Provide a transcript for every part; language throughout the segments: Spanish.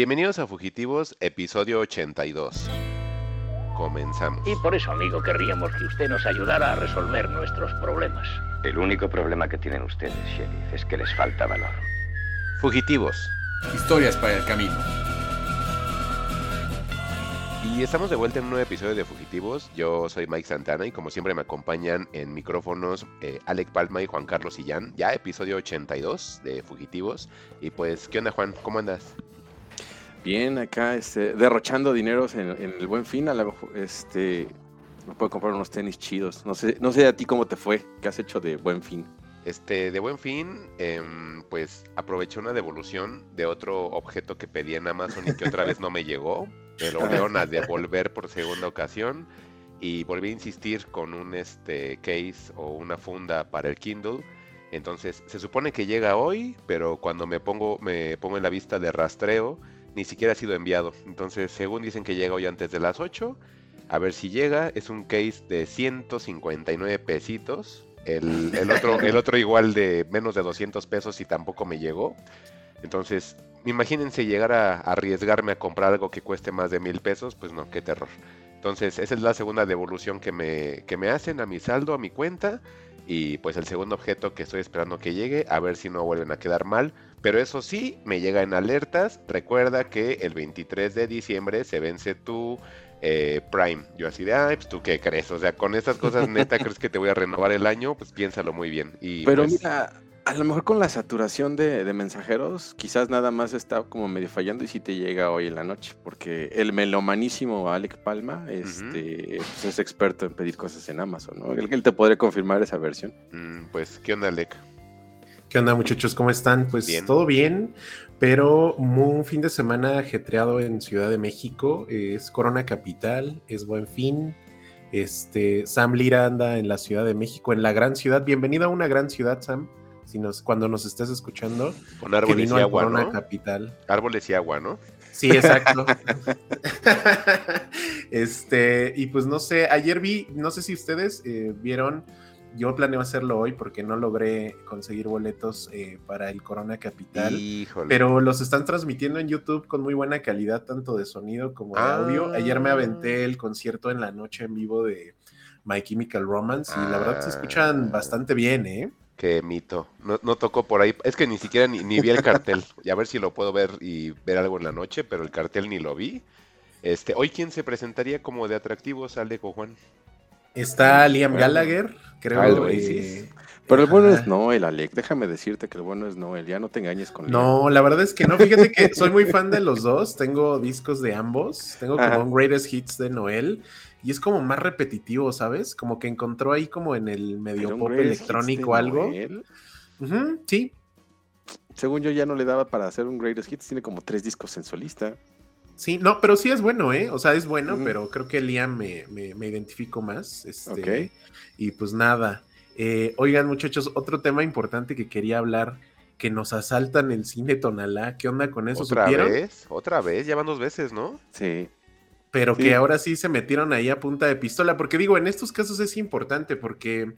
Bienvenidos a Fugitivos, episodio 82. Comenzamos. Y por eso, amigo, querríamos que usted nos ayudara a resolver nuestros problemas. El único problema que tienen ustedes, sheriff, es que les falta valor. Fugitivos. Historias para el camino. Y estamos de vuelta en un nuevo episodio de Fugitivos. Yo soy Mike Santana y como siempre me acompañan en micrófonos eh, Alec Palma y Juan Carlos Sillán. Ya episodio 82 de Fugitivos. Y pues, ¿qué onda Juan? ¿Cómo andas? Bien, acá este, derrochando dineros en, el buen fin. A lo mejor, este, me puedo comprar unos tenis chidos. No sé, no sé a ti cómo te fue. ¿Qué has hecho de buen fin? Este, de buen fin, em, pues aproveché una devolución de otro objeto que pedí en Amazon y que otra vez no me llegó. Me lo a devolver por segunda ocasión y volví a insistir con un este case o una funda para el Kindle. Entonces, se supone que llega hoy, pero cuando me pongo, me pongo en la vista de rastreo, ni siquiera ha sido enviado. Entonces, según dicen que llega hoy antes de las 8, a ver si llega. Es un case de 159 pesitos. El, otro, el otro igual de menos de 200 pesos y tampoco me llegó. Entonces, imagínense llegar a arriesgarme a comprar algo que cueste más de mil pesos, pues no, qué terror. Entonces, esa es la segunda devolución que me, que me hacen a mi saldo, a mi cuenta. Y pues el segundo objeto que estoy esperando que llegue, a ver si no vuelven a quedar mal. Pero eso sí, me llega en alertas. Recuerda que el 23 de diciembre se vence tu eh, Prime. Yo así de, ay, pues tú qué crees. O sea, con estas cosas neta crees que te voy a renovar el año, pues piénsalo muy bien. Y, Pero pues, mira, a lo mejor con la saturación de, de mensajeros, quizás nada más está como medio fallando y si te llega hoy en la noche, porque el melomanísimo Alec Palma este, pues es experto en pedir cosas en Amazon, ¿no? Él, él te podría confirmar esa versión. mm, pues, ¿qué onda, Alec? ¿Qué onda muchachos? ¿Cómo están? Pues Bien. todo bien, pero un fin de semana ajetreado en Ciudad de México. Es Corona Capital, es Buen Fin. Este, Sam Lira anda en la Ciudad de México, en la gran ciudad. Bienvenido a una gran ciudad, Sam. Si nos, cuando nos estés escuchando, Con que árboles vino y agua, Corona ¿no? Capital. Árboles y agua, ¿no? Sí, exacto. este, y pues no sé, ayer vi, no sé si ustedes eh, vieron, yo planeo hacerlo hoy porque no logré conseguir boletos eh, para el Corona Capital. Híjole. Pero los están transmitiendo en YouTube con muy buena calidad, tanto de sonido como de Ah. audio. Ayer me aventé el concierto en la noche en vivo de My Chemical Romance y la verdad se escuchan Ah. bastante bien, ¿eh? Qué mito. No, no tocó por ahí. Es que ni siquiera ni, ni vi el cartel. Y a ver si lo puedo ver y ver algo en la noche, pero el cartel ni lo vi. Este, hoy quién se presentaría como de atractivos, Alec o Juan. Está Liam Gallagher, creo. Ah, el eh. Pero el bueno ajá. es Noel, Alec, déjame decirte que el bueno es Noel, ya no te engañes con Liam. No, la verdad es que no. Fíjate que soy muy fan de los dos. Tengo discos de ambos. Tengo como Ajá. un Greatest Hits de Noel. Y es como más repetitivo, ¿sabes? Como que encontró ahí como en el medio pop electrónico algo. Noel, sí, Según yo ya no le daba para hacer un Greatest Hits, tiene como tres discos en solista. Sí, no, pero sí es bueno, ¿eh? O sea, es bueno, pero creo que Liam me, me, me identifico más. Este, Ok. Y pues nada. Eh, oigan, muchachos, otro tema importante que quería hablar, que nos asaltan el cine Tonalá. ¿Qué onda con eso? ¿Otra ¿Supieron? vez? ¿Otra vez? Ya van dos veces, ¿no? Sí. Pero Sí. que ahora sí se metieron ahí a punta de pistola, porque digo, en estos casos es importante, porque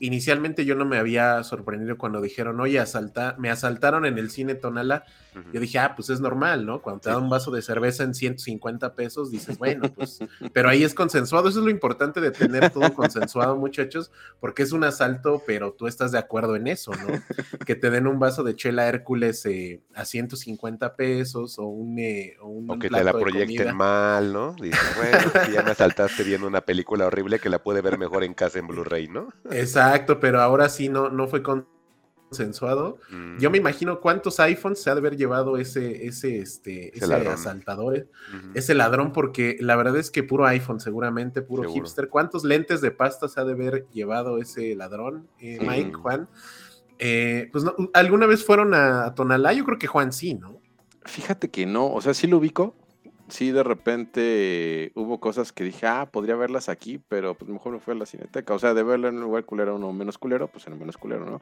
inicialmente yo no me había sorprendido cuando dijeron, oye, asalta me asaltaron en el cine Tonalá. Yo dije, ah, pues es normal, ¿no? Cuando te dan un vaso de cerveza en 150 pesos, dices, bueno, pues, pero ahí es consensuado. Eso es lo importante de tener todo consensuado, muchachos, porque es un asalto, pero tú estás de acuerdo en eso, ¿no? Que te den un vaso de chela Hércules eh, a 150 pesos o un, eh, o un O que te la proyecten mal, ¿no? Dices, bueno, que ya me asaltaste viendo una película horrible que la pude ver mejor en casa en Blu-ray, ¿no? Exacto, pero ahora sí no, no fue consensuado. Mm, Yo me imagino cuántos iPhones se ha de haber llevado ese, ese, este, Ese ese ladrón. asaltador, ese ladrón, porque la verdad es que puro iPhone, seguramente, puro Seguro. hipster. ¿Cuántos lentes de pasta se ha de haber llevado ese ladrón, eh, Mike. Juan? Eh, pues no, ¿alguna vez fueron a, a Tonalá? Yo creo que Juan sí, ¿no? Fíjate que no, o sea, sí lo ubico. Sí, de repente hubo cosas que dije, ah, podría verlas aquí, pero pues mejor me fue a la cineteca. O sea, de verlo en un lugar culero o no menos culero, pues en el menos culero, ¿no?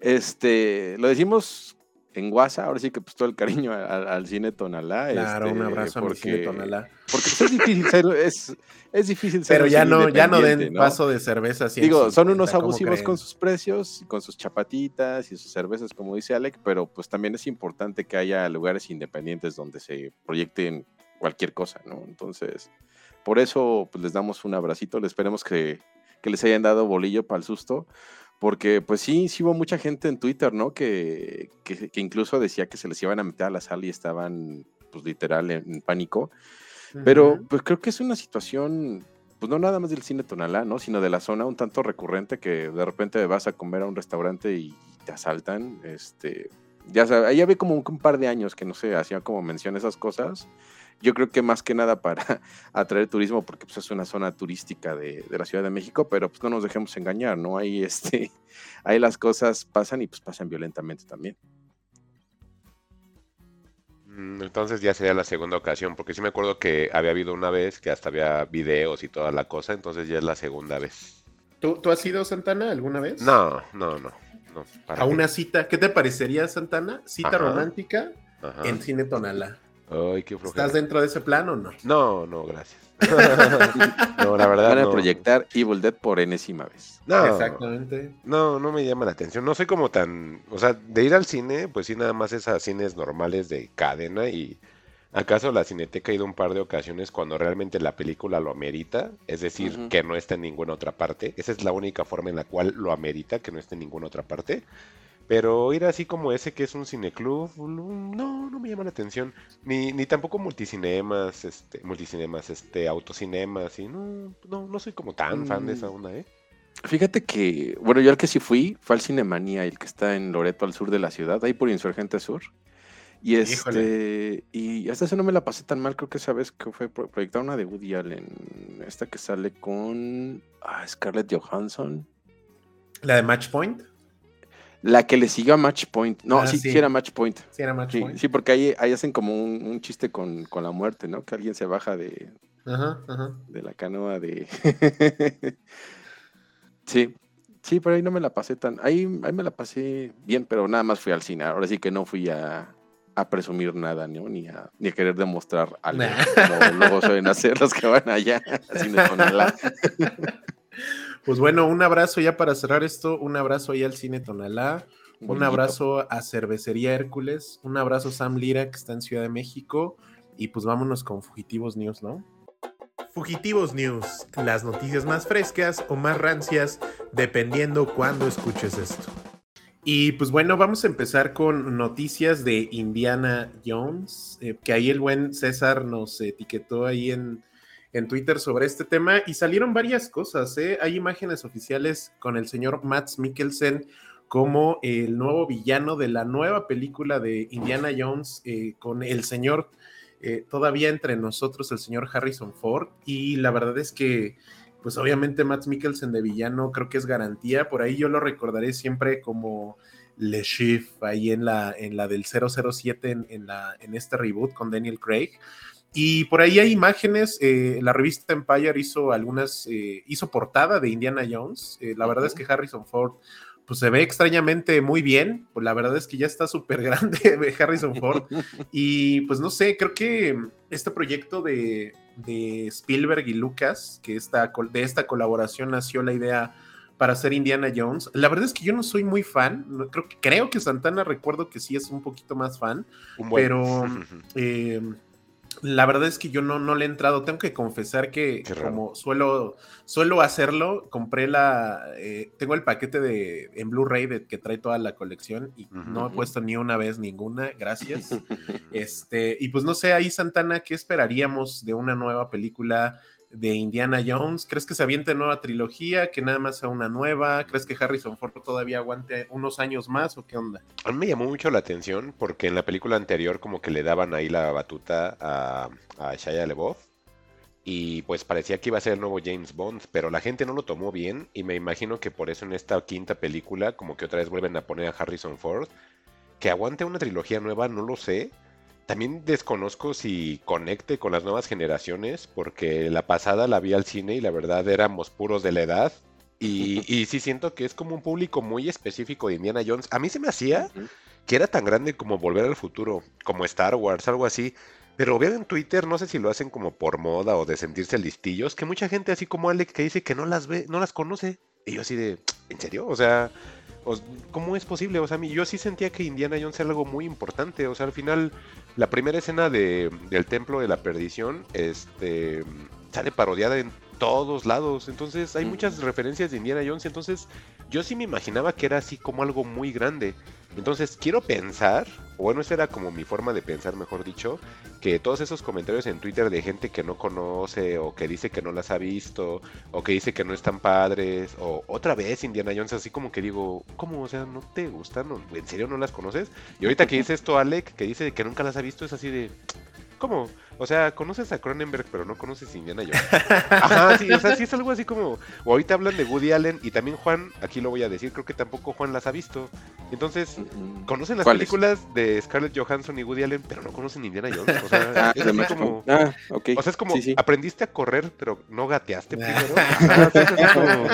Este, lo decimos en WhatsApp, ahora sí que pues todo el cariño al, al cine Tonalá. Claro, un este, abrazo a mi porque, cine Tonalá. Porque pues, es difícil ser, es, es difícil ser Pero ya no, ya no den ¿no? paso de cerveza así. Digo, son 50, unos ¿cómo abusivos creen? con sus precios, con sus chapatitas y sus cervezas, como dice Alec, pero pues también es importante que haya lugares independientes donde se proyecten cualquier cosa, ¿no? Entonces, por eso pues les damos un abracito, les esperemos que, que les hayan dado bolillo para el susto, porque pues sí, sí hubo mucha gente en Twitter, ¿no? Que, que, que incluso decía que se les iban a meter a la sala y estaban pues literal en, en pánico. Pero Ujú. pues creo que es una situación, pues no nada más del cine Tonalá, ¿no? Sino de la zona un tanto recurrente que de repente vas a comer a un restaurante y te asaltan. Este, ya sabes, ahí había como un, un par de años que no sé, hacía como mención a esas cosas. Yo creo que más que nada para atraer turismo, porque pues, es una zona turística de, de la Ciudad de México, pero pues no nos dejemos engañar, ¿no? Ahí, este, ahí las cosas pasan y pues pasan violentamente también. Mm, Entonces ya sería la segunda ocasión, porque sí me acuerdo que había habido una vez que hasta había videos y toda la cosa, entonces ya es la segunda vez. ¿Tú, tú has ido, Santana, alguna vez? No, no, no. no ¿para A qué? una cita. ¿Qué te parecería, Santana? Cita Ajá. romántica Ajá. en cine Tonalá. Ay, qué flojera. ¿Estás dentro de ese plan o no? No, no, gracias. no, la verdad Van a no. proyectar Evil Dead por enésima vez. No, Exactamente. no, no me llama la atención. No soy como tan, o sea, de ir al cine, pues sí, nada más es a cines normales de cadena y acaso la cineteca ha ido un par de ocasiones cuando realmente la película lo amerita, es decir, que no está en ninguna otra parte. Esa es la única forma en la cual lo amerita, que no esté en ninguna otra parte. Pero ir así como ese que es un cineclub, no, no me llama la atención. Ni, ni tampoco multicinemas, este, multicinemas, este, autocinemas, y no, no, no soy como tan fan de esa Mm. onda, ¿eh? Fíjate que, bueno, yo al que sí fui fue al Cinemanía, el que está en Loreto, al sur de la ciudad, ahí por Insurgente Sur. Y este, y hasta eso no me la pasé tan mal, creo que esa vez que fue pro- proyectada una de Woody Allen, esta que sale con ah, Scarlett Johansson, ¿La de Match Point? La que le siguió a Match Point. No, Ah, sí, sí. sí era Match Point. Sí, era Match Sí, Point. sí, porque ahí, ahí hacen como un, un chiste con, con la muerte, ¿no? Que alguien se baja de, Ajá, ajá. de la canoa de. sí, sí, pero ahí no me la pasé tan. Ahí, ahí me la pasé bien, pero nada más fui al cine. Ahora sí que no fui a, a presumir nada, ¿no? Ni a, ni a querer demostrar algo. Nah. Luego suelen hacer los que van allá al cine Tonalá. Pues bueno, un abrazo ya para cerrar esto. Un abrazo ahí al Cine Tonalá. Un abrazo a Cervecería Hércules. Un abrazo a Sam Lira, que está en Ciudad de México. Y pues vámonos con Fugitivos News, ¿no? Fugitivos News, las noticias más frescas o más rancias, dependiendo cuándo escuches esto. Y pues bueno, vamos a empezar con noticias de Indiana Jones, eh, que ahí el buen César nos etiquetó ahí en, en Twitter sobre este tema y salieron varias cosas. ¿eh? Hay imágenes oficiales con el señor Matt Mikkelsen como el nuevo villano de la nueva película de Indiana Jones eh, con el señor eh, todavía entre nosotros, el señor Harrison Ford. Y la verdad es que, pues obviamente Matt Mikkelsen de villano creo que es garantía. Por ahí yo lo recordaré siempre como Le Chiffre ahí en la, en la del 007 en, en, la, en este reboot con Daniel Craig. Y por ahí hay imágenes, eh, la revista Empire hizo algunas, eh, hizo portada de Indiana Jones. Eh, la verdad es que Harrison Ford pues se ve extrañamente muy bien. Pues la verdad es que ya está súper grande Harrison Ford. y pues no sé, creo que este proyecto de, de Spielberg y Lucas, que esta, de esta colaboración nació la idea para hacer Indiana Jones. La verdad es que yo no soy muy fan. Creo, que, creo que Santana recuerdo que sí es un poquito más fan. Un buen- Pero eh, la verdad es que yo no, no le he entrado. Tengo que confesar que como suelo, suelo hacerlo, compré la... eh, tengo el paquete de en Blu-ray que trae toda la colección y no he puesto ni una vez ninguna. Gracias. Este, y pues no sé, ahí Santana, ¿qué esperaríamos de una nueva película de Indiana Jones? ¿Crees que se aviente nueva trilogía? ¿Que nada más sea una nueva? ¿Crees que Harrison Ford todavía aguante unos años más o qué onda? A mí me llamó mucho la atención porque en la película anterior como que le daban ahí la batuta a, a Shia LaBeouf y pues parecía que iba a ser el nuevo James Bond, pero la gente no lo tomó bien y me imagino que por eso en esta quinta película como que otra vez vuelven a poner a Harrison Ford. Que aguante una trilogía nueva, no lo sé. También desconozco si conecte con las nuevas generaciones, porque la pasada la vi al cine y la verdad éramos puros de la edad. Y, y sí siento que es como un público muy específico de Indiana Jones. A mí se me hacía que era tan grande como Volver al Futuro, como Star Wars, algo así. Pero veo en Twitter, no sé si lo hacen como por moda o de sentirse listillos, que mucha gente así como Alex que dice que no las ve, no las conoce. Y yo así de, ¿en serio? O sea, ¿cómo es posible? O sea, yo sí sentía que Indiana Jones era algo muy importante. O sea, al final, la primera escena de, del Templo de la Perdición, este, sale parodiada en todos lados. Entonces, hay muchas referencias de Indiana Jones. Entonces, yo sí me imaginaba que era así como algo muy grande. Entonces, quiero pensar, o bueno, esa era como mi forma de pensar, mejor dicho, que todos esos comentarios en Twitter de gente que no conoce, o que dice que no las ha visto, o que dice que no están padres, o otra vez Indiana Jones, así como que digo, ¿cómo? O sea, ¿no te gustan? ¿No- ¿En serio no las conoces? Y ahorita que dice esto Alec, que dice que nunca las ha visto, es así de, ¿cómo? O sea, conoces a Cronenberg, pero no conoces a Indiana Jones. Ajá, sí, o sea, sí es algo así como, o ahorita hablan de Woody Allen, y también Juan, aquí lo voy a decir, creo que tampoco Juan las ha visto. Entonces, conocen las películas de Scarlett Johansson y Woody Allen, pero no conocen Indiana Jones. O sea, Ah, es así como... Ah. O sea, es como, Sí, sí. aprendiste a correr, pero no gateaste primero. Ajá, es como,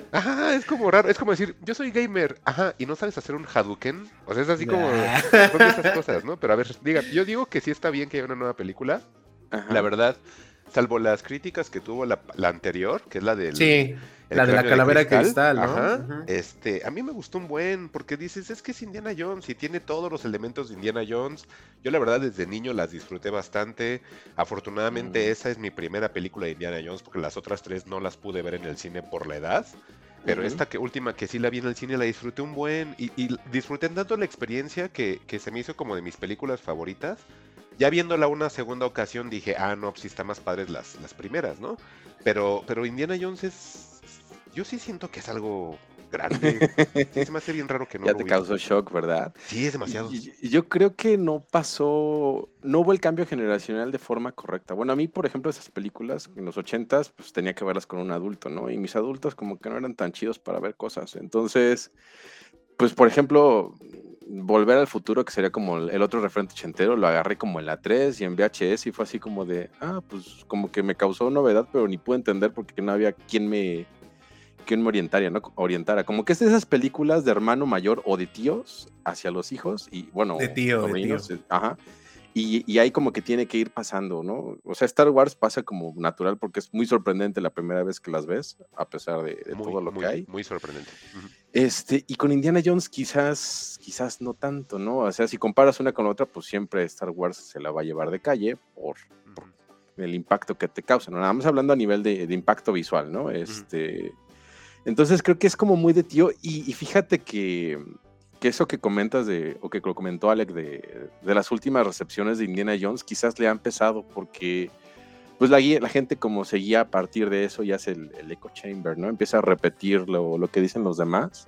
ajá, es como raro. Es como decir, yo soy gamer, ajá, y no sabes hacer un Hadouken. O sea, es así como, son esas cosas, ¿no? Pero a ver, diga, yo digo que sí está bien que haya una nueva película. Ajá. La verdad, salvo las críticas que tuvo la, la anterior, que es la del... Sí, el la de la calavera cristal, ¿no? Ajá. Este, a mí me gustó un buen, porque dices, es que es Indiana Jones y tiene todos los elementos de Indiana Jones. Yo la verdad desde niño las disfruté bastante. Afortunadamente Mm. esa es mi primera película de Indiana Jones, porque las otras tres no las pude ver en el cine por la edad. Pero esta que última que sí la vi en el cine la disfruté un buen y, y disfruté tanto la experiencia que, que se me hizo como de mis películas favoritas. Ya viéndola una segunda ocasión dije, ah, no, pues sí está más padres las, las primeras, ¿no? Pero, pero Indiana Jones es. Yo sí siento que es algo grande. Sí, se me hace bien raro que no ya lo te causó shock, ¿verdad? Sí, es demasiado. Y- Yo creo que no pasó, no hubo el cambio generacional de forma correcta. Bueno, a mí, por ejemplo, esas películas en los ochentas, pues tenía que verlas con un adulto, ¿no? Y mis adultos como que no eran tan chidos para ver cosas. Entonces, pues, por ejemplo, Volver al Futuro, que sería como el otro referente ochentero, lo agarré como en la 3 y en VHS y fue así como de, ah, pues como que me causó novedad, pero ni pude entender porque no había quien me, quien me orientara, ¿no? Orientara. Como que es de esas películas de hermano mayor o de tíos hacia los hijos y bueno, De tío, de tío. Ajá. Y, y ahí como que tiene que ir pasando, ¿no? O sea, Star Wars pasa como natural porque es muy sorprendente la primera vez que las ves, a pesar de, de muy, todo lo muy, que hay. muy sorprendente. Este, y con Indiana Jones quizás, quizás no tanto, ¿no? O sea, si comparas una con otra, pues siempre Star Wars se la va a llevar de calle por el impacto que te causa, ¿no? Nada más hablando a nivel de, de impacto visual, ¿no? Este, entonces creo que es como muy de tío y, y fíjate que, que eso que comentas de, o que lo comentó Alec de, de las últimas recepciones de Indiana Jones, quizás le han pesado porque pues la, guía- la gente como seguía a partir de eso y hace el, el echo chamber, ¿no? Empieza a repetir lo, lo que dicen los demás.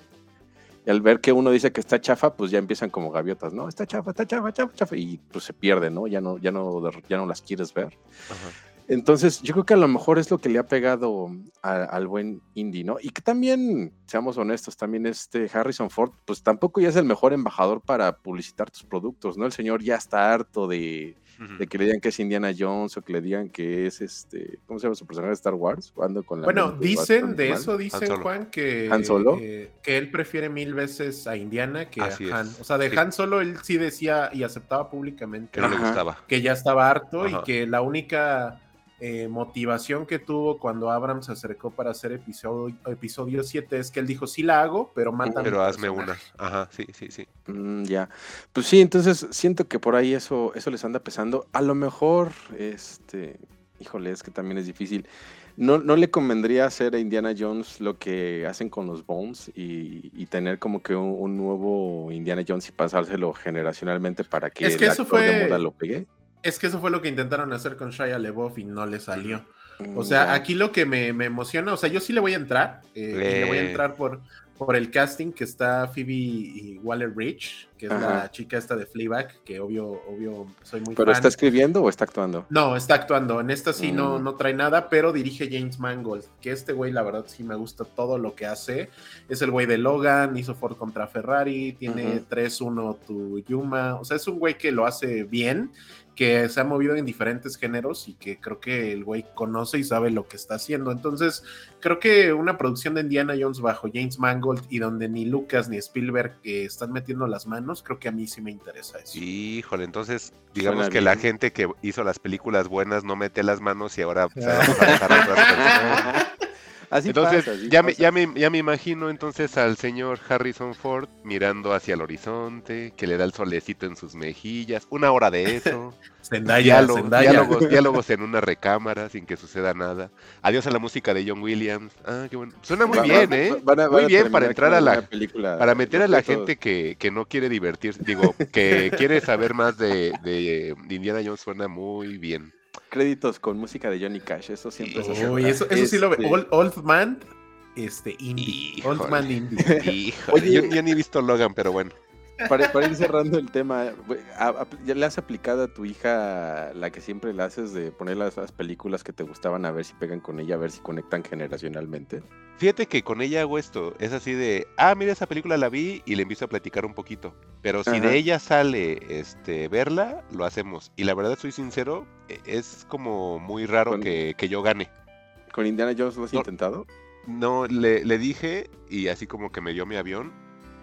Y al ver que uno dice que está chafa, pues ya empiezan como gaviotas, ¿no? Está chafa, está chafa, chafa, chafa. Y pues se pierde, ¿no? Ya no, ya no, ya no las quieres ver. Ajá. Entonces, yo creo que a lo mejor es lo que le ha pegado a- al buen indie, ¿no? Y que también, seamos honestos, también este Harrison Ford, pues tampoco ya es el mejor embajador para publicitar tus productos, ¿no? El señor ya está harto de, que le digan que es Indiana Jones o que le digan que es este, ¿cómo se llama su personaje de Star Wars? Cuando con la Bueno, dicen de eso, dicen. Juan, que, ¿Han Solo? eh, que él prefiere mil veces a Indiana que Así a Han. es. O sea, de Sí. Han Solo él sí decía y aceptaba públicamente Que no le gustaba. que ya estaba harto Ajá. y que la única eh, motivación que tuvo cuando Abrams se acercó para hacer episodio, episodio 7 es que él dijo, sí la hago, pero mátame. Pero hazme una. Ajá, sí, sí, sí. Mm, ya. Pues sí, entonces siento que por ahí eso, eso les anda pesando. A lo mejor, este, híjole, es que también es difícil. No, no le convendría hacer a Indiana Jones lo que hacen con los Bones y, y tener como que un, un nuevo Indiana Jones y pasárselo generacionalmente para que, Es que el eso actor de fue- moda lo pegue. Es que eso fue lo que intentaron hacer con Shia LeBoff y no le salió. O Mm, sea, aquí lo que me, me emociona, o sea, yo sí le voy a entrar, eh, y le voy a Le- entrar por, por el casting que está Phoebe Waller Bridge, que es Ajá. la chica esta de Fleabag, que obvio, obvio, soy muy ¿Pero fan. está escribiendo o está actuando? No, está actuando. En esta sí no, Mm. no trae nada, pero dirige James Mangold, que este güey, la verdad, sí me gusta todo lo que hace. Es el güey de Logan, hizo Ford contra Ferrari, tiene Ujú. 3-1 tu Yuma. O sea, es un güey que lo hace bien que se ha movido en diferentes géneros y que creo que el güey conoce y sabe lo que está haciendo. Entonces, creo que una producción de Indiana Jones bajo James Mangold y donde ni Lucas ni Spielberg eh, están metiendo las manos, creo que a mí sí me interesa eso. Híjole, entonces digamos que la gente que hizo las películas buenas no mete las manos y ahora se vamos a dejar a otras personas. Así Entonces, pasa, así ya, me, ya, me, ya me imagino entonces al señor Harrison Ford mirando hacia el horizonte, que le da el solecito en sus mejillas, una hora de eso, Zendaya, diálogo- Zendaya. diálogos, diálogos en una recámara sin que suceda nada. Adiós a la música de John Williams. Ah, qué bueno. Suena muy Va- bien, va- ¿eh? van a- van muy bien para entrar a la película para meter a la gente que, que no quiere divertirse, digo, que quiere saber más de, de, de Indiana Jones suena muy bien. Créditos con música de Johnny Cash, eso siempre se hace. Uy, eso, eso sí lo ve. Este, Old, Old Man, este, indie. Old Híjole. Man indie. Híjole, Oye. yo, yo ni he visto Logan, pero bueno. Para, para ir cerrando el tema, güey, a- a- ¿ya le has aplicado a tu hija la que siempre le haces de poner las, las películas que te gustaban a ver si pegan con ella, a ver si conectan generacionalmente? Fíjate que con ella hago esto, es así de, ah, mira esa película la vi y le empiezo a platicar un poquito. Pero si Ajá. de ella sale este verla, lo hacemos. Y la verdad soy sincero, e- es como muy raro Con- que, que yo gane. ¿Con Indiana Jones lo has No. intentado? No, le, le dije y así como que me dio mi avión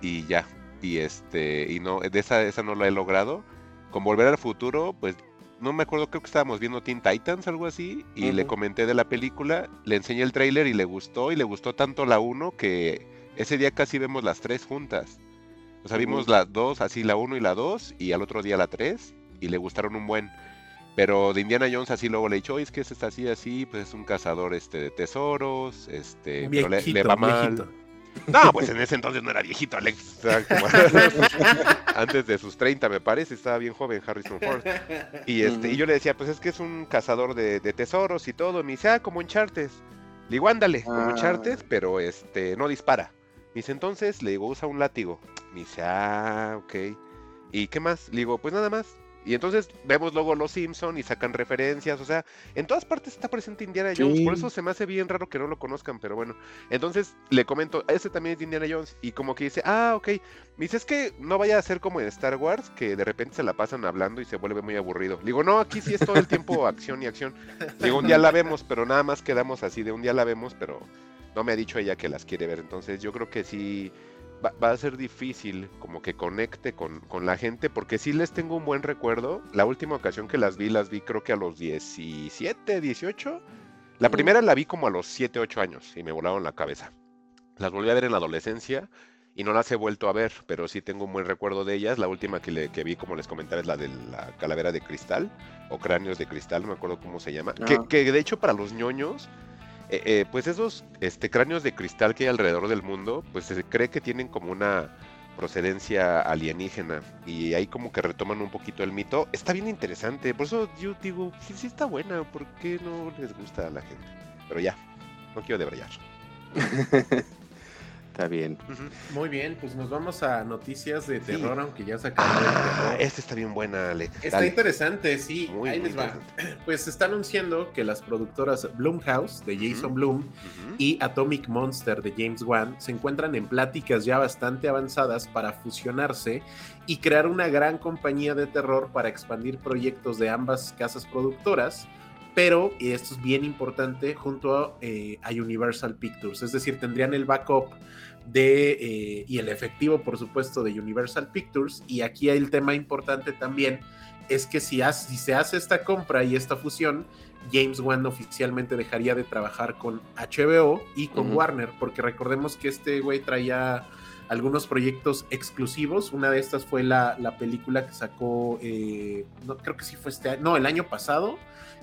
y ya. Y este, y no, de esa, esa no la he logrado. Con Volver al Futuro, pues no me acuerdo, creo que estábamos viendo Teen Titans, algo así, y le comenté de la película, le enseñé el tráiler y le gustó, y le gustó tanto la 1 que ese día casi vemos las tres juntas. O sea, vimos las dos, así la 1 y la 2, y al otro día la 3, y le gustaron un buen. Pero de Indiana Jones así luego le he dicho, "Oye, es que es así, así, pues es un cazador este de tesoros, este, pero le, va mal. viejito. No, pues en ese entonces no era viejito, Alex. Antes de sus 30, me parece, estaba bien joven Harrison Ford. Y, este, y yo le decía, pues es que es un cazador de, de tesoros y todo. Me dice, ah, como Uncharted. Le digo, ándale, como Ah. Uncharted, pero este, no dispara. Me dice, entonces, le digo, usa un látigo. Me dice, ah, ok. ¿Y qué más? Le digo, pues nada más. Y entonces vemos luego Los Simpson y sacan referencias, o sea, en todas partes está presente Indiana Jones, por eso se me hace bien raro que no lo conozcan, pero bueno. Entonces le comento, ese también es de Indiana Jones, y como que dice, ah, ok. Me dice, es que no vaya a ser como en Star Wars, que de repente se la pasan hablando y se vuelve muy aburrido. Le digo, no, aquí sí es todo el tiempo acción y acción. Le digo, un día la vemos, pero nada más quedamos así de un día la vemos, pero no me ha dicho ella que las quiere ver. Entonces yo creo que sí va, va a ser difícil como que conecte con, con la gente, porque sí les tengo un buen recuerdo. La última ocasión que las vi, las vi creo que a los 17, 18. La primera la vi como a los 7, 8 años y me volaron la cabeza. Las volví a ver en la adolescencia y no las he vuelto a ver, pero sí tengo un buen recuerdo de ellas. La última que, le, que vi, como les comentaba, es la de la calavera de cristal o cráneos de cristal, no me acuerdo cómo se llama. Que, Ah. que de hecho para los ñoños, eh, eh, pues esos este, cráneos de cristal que hay alrededor del mundo, pues se cree que tienen como una procedencia alienígena y ahí como que retoman un poquito el mito. Está bien interesante, por eso yo digo, sí, sí está buena, ¿por qué no les gusta a la gente? Pero ya, no quiero debrayar. Está bien. Muy bien, pues nos vamos a noticias de Sí. terror, aunque ya se acabó Ah, esta está bien buena, Alex. Está Dale. interesante, sí. Muy, Ahí muy les va. Pues se está anunciando que las productoras Blumhouse de Jason. Blum Ujú. y Atomic Monster de James Wan se encuentran en pláticas ya bastante avanzadas para fusionarse y crear una gran compañía de terror para expandir proyectos de ambas casas productoras, pero, y esto es bien importante, junto a, eh, a Universal Pictures, es decir, tendrían el backup de, eh, y el efectivo, por supuesto, de Universal Pictures, y aquí hay el tema importante también, es que si, se hace esta compra y esta fusión, James Wan oficialmente dejaría de trabajar con HBO y con. Warner, porque recordemos que este güey traía algunos proyectos exclusivos. Una de estas fue la, la película que sacó, eh, no creo que sí fue este año, no, el año pasado,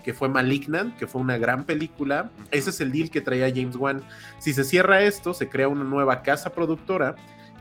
que fue Malignant, que fue una gran película. Ese es el deal que traía James Wan. Si se cierra esto, se crea una nueva casa productora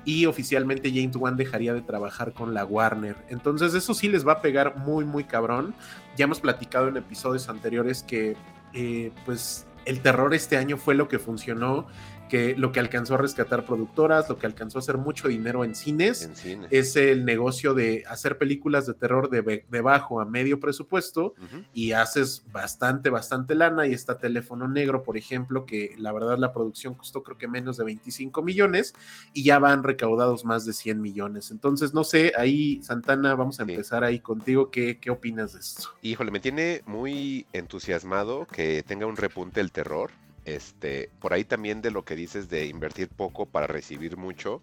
y oficialmente James Wan dejaría de trabajar con la Warner. Entonces eso sí les va a pegar muy, muy cabrón. Ya hemos platicado en episodios anteriores que eh, pues el terror este año fue lo que funcionó que lo que alcanzó a rescatar productoras, lo que alcanzó a hacer mucho dinero en cines, En cine. es el negocio de hacer películas de terror de, bajo a medio presupuesto y haces bastante, bastante lana. Y está Teléfono Negro, por ejemplo, que la verdad la producción costó creo que menos de 25 millones y ya van recaudados más de 100 millones. Entonces, no sé, ahí Santana, vamos a Sí. empezar ahí contigo. ¿Qué, qué opinas de esto? Híjole, me tiene muy entusiasmado que tenga un repunte el terror. Este, por ahí también de lo que dices de invertir poco para recibir mucho,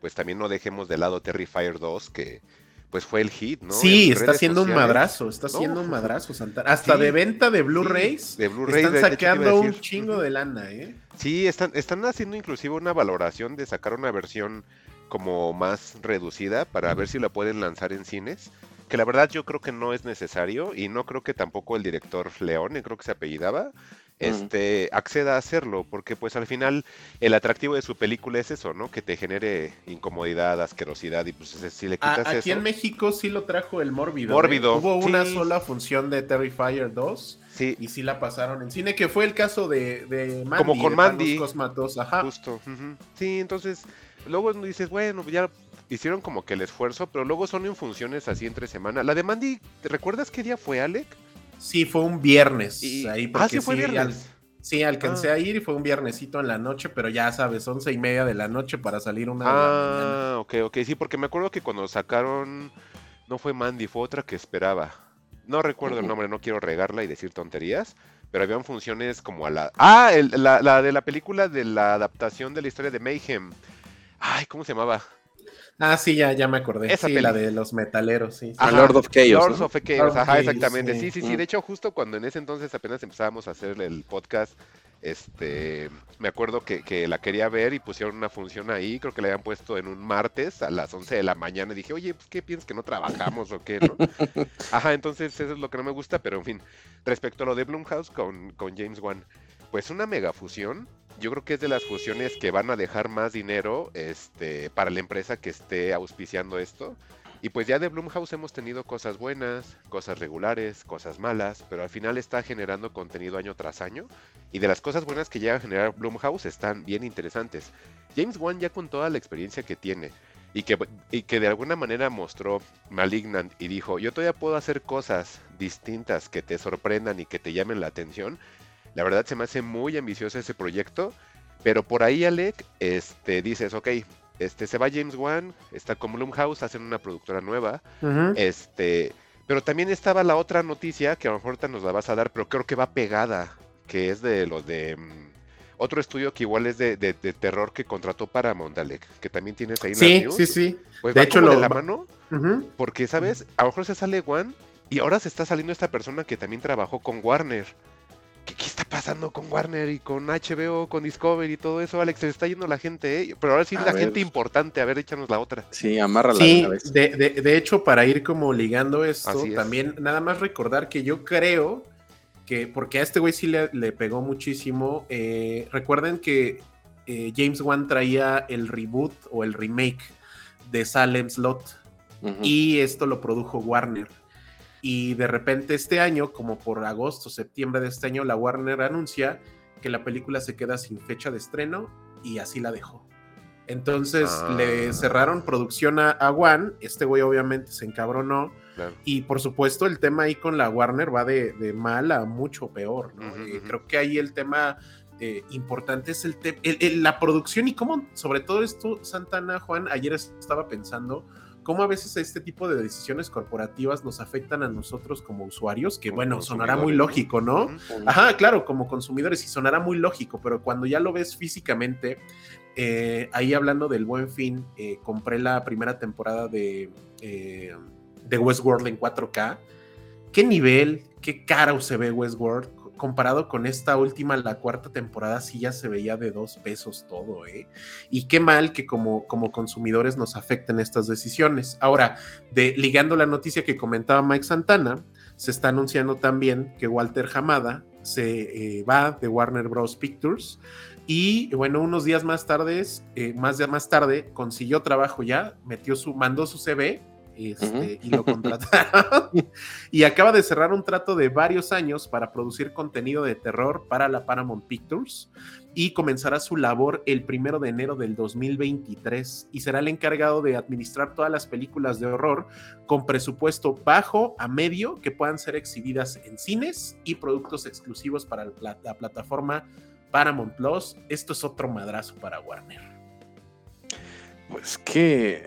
pues también no dejemos de lado Terrifier 2, que pues fue el hit, ¿no? sí, En está haciendo un madrazo, está No, haciendo un fue- madrazo, Santana. Hasta Sí, de venta de Blu-rays. de Blu-rays, están hecho sacando un chingo de lana, ¿eh? Sí, están, están haciendo inclusive una valoración de sacar una versión como más reducida para ver si la pueden lanzar en cines. Que la verdad yo creo que no es necesario y no creo que tampoco el director Leone, creo que se apellidaba, este, acceda a hacerlo, porque pues al final el atractivo de su película es eso, ¿no? Que te genere incomodidad, asquerosidad y pues si le A- quitas aquí eso... en México sí lo trajo el Mórbido. ¿eh? Mórbido, Hubo una sola función de Terrifier 2 Sí, y sí la pasaron en cine, que fue el caso de, de Mandy. Como con de Mandy. Panos Cosma 2, ajá. Justo. Sí, entonces, luego dices, bueno, ya hicieron como que el esfuerzo, pero luego son en funciones así entre semana. La de Mandy, ¿te recuerdas qué día fue, Alec? Sí, fue un viernes. Y- ahí ah, sí fue viernes. al- sí, alcancé Ah. a ir y fue un viernesito en la noche, pero ya sabes, once y media de la noche para salir una de. Ah, ok, ok, sí, porque me acuerdo que cuando sacaron, no fue Mandy, fue otra que esperaba. No recuerdo el nombre, no quiero regarla y decir tonterías, pero habían funciones como a la... Ah, el- la, la de la película de la adaptación de la historia de Mayhem. Ay, ¿cómo se llamaba? Ah, sí, ya, ya me acordé. Esa sí, peli. la de los metaleros, sí. sí. Ajá, Lord of Chaos. Lords ¿no? of Chaos, Lord ajá, Chaos, exactamente. sí. Sí, sí, sí. De hecho, justo cuando en ese entonces apenas empezábamos a hacer el podcast, este, me acuerdo que, que la quería ver y pusieron una función ahí, creo que la habían puesto en un martes a las 11 de la mañana y dije, oye, pues, ¿qué piensas que no trabajamos o qué? no?" Ajá, entonces eso es lo que no me gusta, pero en fin, respecto a lo de Blumhouse con, con James Wan, pues una mega fusión. Yo creo que es de las fusiones que van a dejar más dinero este, para la empresa que esté auspiciando esto. Y pues ya de Blumhouse hemos tenido cosas buenas, cosas regulares, cosas malas, pero al final está generando contenido año tras año. Y de las cosas buenas que llega a generar Blumhouse están bien interesantes. James Wan ya con toda la experiencia que tiene y que, y que de alguna manera mostró Malignant y dijo, yo todavía puedo hacer cosas distintas que te sorprendan y que te llamen la atención. La verdad se me hace muy ambicioso ese proyecto, pero por ahí Alec, este, dices, ok, este, se va James Wan, está con Blumhouse, hacen una productora nueva, este, pero también estaba la otra noticia que a lo mejor ahorita nos la vas a dar, pero creo que va pegada, que es de los de mm, otro estudio que igual es de, de- de terror que contrató para Mondalek, que también tienes ahí Sí, news. sí, sí. Pues De va hecho, como de lo- la mano, porque sabes, a lo mejor se sale Wan y ahora se está saliendo esta persona que también trabajó con Warner. ¿Qué, qué está pasando con Warner y con HBO, con Discovery y todo eso, Alex? Se está yendo la gente, ¿eh? Pero ahora sí A la ver. gente importante. A ver, échanos la otra. Sí, amárrala Sí, una vez. de, de- de hecho, para ir como ligando esto, es. también nada más recordar que yo creo que, porque a este güey sí le, le pegó muchísimo, eh, recuerden que eh, James Wan traía el reboot o el remake de Salem Slot Ujú. y esto lo produjo Warner. Y de repente este año, como por agosto, septiembre de este año, la Warner anuncia que la película se queda sin fecha de estreno y así la dejó. Entonces Ah. le cerraron producción a, a Wan, este güey obviamente se encabronó Claro. y por supuesto el tema ahí con la Warner va de, de mal a mucho peor, ¿no? Ujú, Eh, ujú. Creo que ahí el tema eh, importante es el, el- el- la producción y cómo, sobre todo esto, Santana, Juan, ayer estaba pensando cómo a veces este tipo de decisiones corporativas nos afectan a nosotros como usuarios, que Como bueno, sonará muy lógico, ¿no? Ajá, claro, como consumidores y sonará muy lógico, pero cuando ya lo ves físicamente, eh, ahí hablando del buen fin, eh, compré la primera temporada de, eh, de Westworld en 4K. ¿Qué nivel, qué caro se ve Westworld? Comparado con esta última, la cuarta temporada, sí ya se veía de dos pesos todo, ¿eh? Y qué mal que como, como consumidores nos afecten estas decisiones. Ahora, ligando la noticia que comentaba Mike Santana, se está anunciando también que Walter Hamada se eh, va de Warner Bros. Pictures y bueno, unos días más tarde, eh, más, más tarde, consiguió trabajo ya, metió su, mandó su CV este, y lo contrataron. y acaba de cerrar un trato de varios años para producir contenido de terror para la Paramount Pictures y comenzará su labor el primero de enero del 2023 y será el encargado de administrar todas las películas de horror con presupuesto bajo a medio que puedan ser exhibidas en cines y productos exclusivos para la plataforma Paramount Plus. Esto es otro madrazo para Warner. Pues que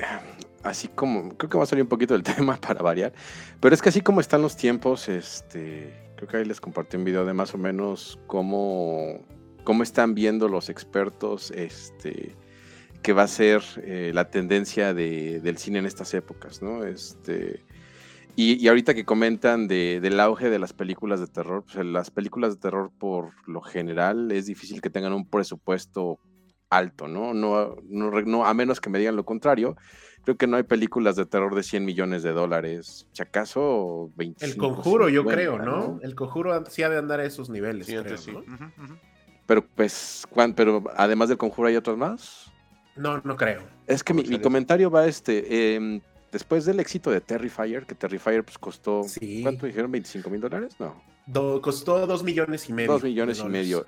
así como, creo que va a salir un poquito del tema para variar, pero es que así como están los tiempos, este, creo que ahí les compartí un video de más o menos cómo, cómo están viendo los expertos, este, que va a ser eh, la tendencia del cine en estas épocas, ¿no? Este, y, ahorita que comentan del auge de las películas de terror, pues las películas de terror por lo general es difícil que tengan un presupuesto alto, ¿no? No, no, a menos que me digan lo contrario. Creo que no hay películas de terror de 100 millones de dólares. Si acaso 25. El conjuro, yo creo, ¿no? El conjuro sí ha de andar a esos niveles. Pero pues, pero además del conjuro hay otros más. No, no creo. Es que mi, comentario va este. Em, después del éxito de Terrifier, que Terrifier pues costó, ¿cuánto dijeron? ¿25 mil dólares? No. Costó 2 millones y medio. 2 millones y medio.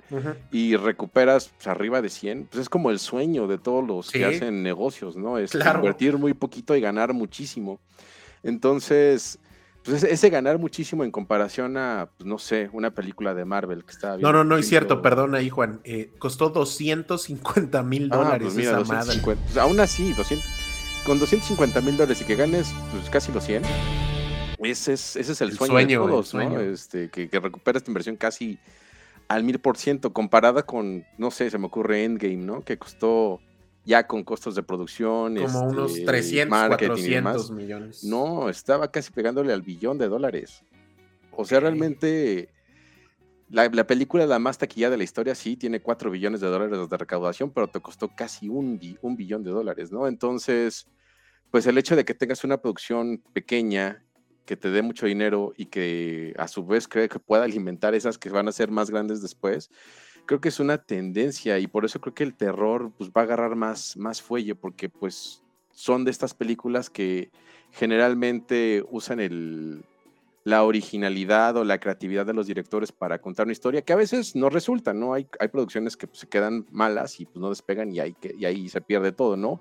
Y recuperas pues, arriba de 100. Pues es como el sueño de todos los que hacen negocios, ¿no? Es invertir muy poquito y ganar muchísimo. Entonces, pues ese ganar muchísimo en comparación a, pues, no sé, una película de Marvel que estaba No, no, no es cierto, perdón ahí, Juan. Eh, costó 250 mil ah, dólares pues esa madre. aún así, 200 con 250 mil dólares y que ganes pues, casi los 100, ese es, ese es el, sueño, de todos, ¿no? Este, que, que recupera esta inversión casi al mil por ciento, comparada con, no sé, se me ocurre Endgame, ¿no? Que costó ya con costos de producción. Como este, unos 300, 400 millones. No, estaba casi pegándole al billón de dólares. O sea, realmente la, película la más taquillada de la historia sí tiene 4 billones de dólares de recaudación, pero te costó casi un, un billón de dólares, ¿no? Entonces, pues el hecho de que tengas una producción pequeña que te dé mucho dinero y que a su vez cree que pueda alimentar esas que van a ser más grandes después, creo que es una tendencia y por eso creo que el terror pues va a agarrar más, más fuelle porque pues son de estas películas que generalmente usan el, la originalidad o la creatividad de los directores para contar una historia que a veces no resulta, ¿no? Hay, hay producciones que pues, se quedan malas y pues no despegan y, hay que, y ahí se pierde todo, ¿no?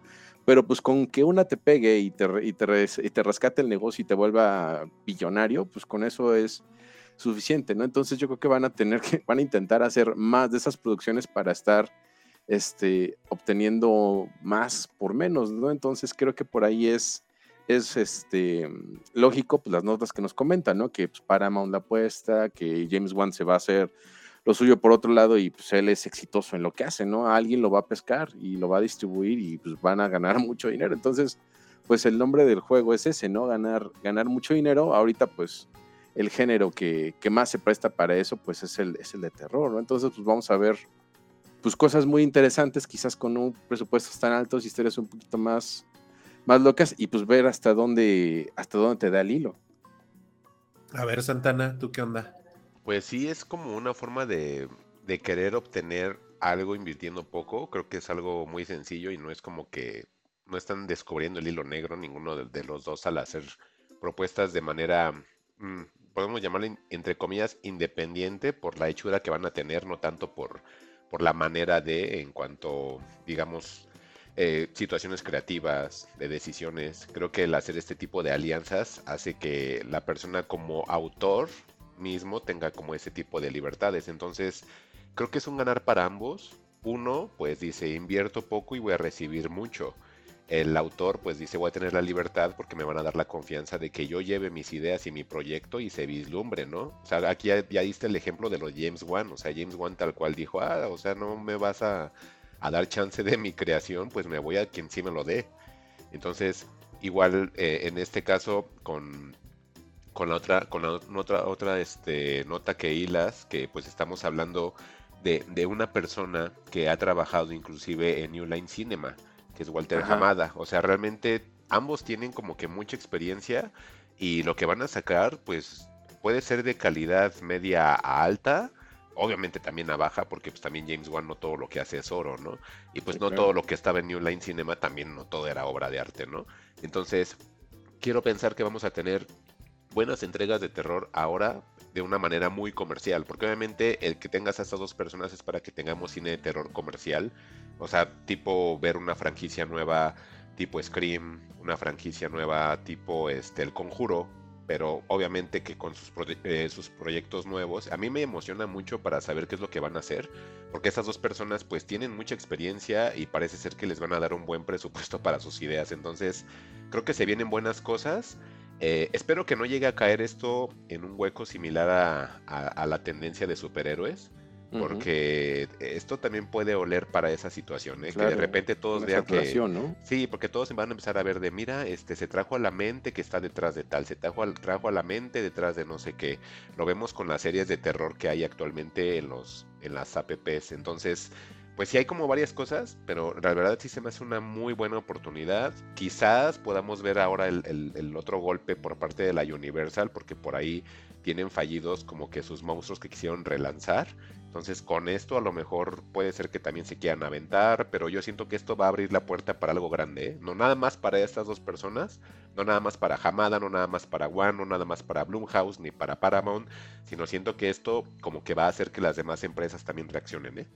Pero pues con que una te pegue y te, y te, y te rescate el negocio y te vuelva billonario, pues con eso es suficiente, ¿no? Entonces yo creo que van a tener que, van a intentar hacer más de esas producciones para estar este, obteniendo más por menos, ¿no? Entonces creo que por ahí es es este lógico, pues las notas que nos comentan, ¿no? Que pues, Paramount la apuesta, que James Wan se va a hacer lo suyo por otro lado y pues él es exitoso en lo que hace, ¿no? Alguien lo va a pescar y lo va a distribuir y pues van a ganar mucho dinero. Entonces, pues el nombre del juego es ese, ¿no? Ganar, ganar mucho dinero. Ahorita, pues, el género que, que más se presta para eso, pues es el, es el de terror, ¿no? Entonces, pues vamos a ver, pues cosas muy interesantes, quizás con un presupuesto tan altos, historias un poquito más más locas y pues ver hasta dónde, hasta dónde te da el hilo. A ver, Santana, ¿tú qué onda? Pues sí, es como una forma de, de querer obtener algo invirtiendo poco. Creo que es algo muy sencillo y no es como que no están descubriendo el hilo negro ninguno de, los dos al hacer propuestas de manera, mm, podemos llamarla entre comillas, independiente por la hechura que van a tener, no tanto por, por la manera de, en cuanto, digamos, eh, situaciones creativas, de decisiones. Creo que el hacer este tipo de alianzas hace que la persona como autor mismo tenga como ese tipo de libertades. Entonces, creo que es un ganar para ambos. Uno, pues dice, invierto poco y voy a recibir mucho. El autor, pues dice, voy a tener la libertad porque me van a dar la confianza de que yo lleve mis ideas y mi proyecto y se vislumbre, ¿no? O sea, aquí ya, diste el ejemplo de los James Wan. O sea, James Wan tal cual dijo, ah, o sea, no me vas a a dar chance de mi creación, pues me voy a quien sí me lo dé. Entonces, igual eh, en este caso, con, con la otra, con la otra, otra este, nota que hilas, que pues estamos hablando de, de, una persona que ha trabajado inclusive en New Line Cinema, que es Walter Hamada. O sea, realmente ambos tienen como que mucha experiencia y lo que van a sacar, pues puede ser de calidad media a alta obviamente también a baja, porque pues también James Wan no todo lo que hace es oro, ¿no? Y pues no todo lo que estaba en New Line Cinema también no todo era obra de arte, ¿no? Entonces, quiero pensar que vamos a tener buenas entregas de terror ahora de una manera muy comercial, porque obviamente el que tengas a estas dos personas es para que tengamos cine de terror comercial, o sea, tipo ver una franquicia nueva tipo Scream, una franquicia nueva tipo este El Conjuro, pero obviamente que con sus, eh, sus proyectos nuevos, a mí me emociona mucho para saber qué es lo que van a hacer, porque estas dos personas pues tienen mucha experiencia y parece ser que les van a dar un buen presupuesto para sus ideas, entonces creo que se vienen buenas cosas. Eh, espero que no llegue a caer esto en un hueco similar a la tendencia de superhéroes, porque esto también puede oler para esa situación, ¿eh? que de repente todos vean que ¿no? sí, porque todos van a empezar a ver de mira, este se trajo a la mente que está detrás de tal, se trajo, al, trajo a la mente detrás de no sé qué. Lo vemos con las series de terror que hay actualmente en los en las apps, entonces pues sí hay como varias cosas, pero la verdad sí se me hace una muy buena oportunidad. Quizás podamos ver ahora el, otro golpe por parte de la Universal, porque por ahí tienen fallidos como que sus monstruos que quisieron relanzar entonces con esto a lo mejor puede ser que también se quieran aventar, pero yo siento que esto va a abrir la puerta para algo grande, ¿eh? no nada más para estas dos personas, no nada más para Hamada, no nada más para One, no nada más para Bloomhouse ni para Paramount, sino siento que esto como que va a hacer que las demás empresas también reaccionen. ¿eh?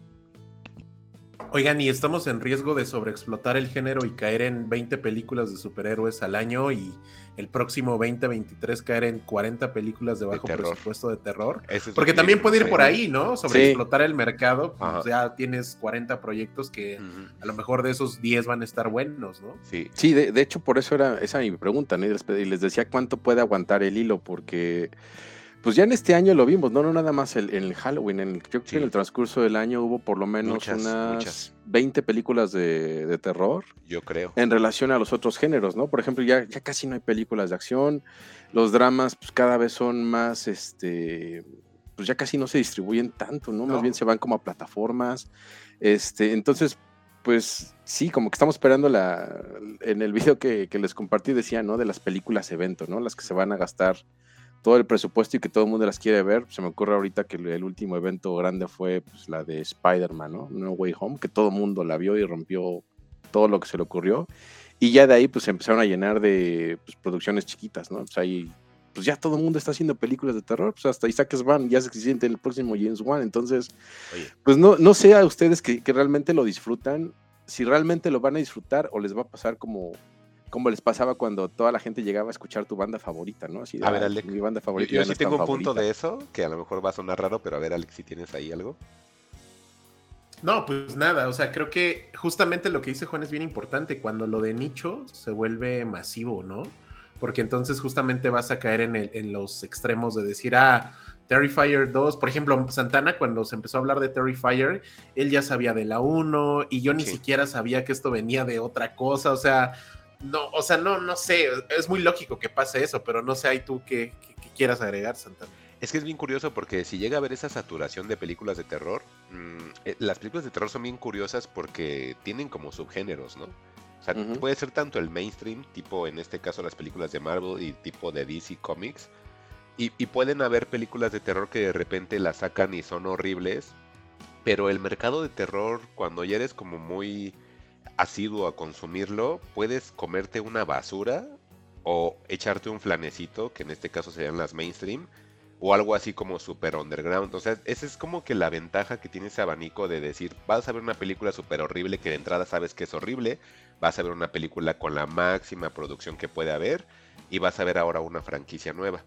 Oigan, y estamos en riesgo de sobreexplotar el género y caer en 20 películas de superhéroes al año y el próximo 2023 caer en 40 películas de bajo presupuesto de terror. Porque también puede ir por ahí, ¿no? Sobreexplotar el mercado. Pues ya tienes 40 proyectos que a lo mejor de esos 10 van a estar buenos, ¿no? Sí, sí de, hecho por eso era esa mi pregunta, ¿no? Y les decía cuánto puede aguantar el hilo, porque pues ya en este año lo vimos, no, no nada más el, en el Halloween, en yo creo que en el transcurso del año hubo por lo menos unas 20 películas de, terror. Yo creo. En relación a los otros géneros, ¿no? Por ejemplo, ya, ya casi no hay películas de acción, los dramas pues cada vez son más, este, pues ya casi no se distribuyen tanto, ¿no? Más bien se van como a plataformas, este, entonces, pues sí, como que estamos esperando la, en el video que, que les compartí decía, ¿no? De las películas evento, ¿no? Las que se van a gastar todo el presupuesto y que todo el mundo las quiere ver. Se me ocurre ahorita que el, último evento grande fue pues, la de Spider-Man, ¿no? No Way Home, que todo el mundo la vio y rompió todo lo que se le ocurrió. Y ya de ahí pues se empezaron a llenar de pues, producciones chiquitas, ¿no? Pues ahí, pues ya todo el mundo está haciendo películas de terror, pues hasta Isaac Van ya se siente el próximo James Wan, entonces, pues no, no sé a ustedes que, que realmente lo disfrutan, si realmente lo van a disfrutar o les va a pasar como como les pasaba cuando toda la gente llegaba a escuchar tu banda favorita, ¿no? a ver, Alex, mi banda favorita. Yo, sí tengo un punto de eso, que a lo mejor va a sonar raro, pero a ver, Alex, si tienes ahí algo. No, pues nada, o sea, creo que justamente lo que dice Juan es bien importante, cuando lo de nicho se vuelve masivo, ¿no? Porque entonces justamente vas a caer en, el, en los extremos de decir, ah, Terrifier 2, por ejemplo, Santana cuando se empezó a hablar de Terrifier, él ya sabía de la 1 y yo ni siquiera sabía que esto venía de otra cosa, o sea, no, o sea, no, no sé, es muy lógico que pase eso, pero no sé, hay tú que, quieras agregar, Santana. Es que es bien curioso porque si llega a haber esa saturación de películas de terror, mm, eh, las películas de terror son bien curiosas porque tienen como subgéneros, ¿no? O sea, puede ser tanto el mainstream, tipo en este caso las películas de Marvel y tipo de DC Comics, y, y pueden haber películas de terror que de repente las sacan y son horribles, pero el mercado de terror, cuando ya eres como muy asiduo a consumirlo, puedes comerte una basura o echarte un flanecito, que en este caso serían las mainstream, o algo así como super underground. O sea, esa es como que la ventaja que tiene ese abanico de decir, vas a ver una película super horrible que de entrada sabes que es horrible, vas a ver una película con la máxima producción que puede haber y vas a ver ahora una franquicia nueva.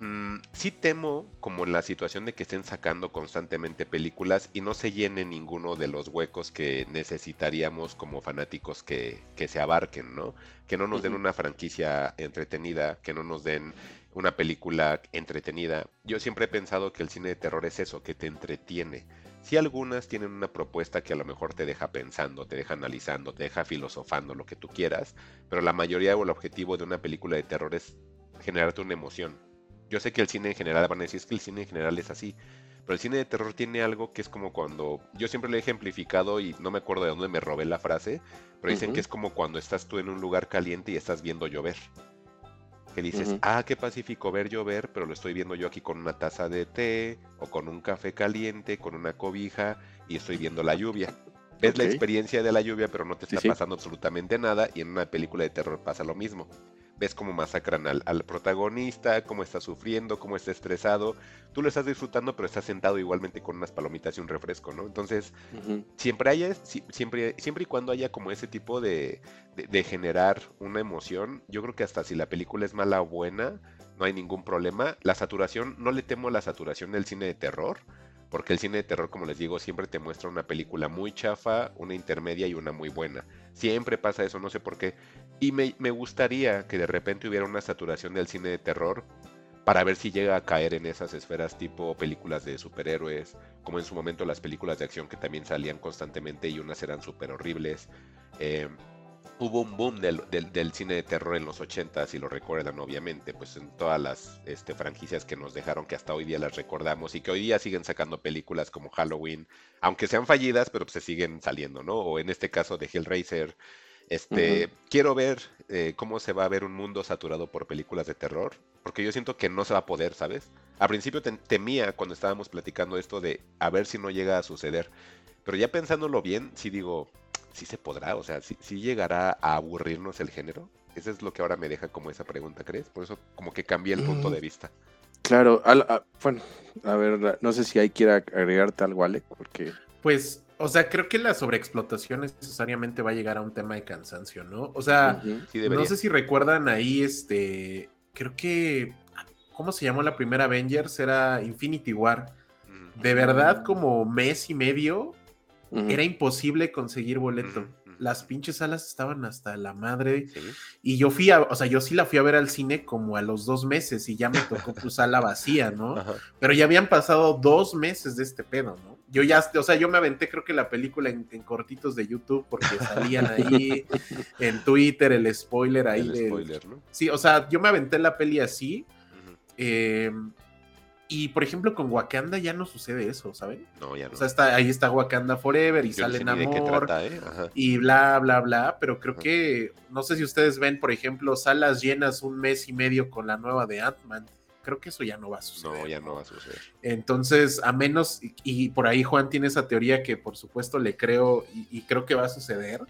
Mm, sí temo como la situación de que estén sacando constantemente películas y no se llene ninguno de los huecos que necesitaríamos como fanáticos que, se abarquen, ¿no? Que no nos den una franquicia entretenida, que no nos den una película entretenida. Yo siempre he pensado que el cine de terror es eso, que te entretiene. Si algunas tienen una propuesta que a lo mejor te deja pensando, te deja analizando, te deja filosofando, lo que tú quieras, pero la mayoría o el objetivo de una película de terror es generarte una emoción, yo sé que el cine en general van a decir es que el cine en general es así, pero el cine de terror tiene algo que es como cuando yo siempre lo he ejemplificado y no me acuerdo de dónde me robé la frase, pero dicen que es como cuando estás tú en un lugar caliente y estás viendo llover. Que dices, ah, qué pacífico ver llover, pero lo estoy viendo yo aquí con una taza de té o con un café caliente, con una cobija y estoy viendo la lluvia. Ves la experiencia de la lluvia, pero no te está pasando absolutamente nada y en una película de terror pasa lo mismo ves cómo masacran al, al protagonista, cómo está sufriendo, cómo está estresado. Tú lo estás disfrutando, pero estás sentado igualmente con unas palomitas y un refresco, ¿no? Entonces, siempre haya, si- siempre, siempre y cuando haya como ese tipo de, de- de generar una emoción, yo creo que hasta si la película es mala o buena, no hay ningún problema. La saturación, no le temo a la saturación del cine de terror, porque el cine de terror, como les digo, siempre te muestra una película muy chafa, una intermedia y una muy buena. Siempre pasa eso, no sé por qué. Y me, gustaría que de repente hubiera una saturación del cine de terror para ver si llega a caer en esas esferas tipo películas de superhéroes, como en su momento las películas de acción que también salían constantemente y unas eran súper horribles. Eh, hubo un boom del, cine de terror en los 80 si lo recuerdan obviamente, pues en todas las este, franquicias que nos dejaron que hasta hoy día las recordamos y que hoy día siguen sacando películas como Halloween, aunque sean fallidas, pero se siguen saliendo, ¿no? O en este caso de Hellraiser. Este, quiero ver eh, cómo se va a ver un mundo saturado por películas de terror, porque yo siento que no se va a poder, ¿sabes? Al principio tem- temía cuando estábamos platicando esto de a ver si no llega a suceder, pero ya pensándolo bien, sí digo, sí se podrá, o sea, sí, sí llegará a aburrirnos el género. Eso es lo que ahora me deja como esa pregunta, ¿crees? Por eso como que cambié el punto Mm. de vista. Claro, al- a- bueno, a ver, no sé si ahí quiera agregarte algo, Alec, porque Pues, o sea, creo que la sobreexplotación necesariamente va a llegar a un tema de cansancio, ¿no? O sea. Sí no sé si recuerdan ahí, este, creo que, ¿cómo se llamó la primera Avengers? Era Infinity War. De verdad, como mes y medio, era imposible conseguir boleto. Las pinches salas estaban hasta la madre. Sí. Y yo fui a, o sea, yo sí la fui a ver al cine como a los dos meses y ya me tocó pues sala vacía, ¿no? Ajá. Pero ya habían pasado dos meses de este pedo, ¿no? Yo ya, o sea, yo me aventé creo que la película en, en cortitos de YouTube porque salían ahí en Twitter el spoiler ahí El del- spoiler, ¿no? Sí, o sea, yo me aventé la peli así. Eh, y por ejemplo, con Wakanda ya no sucede eso, ¿saben? No, ya no. O sea, está, ahí está Wakanda Forever y Yo no sale sé de qué Namor trata, ¿eh? Y bla, bla, bla, pero creo Ajá. que, no sé si ustedes ven, por ejemplo, salas llenas un mes y medio con la nueva de Ant-Man. Creo que eso ya no va a suceder. No, ya no va a suceder. Entonces, a menos, y, y por ahí Juan tiene esa teoría que por supuesto le creo y, y creo que va a suceder.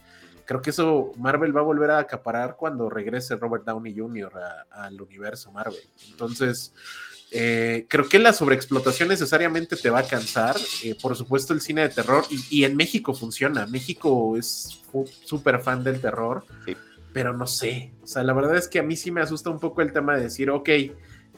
Creo que eso Marvel va a volver a acaparar cuando regrese Robert Downey Jr. al universo Marvel. Entonces, eh, creo que la sobreexplotación necesariamente te va a cansar. Eh, por supuesto, el cine de terror, y, y en México funciona. México es súper fan del terror, Sí. pero no sé. O sea, la verdad es que a mí sí me asusta un poco el tema de decir, ok,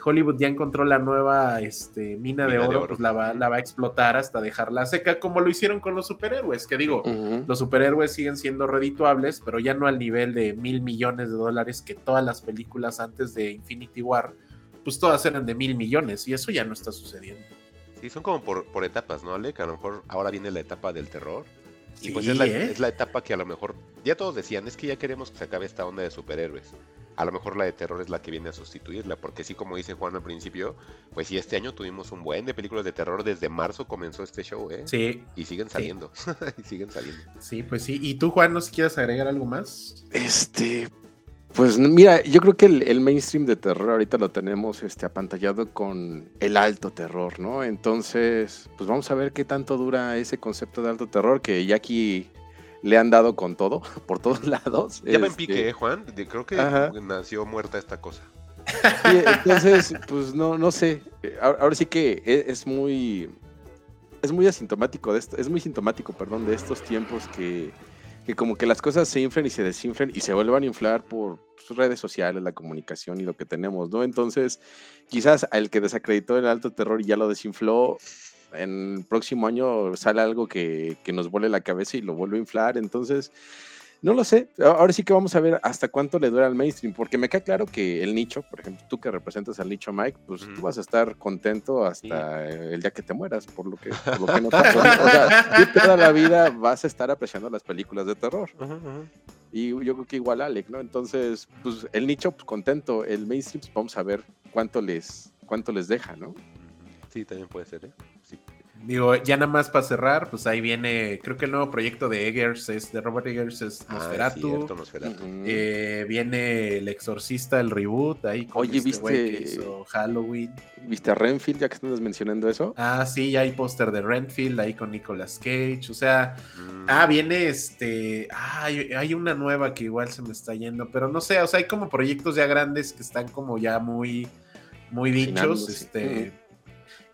Hollywood ya encontró la nueva este, mina, de, Mina de oro, oro. pues la va, la va a explotar hasta dejarla seca, como lo hicieron con los superhéroes, que digo, los superhéroes siguen siendo redituables, pero ya no al nivel de mil millones de dólares que todas las películas antes de Infinity War, pues todas eran de mil millones, y eso ya no está sucediendo. Sí, son como por, por etapas, ¿no, Ale? Que a lo mejor ahora viene la etapa del terror. Y Sí, pues es la, ¿eh? es la etapa que a lo mejor, ya todos decían, es que ya queremos que se acabe esta onda de superhéroes. A lo mejor la de terror es la que viene a sustituirla, porque sí, como dice Juan al principio, pues sí, este año tuvimos un buen de películas de terror, desde marzo comenzó este show, ¿eh? Sí, Y siguen saliendo, y siguen saliendo. sí, pues sí. ¿Y tú, Juan, no si quieres agregar algo más? Este, pues mira, yo creo que el, el mainstream de terror ahorita lo tenemos este, apantallado con el alto terror, ¿no? Entonces, pues vamos a ver qué tanto dura ese concepto de alto terror que ya aquí le han dado con todo, por todos lados. Ya me Este, pique, ¿eh, Juan? Creo que Ajá. nació muerta esta cosa. Sí, entonces, pues no, no sé. Eh, Ahora, ahora sí que e- es, muy. Es muy asintomático de esto. Es muy sintomático, perdón, de estos tiempos que, que como que las cosas se inflen y se desinflen y se vuelvan a inflar por pues, redes sociales, la comunicación y lo que tenemos, ¿no? Entonces, quizás el que desacreditó el alto terror y ya lo desinfló. En el próximo año sale algo que, que nos vuele la cabeza y lo vuelve a inflar. Entonces, no lo sé. Ahora sí que vamos a ver hasta cuánto le dura al mainstream, porque me queda claro que el nicho, por ejemplo, tú que representas al nicho Mike, pues tú vas a estar contento hasta el día que te mueras, por lo que, por lo que no pasó. O sea, tú toda la vida vas a estar apreciando las películas de terror. Y yo creo que igual Alec, ¿no? Entonces, pues el nicho, pues contento. El mainstream, pues vamos a ver cuánto les, cuánto les deja, ¿no? Sí, también puede ser, ¿eh? Sí. digo, ya nada más para cerrar, pues ahí viene, creo que el nuevo proyecto de Eggers es de Robert Eggers es Ah, Nosferatu. cierto, Nosferatu. Ujú. Eh, viene El Exorcista, el reboot, ahí con Oye, este que ¿viste? hizo Halloween. ¿Viste a Renfield ya que estás mencionando eso? Ah, sí, ya hay póster de Renfield ahí con Nicolas Cage. O sea, Mm. ah, viene este. Ah, hay, hay una nueva que igual se me está yendo, pero no sé, o sea, hay como proyectos ya grandes que están como ya muy, muy dichos. Este.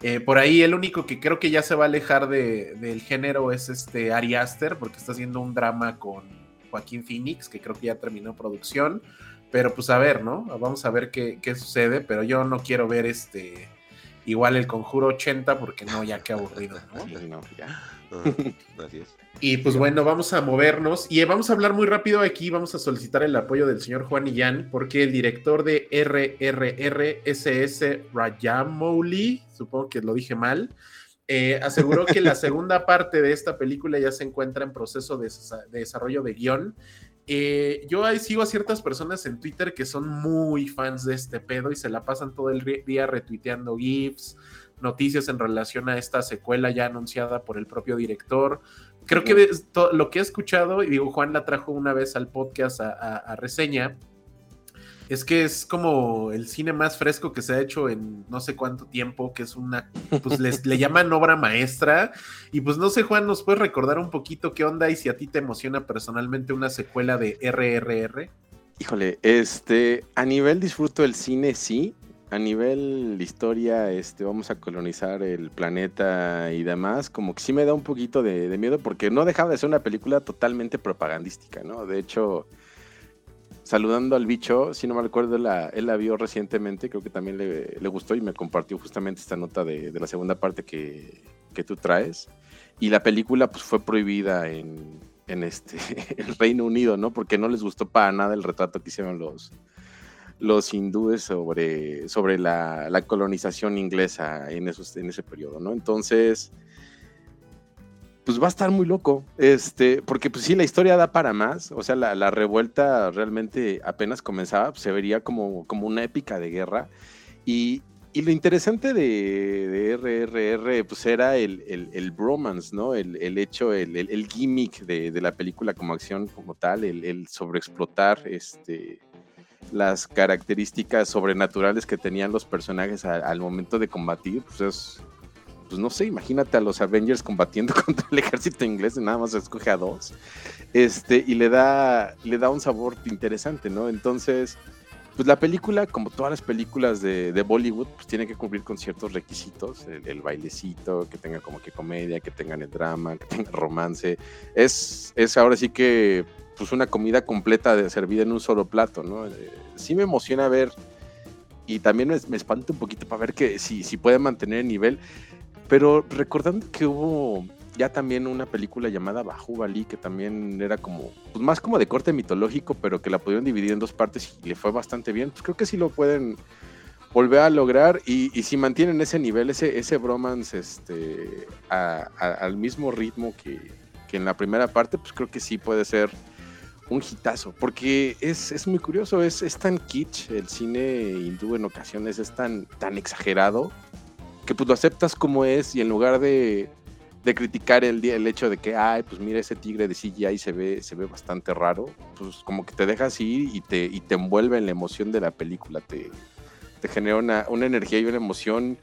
Eh, por ahí el único que creo que ya se va a alejar de- del género es este Ari Aster, porque está haciendo un drama con Joaquín Phoenix, que creo que ya terminó producción. Pero pues a ver, ¿no? Vamos a ver qué, qué sucede, pero yo no quiero ver este igual el conjuro 80 porque no, ya qué aburrido, no, ya. Ajá, Así es. Y pues bueno, vamos a movernos y vamos a hablar muy rápido aquí, vamos a solicitar el apoyo del señor Juan Illán, porque el director de RRRSS Rajamouli, supongo que lo dije mal, eh, aseguró que la segunda parte de esta película ya se encuentra en proceso de, desa- de desarrollo de guion. Eh, yo ahí sigo a ciertas personas en Twitter que son muy fans de este pedo y se la pasan todo el día retuiteando GIFs, noticias en relación a esta secuela ya anunciada por el propio director. Creo que lo que he escuchado, y digo, Juan la trajo una vez al podcast a, a- a reseña, es que es como el cine más fresco que se ha hecho en no sé cuánto tiempo, que es una, pues les, le llaman obra maestra. Y pues no sé, Juan, ¿nos puedes recordar un poquito qué onda y si a ti te emociona personalmente una secuela de RRR? Híjole, este, a nivel disfruto del cine, sí. A nivel historia, este, vamos a colonizar el planeta y demás, como que sí me da un poquito de, miedo porque no dejaba de ser una película totalmente propagandística, ¿no? De hecho, saludando al bicho, si no me recuerdo, él la vio recientemente, creo que también le, gustó y me compartió justamente esta nota de, de la segunda parte que, que tú traes. Y la película pues fue prohibida en, en este, el Reino Unido, ¿no? Porque no les gustó para nada el retrato que hicieron los, los hindúes sobre, sobre la, la colonización inglesa en, esos, en ese periodo, ¿no? Entonces, pues va a estar muy loco, este, porque pues sí, la historia da para más, o sea, la, la revuelta realmente apenas comenzaba, pues, se vería como, como una épica de guerra, y, y lo interesante de, de RRR, pues era el, el, el bromance, ¿no? El, el hecho, el, gimmick de, de, la película como acción como tal, el, el sobreexplotar este, las características sobrenaturales que tenían los personajes a, al momento de combatir, pues es, pues no sé, imagínate a los Avengers combatiendo contra el ejército inglés y nada más escoge a dos, este, y le da, le da un sabor interesante, ¿no? Entonces, pues la película, como todas las películas de, de Bollywood, pues tiene que cumplir con ciertos requisitos, el, bailecito, que tenga como que comedia, que tengan el drama, que tenga romance, es, es ahora sí que pues una comida completa de, servida en un solo plato, ¿no? Eh, sí me emociona ver y también me, me espanta un poquito para ver que si, si puede mantener el nivel, pero recordando que hubo ya también una película llamada Bahubali, que también era como, pues más como de corte mitológico, pero que la pudieron dividir en dos partes y le fue bastante bien. Pues creo que sí lo pueden volver a lograr y, si mantienen ese nivel, ese, ese bromance este, al mismo ritmo que, que, en la primera parte, pues creo que sí puede ser un hitazo, porque es, es muy curioso, es, es, tan kitsch el cine hindú en ocasiones, es tan, tan exagerado, que pues lo aceptas como es y en lugar de de criticar el, el hecho de que, ay, pues mira, ese tigre de CGI se ve, se ve bastante raro, pues como que te dejas ir y te, y te envuelve en la emoción de la película, te, te genera una, una, energía y una emoción,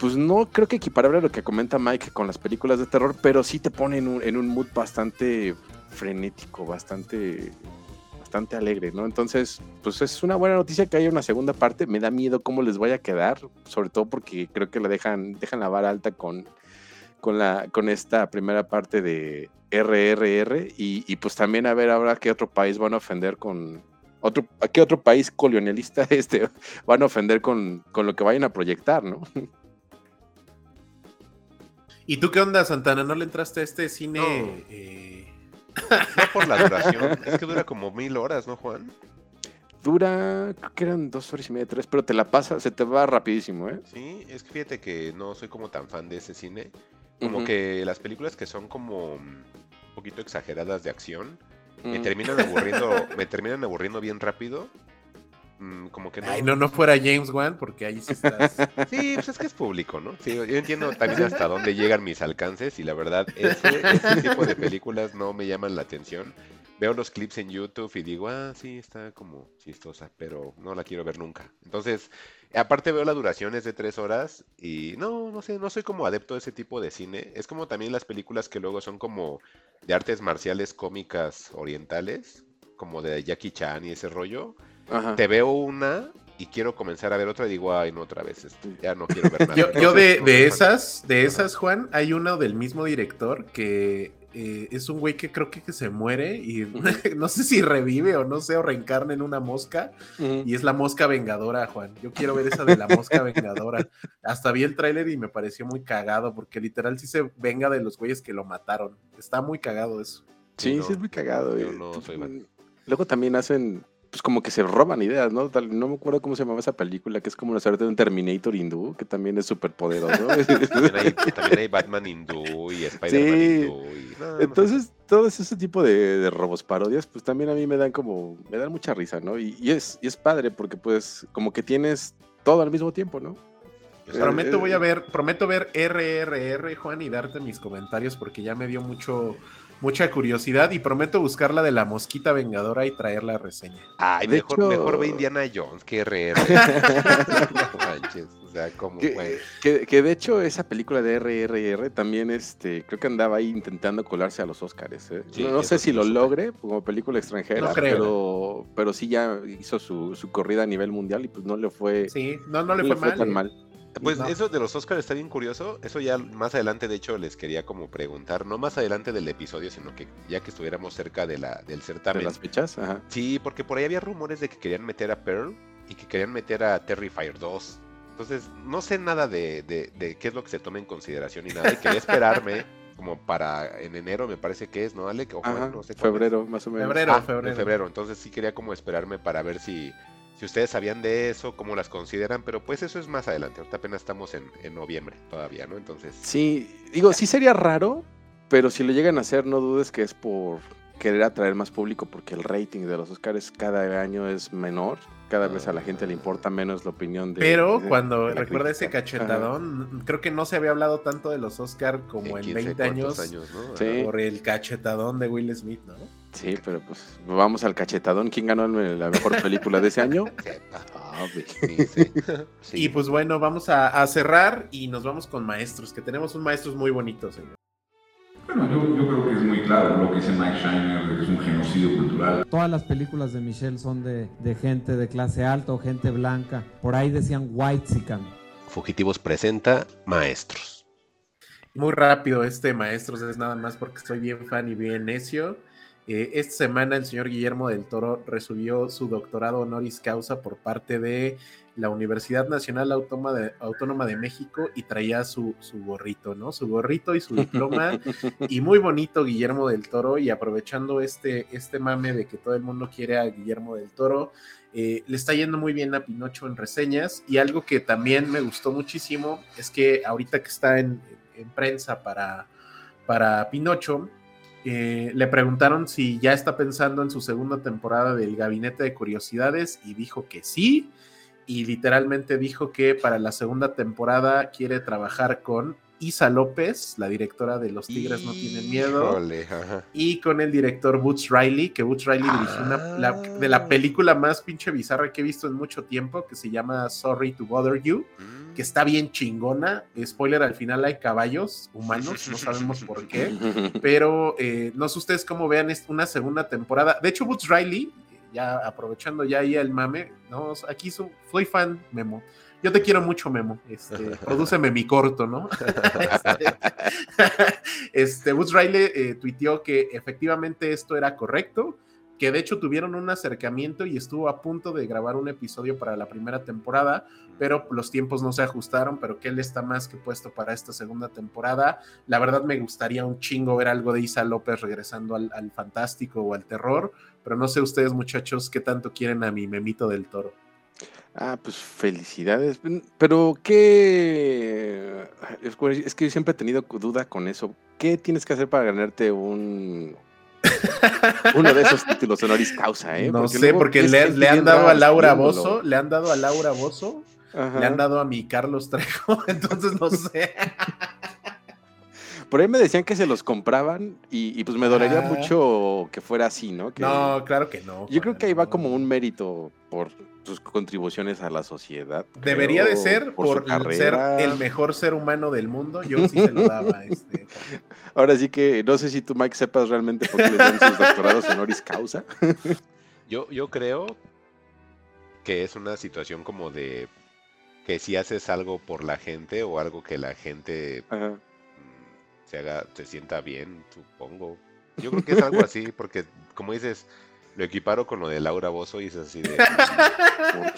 pues no creo que equiparable a lo que comenta Mike con las películas de terror, pero sí te pone en un, en un mood bastante frenético, bastante bastante alegre, ¿no? Entonces, pues es una buena noticia que haya una segunda parte. Me da miedo cómo les vaya a quedar, sobre todo porque creo que la dejan, dejan la vara alta con, con, la, con esta primera parte de RRR y, y, pues también a ver ahora qué otro país van a ofender con otro, a qué otro país colonialista este van a ofender con, con lo que vayan a proyectar, ¿no? ¿Y tú qué onda, Santana? ¿No le entraste a este cine? No, eh... no por la duración, es que dura como mil horas, ¿no, Juan? Dura, creo que eran dos horas y media, tres, pero te la pasa, se te va rapidísimo, ¿eh? Sí, es que fíjate que no soy como tan fan de ese cine. Como uh -huh. que las películas que son como un poquito exageradas de acción, uh -huh. me terminan aburriendo, me terminan aburriendo bien rápido. mm, como que no. Ay, no, no fuera James Wan, porque ahí sí estás. Sí, pues es que es público, ¿no? Sí, yo entiendo también hasta dónde llegan mis alcances y la verdad, ese, ese tipo de películas no me llaman la atención. Veo los clips en YouTube y digo, ah, sí, está como chistosa, pero no la quiero ver nunca. Entonces, aparte veo la duración es de tres horas y no, no sé, no soy como adepto de ese tipo de cine. Es como también las películas que luego son como de artes marciales cómicas orientales, como de Jackie Chan y ese rollo. Ajá. Te veo una y quiero comenzar a ver otra y digo, ay, no, otra vez, este, ya no quiero ver nada. Yo, yo de, de esas, de esas, Juan, hay uno del mismo director que eh, es un güey que creo que, que se muere y no sé si revive o no sé, o reencarna en una mosca. Y es la mosca vengadora, Juan. Yo quiero ver esa de la mosca vengadora. Hasta vi el tráiler y me pareció muy cagado, porque literal sí se venga de los güeyes que lo mataron. Está muy cagado eso. Sí, no, sí, es muy cagado. yo eh. no soy fan. Luego también hacen, pues como que se roban ideas, ¿no? Tal- no me acuerdo cómo se llamaba esa película, que es como una suerte de un Terminator hindú, que también es súper poderoso. También hay, también hay Batman hindú y Spider-Man Sí. hindú. Y, no, no sé. Entonces, todo ese tipo de, de robos parodias, pues también a mí me dan como, me dan mucha risa, ¿no? Y, y es, y es padre porque pues como que tienes todo al mismo tiempo, ¿no? Prometo eh, voy a ver, prometo ver RRR, Juan, y darte mis comentarios porque ya me dio mucho, mucha curiosidad y prometo buscar la de la mosquita vengadora y traer la reseña. Ay, De mejor, hecho- mejor ve Indiana Jones que RR. no manches, o sea, como, Que, güey. que- que de hecho esa película de RRR también, este, creo que andaba ahí intentando colarse a los Oscars. ¿eh? Sí, no, sé si lo logre como película extranjera, No creo. pero, pero sí ya hizo su, su corrida a nivel mundial y pues no le fue, Sí, no, no le fue, mal. tan eh. mal. Pues No. eso de los Oscars está bien curioso. Eso ya más adelante, de hecho, les quería como preguntar. No más adelante del episodio, sino que ya que estuviéramos cerca de la, del De certamen. las fechas, ajá. Sí, porque por ahí había rumores de que querían meter a Pearl y que querían meter a Terrifier 2. Entonces, no sé nada de, de- de qué es lo que se toma en consideración y nada. Y quería esperarme como para en enero, me parece que es, ¿no, Alec? O Juan, Ajá, no sé es. febrero, más o menos. Febrero, Ah, febrero. en febrero. Entonces sí quería como esperarme para ver si, si ustedes sabían de eso, cómo las consideran, pero pues eso es más adelante. Ahorita apenas estamos en, en noviembre todavía, ¿no? Entonces, Sí, digo, sí sería raro, pero si lo llegan a hacer, no dudes que es por querer atraer más público, porque el rating de los Oscars cada año es menor. Cada vez a la gente le importa menos la opinión de. Pero de- cuando de recuerda ese cachetadón, creo que no se había hablado tanto de los Oscar como en, 15 20 cuantos años, ¿no? Sí. Por el cachetadón de Will Smith, ¿no? Sí, pero pues vamos al cachetadón. ¿Quién ganó la mejor película de ese año? Ah. Sí, sí. Sí. Y pues bueno, vamos a, a cerrar y nos vamos con maestros, que tenemos un maestros muy bonito, señor. Bueno, yo, yo creo que es muy claro lo que dice Mike Shiner, de que es un genocidio cultural. Todas las películas de Michelle son de, de gente de clase alta o gente blanca. Por ahí decían white Fugitivos presenta Maestros. Muy rápido este maestros, es nada más porque soy bien fan y bien necio. Eh, esta semana el señor Guillermo del Toro recibió su doctorado honoris causa por parte de la Universidad Nacional Autónoma de, México y traía su, su gorrito, ¿no? Su gorrito y su diploma. y muy bonito Guillermo del Toro y aprovechando este, este mame de que todo el mundo quiere a Guillermo del Toro, eh, le está yendo muy bien a Pinocho en reseñas y algo que también me gustó muchísimo es que ahorita que está en, en prensa para, para Pinocho, eh, le preguntaron si ya está pensando en su segunda temporada del Gabinete de Curiosidades y dijo que sí. Y literalmente dijo que para la segunda temporada quiere trabajar con Isa López, la directora de Los Tigres No Tienen Miedo, y con el director Butch Riley, que Butch Riley dirigió una, la, de la película más pinche bizarra que he visto en mucho tiempo, que se llama Sorry to Bother You Mm. que está bien chingona. Spoiler, al final hay caballos humanos, no sabemos por qué. Pero eh, no sé ustedes cómo vean una segunda temporada. De hecho, Boots Riley, ya aprovechando ya ahí el mame, no, aquí su- soy fan, Memo. Yo te quiero mucho, Memo. Este, prodúceme mi corto, ¿no? este, este, Boots Riley eh, tuiteó que efectivamente esto era correcto, que de hecho tuvieron un acercamiento y estuvo a punto de grabar un episodio para la primera temporada, pero los tiempos no se ajustaron, pero que él está más que puesto para esta segunda temporada. La verdad me gustaría un chingo ver algo de Isa López regresando al, al fantástico o al terror, pero no sé ustedes muchachos qué tanto quieren a mi memito del toro. Ah, pues felicidades. Pero, ¿qué? Es que- yo siempre he tenido duda con eso. ¿Qué tienes que hacer para ganarte un, Uno de esos títulos honoris causa, ¿eh? No Porque sé, porque le, le han dado a Laura. Bozo, le han dado a Laura Bozo, le han dado a mi Carlos Trejo, entonces no sé. Por ahí me decían que se los compraban y, y pues me dolería Ah. mucho que fuera así, ¿no? Que- No, claro que no. Yo creo que ahí va no. como un mérito por sus contribuciones a la sociedad. Debería de ser por, ser el mejor ser humano del mundo. Yo sí se lo daba. Este, Ahora sí que no sé si tú, Mike, sepas realmente por qué les dan sus doctorados honoris causa. Yo, yo creo que es una situación como de que si haces algo por la gente o algo que la gente Ajá. Se haga, se sienta bien, supongo. Yo creo que es algo así, porque como dices, lo equiparo con lo de Laura Bozo y es así de...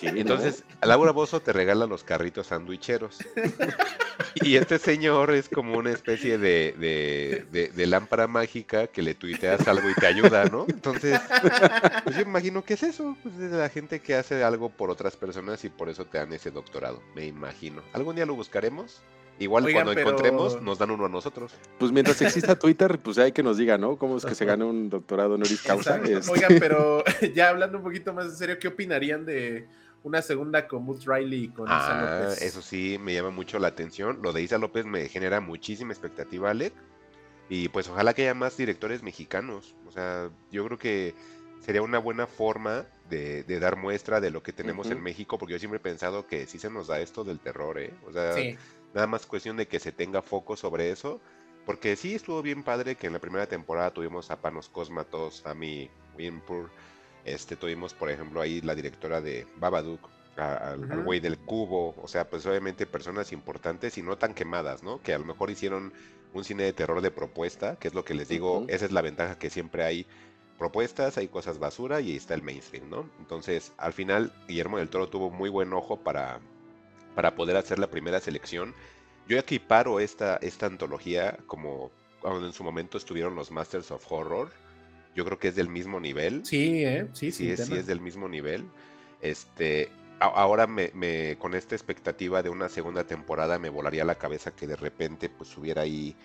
Entonces, Laura Bozo te regala los carritos sandwicheros. Y este señor es como una especie de, de- de- de lámpara mágica que le tuiteas algo y te ayuda, ¿no? Entonces, pues yo imagino que es eso, pues es la gente que hace algo por otras personas y por eso te dan ese doctorado, me imagino. ¿Algún día lo buscaremos? Igual Oigan, cuando pero- encontremos nos dan uno a nosotros. Pues mientras exista Twitter, pues hay que nos diga, ¿no? ¿Cómo es que se gana un doctorado honoris causa? Este, Oigan, pero ya hablando un poquito más en serio, ¿qué opinarían de una segunda con Boots Riley y con Isa Ah, López? eso sí, me llama mucho la atención. Lo de Isa López me genera muchísima expectativa, Alec. Y pues ojalá que haya más directores mexicanos. O sea, yo creo que sería una buena forma de, de dar muestra de lo que tenemos en México, porque yo siempre he pensado que sí se nos da esto del terror, ¿eh? O sea, Sí. Nada más cuestión de que se tenga foco sobre eso. Porque sí estuvo bien padre que en la primera temporada tuvimos a Panos Cosmatos, a mi Winpur. Este, tuvimos, por ejemplo, ahí la directora de Babadook, a- al güey del cubo. O sea, pues obviamente personas importantes y no tan quemadas, ¿no? Que a lo mejor hicieron un cine de terror de propuesta, que es lo que les digo, esa es la ventaja que siempre hay propuestas, hay cosas basura y ahí está el mainstream, ¿no? Entonces, al final, Guillermo del Toro tuvo muy buen ojo para, para poder hacer la primera selección. Yo equiparo esta, esta antología como cuando en su momento estuvieron los Masters of Horror. Yo creo que es del mismo nivel. Sí, ¿eh? Sí, Sí, sí. es, sí es del mismo nivel. Este, a- ahora me, me- con esta expectativa de una segunda temporada me volaría la cabeza que de repente pues hubiera ahí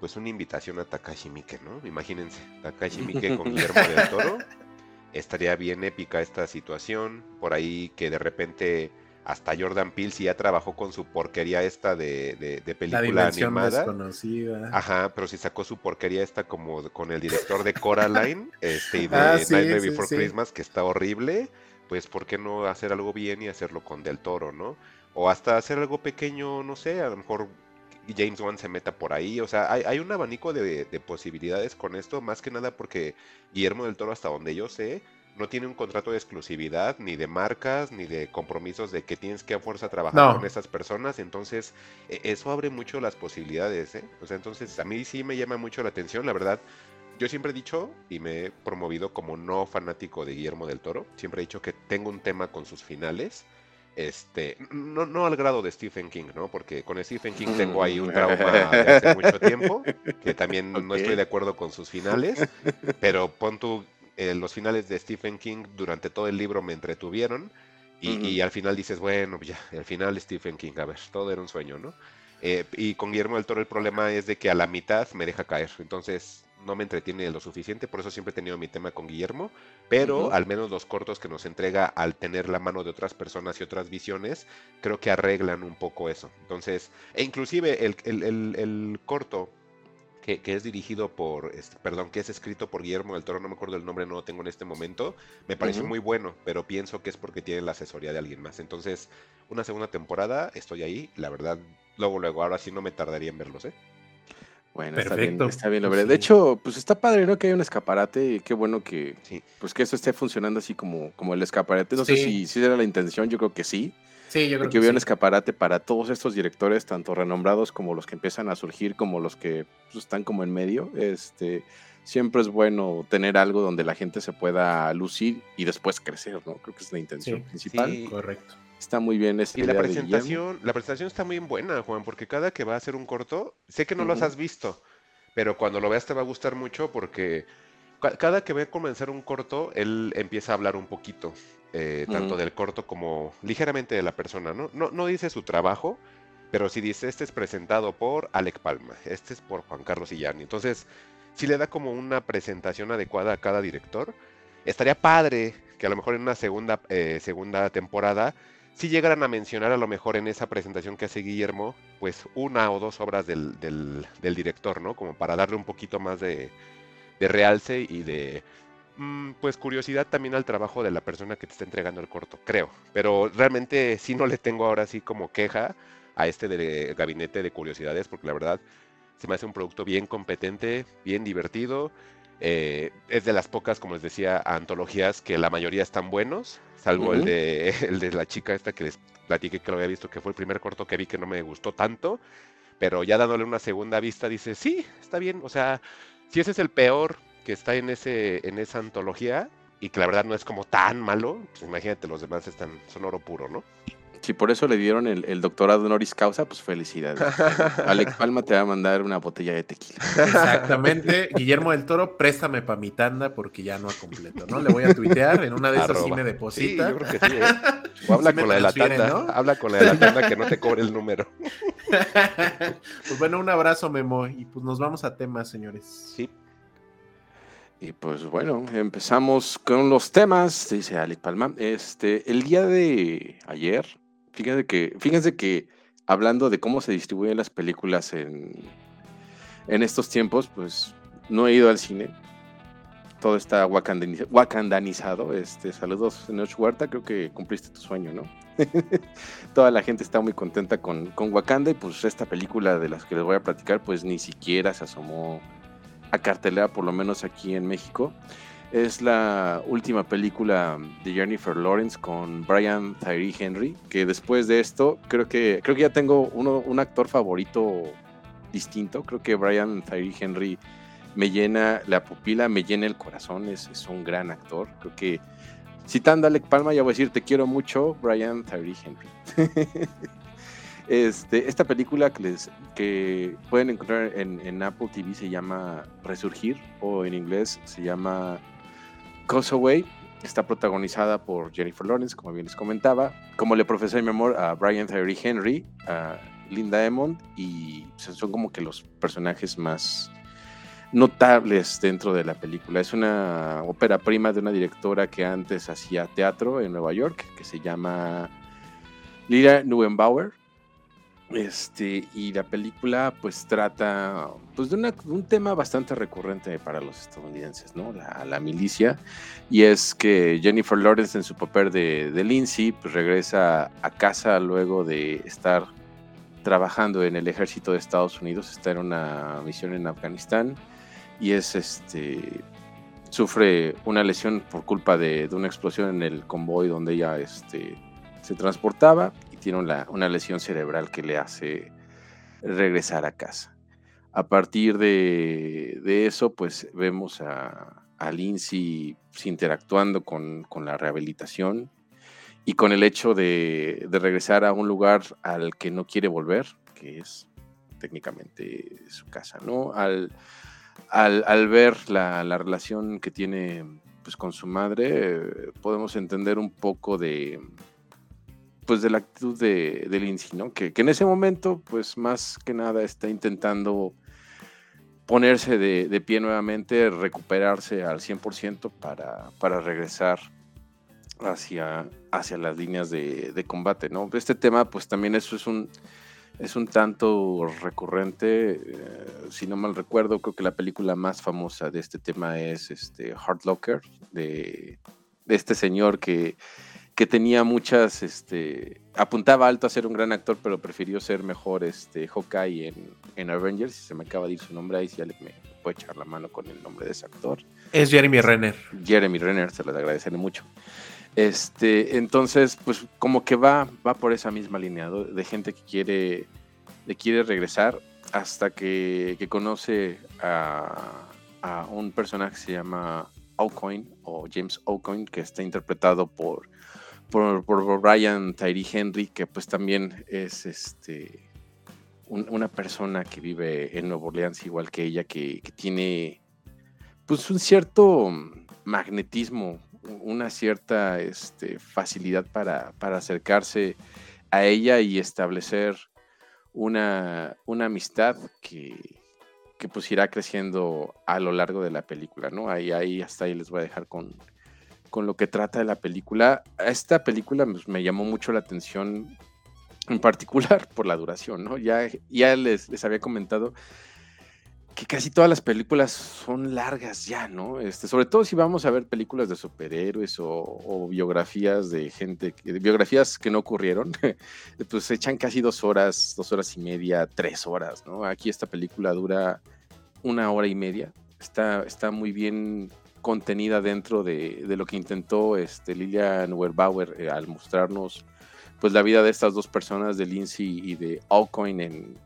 pues una invitación a Takashi Miike, ¿no? Imagínense, Takashi Miike con Guillermo del Toro. Estaría bien épica esta situación. Por ahí que de repente hasta Jordan Peele si ya trabajó con su porquería esta de, de- de La película dimensión animada. desconocida. Ajá, pero si sacó su porquería esta como con el director de Coraline, este, y de Ah, sí, Nightmare sí, Before sí. Christmas, que está horrible, pues ¿por qué no hacer algo bien y hacerlo con Del Toro, no? O hasta hacer algo pequeño, no sé, a lo mejor James Wan se meta por ahí, o sea, hay, hay un abanico de, de posibilidades con esto, más que nada porque Guillermo del Toro, hasta donde yo sé, no tiene un contrato de exclusividad, ni de marcas, ni de compromisos de que tienes que a fuerza trabajar No. con esas personas. Entonces, e- eso abre mucho las posibilidades, ¿eh? O sea, entonces a mí sí me llama mucho la atención, la verdad. Yo siempre he dicho y me he promovido como no fanático de Guillermo del Toro. Siempre he dicho que tengo un tema con sus finales. Este, no, no al grado de Stephen King, ¿no? Porque con Stephen King tengo ahí un trauma de hace mucho tiempo, que también no estoy de acuerdo con sus finales, pero pon tú, eh, los finales de Stephen King durante todo el libro me entretuvieron y, al final dices, bueno, ya, al final Stephen King, a ver, todo era un sueño, ¿no? Eh, y con Guillermo del Toro el problema es de que a la mitad me deja caer, entonces no me entretiene lo suficiente, por eso siempre he tenido mi tema con Guillermo, pero al menos los cortos que nos entrega al tener la mano de otras personas y otras visiones, creo que arreglan un poco eso. Entonces, e inclusive el, el- el- el corto que, que es dirigido por, este, perdón, que es escrito por Guillermo del Toro, no me acuerdo el nombre, no lo tengo en este momento, me pareció muy bueno, pero pienso que es porque tiene la asesoría de alguien más. Entonces, una segunda temporada, estoy ahí, la verdad, luego, luego, ahora sí no me tardaría en verlos, ¿eh? Bueno, está bien, Perfecto. está bien, lo veré. sí. De hecho, pues está padre, ¿no? Que hay un escaparate y qué bueno que, Sí. pues que esto esté funcionando así como, como el escaparate. No sé si, si era la intención, yo creo que sí. Sí, yo creo que que hubiera un escaparate para todos estos directores, tanto renombrados como los que empiezan a surgir, como los que pues, están como en medio. Este, siempre es bueno tener algo donde la gente se pueda lucir y después crecer, ¿no? Creo que es la intención Sí, principal. sí. Correcto. Está muy bien esta Y la idea de Guillermo. presentación, la presentación está muy buena, Juan, porque cada que va a hacer un corto, sé que no los Ujú. has visto, pero cuando lo veas te va a gustar mucho porque ca- cada que ve a comenzar un corto, él empieza a hablar un poquito, eh, tanto del corto como ligeramente de la persona, ¿no? No, no dice su trabajo, pero sí dice, este es presentado por Alec Palma, este es por Juan Carlos Illani. Entonces, sí le da como una presentación adecuada a cada director. Estaría padre que a lo mejor en una segunda, eh, segunda temporada si llegaran a mencionar a lo mejor en esa presentación que hace Guillermo, pues una o dos obras del, del, director, ¿no? Como para darle un poquito más de, de realce y de, pues curiosidad también al trabajo de la persona que te está entregando el corto, creo. Pero realmente sí no le tengo ahora sí como queja a este de gabinete de curiosidades, porque la verdad se me hace un producto bien competente, bien divertido. Eh, es de las pocas, como les decía, antologías que la mayoría están buenos, salvo el, de, el de la chica esta que les platiqué que lo había visto, que fue el primer corto que vi que no me gustó tanto, pero ya dándole una segunda vista dice, sí, está bien, o sea, si ese es el peor que está en, ese, en esa antología y que la verdad no es como tan malo, pues imagínate, los demás están, son oro puro, ¿no? Si por eso le dieron el, doctorado honoris causa, pues felicidades. Alex Palma te va a mandar una botella de tequila. Exactamente. Guillermo del Toro, préstame para mi tanda porque ya no ha completo, ¿no? Le voy a tuitear, en una de esas sí me deposita. Sí, yo creo que sí, ¿eh? O habla con la de la tanda, ¿no? habla con la de la tanda que no te cobre el número. pues bueno, un abrazo, Memo, y pues nos vamos a temas, señores. Sí. Y pues bueno, empezamos con los temas, dice Alex Palma. Este, el día de ayer, Fíjense que, fíjense que hablando de cómo se distribuyen las películas en, en estos tiempos, pues no he ido al cine. Todo está wakandanizado. Este, saludos, señor Huerta. Creo que cumpliste tu sueño, ¿no? Toda la gente está muy contenta con, con Wakanda y pues esta película de las que les voy a platicar, pues ni siquiera se asomó a cartelera, por lo menos aquí en México. Es la última película de Jennifer Lawrence con Brian Tyree Henry, que después de esto creo que creo que ya tengo uno, un actor favorito distinto. Creo que Brian Tyree Henry me llena la pupila, me llena el corazón, es, un gran actor. Creo que citando Alec Palma ya voy a decir te quiero mucho, Brian Tyree Henry. Este, esta película que, les, pueden encontrar en, en, Apple TV se llama Resurgir o en inglés se llama Causeway está protagonizada por Jennifer Lawrence, como bien les comentaba, como le profesé mi amor a Brian Tyree Henry, a Linda Emond, y son como que los personajes más notables dentro de la película. Es una ópera prima de una directora que antes hacía teatro en Nueva York, que se llama Lira Neuenbauer. Este, y la película pues trata pues, de, un tema bastante recurrente para los estadounidenses, ¿no? La, milicia. Y es que Jennifer Lawrence en su papel de, de Lindsay pues, regresa a casa luego de estar trabajando en el ejército de Estados Unidos, está en una misión en Afganistán y es este sufre una lesión por culpa de, de una explosión en el convoy donde ella este, se transportaba tiene una, lesión cerebral que le hace regresar a casa. A partir de, eso, pues vemos a, a Lindsay interactuando con, la rehabilitación y con el hecho de, regresar a un lugar al que no quiere volver, que es técnicamente su casa, ¿no? Al, ver la, la, relación que tiene pues, con su madre, podemos entender un poco de, pues de la actitud de, de Lindsay, ¿no? Que, en ese momento, pues más que nada está intentando ponerse de, pie nuevamente, recuperarse al 100% para, para regresar hacia, hacia las líneas de, combate, ¿no? Este tema, pues también eso es un, es un tanto recurrente, eh, si no mal recuerdo, creo que la película más famosa de este tema es este Hard Locker, de, de este señor que que tenía muchas, este, apuntaba alto a ser un gran actor, pero prefirió ser mejor este, Hawkeye en, en Avengers, se me acaba de ir su nombre ahí, si Alec me puede echar la mano con el nombre de ese actor. Es Jeremy Renner. Jeremy Renner, se lo agradeceré mucho. Este, entonces, pues como que va, va por esa misma línea de gente que quiere, le quiere regresar hasta que, que conoce a, a, un personaje que se llama O'Coin o James O'Coin, que está interpretado por por, por Brian Tyree Henry, que pues también es este una persona que vive en Nueva Orleans igual que ella, que, tiene pues un cierto magnetismo, una cierta este, facilidad para, para, acercarse a ella y establecer una, una amistad que, que pues irá creciendo a lo largo de la película, ¿no? Ahí, ahí hasta ahí les voy a dejar con, con lo que trata de la película. Esta película pues, me llamó mucho la atención en particular por la duración, ¿no? Ya, les, había comentado que casi todas las películas son largas ya, ¿no? Este, sobre todo si vamos a ver películas de superhéroes o, biografías de gente, biografías que no ocurrieron, pues echan casi dos horas, dos horas y media, tres horas, ¿no? Aquí esta película dura una hora y media, está, está muy bien contenida dentro de, lo que intentó este, Lilian Werbauer eh, al mostrarnos pues la vida de estas dos personas, de Lindsay y de Alcoin en,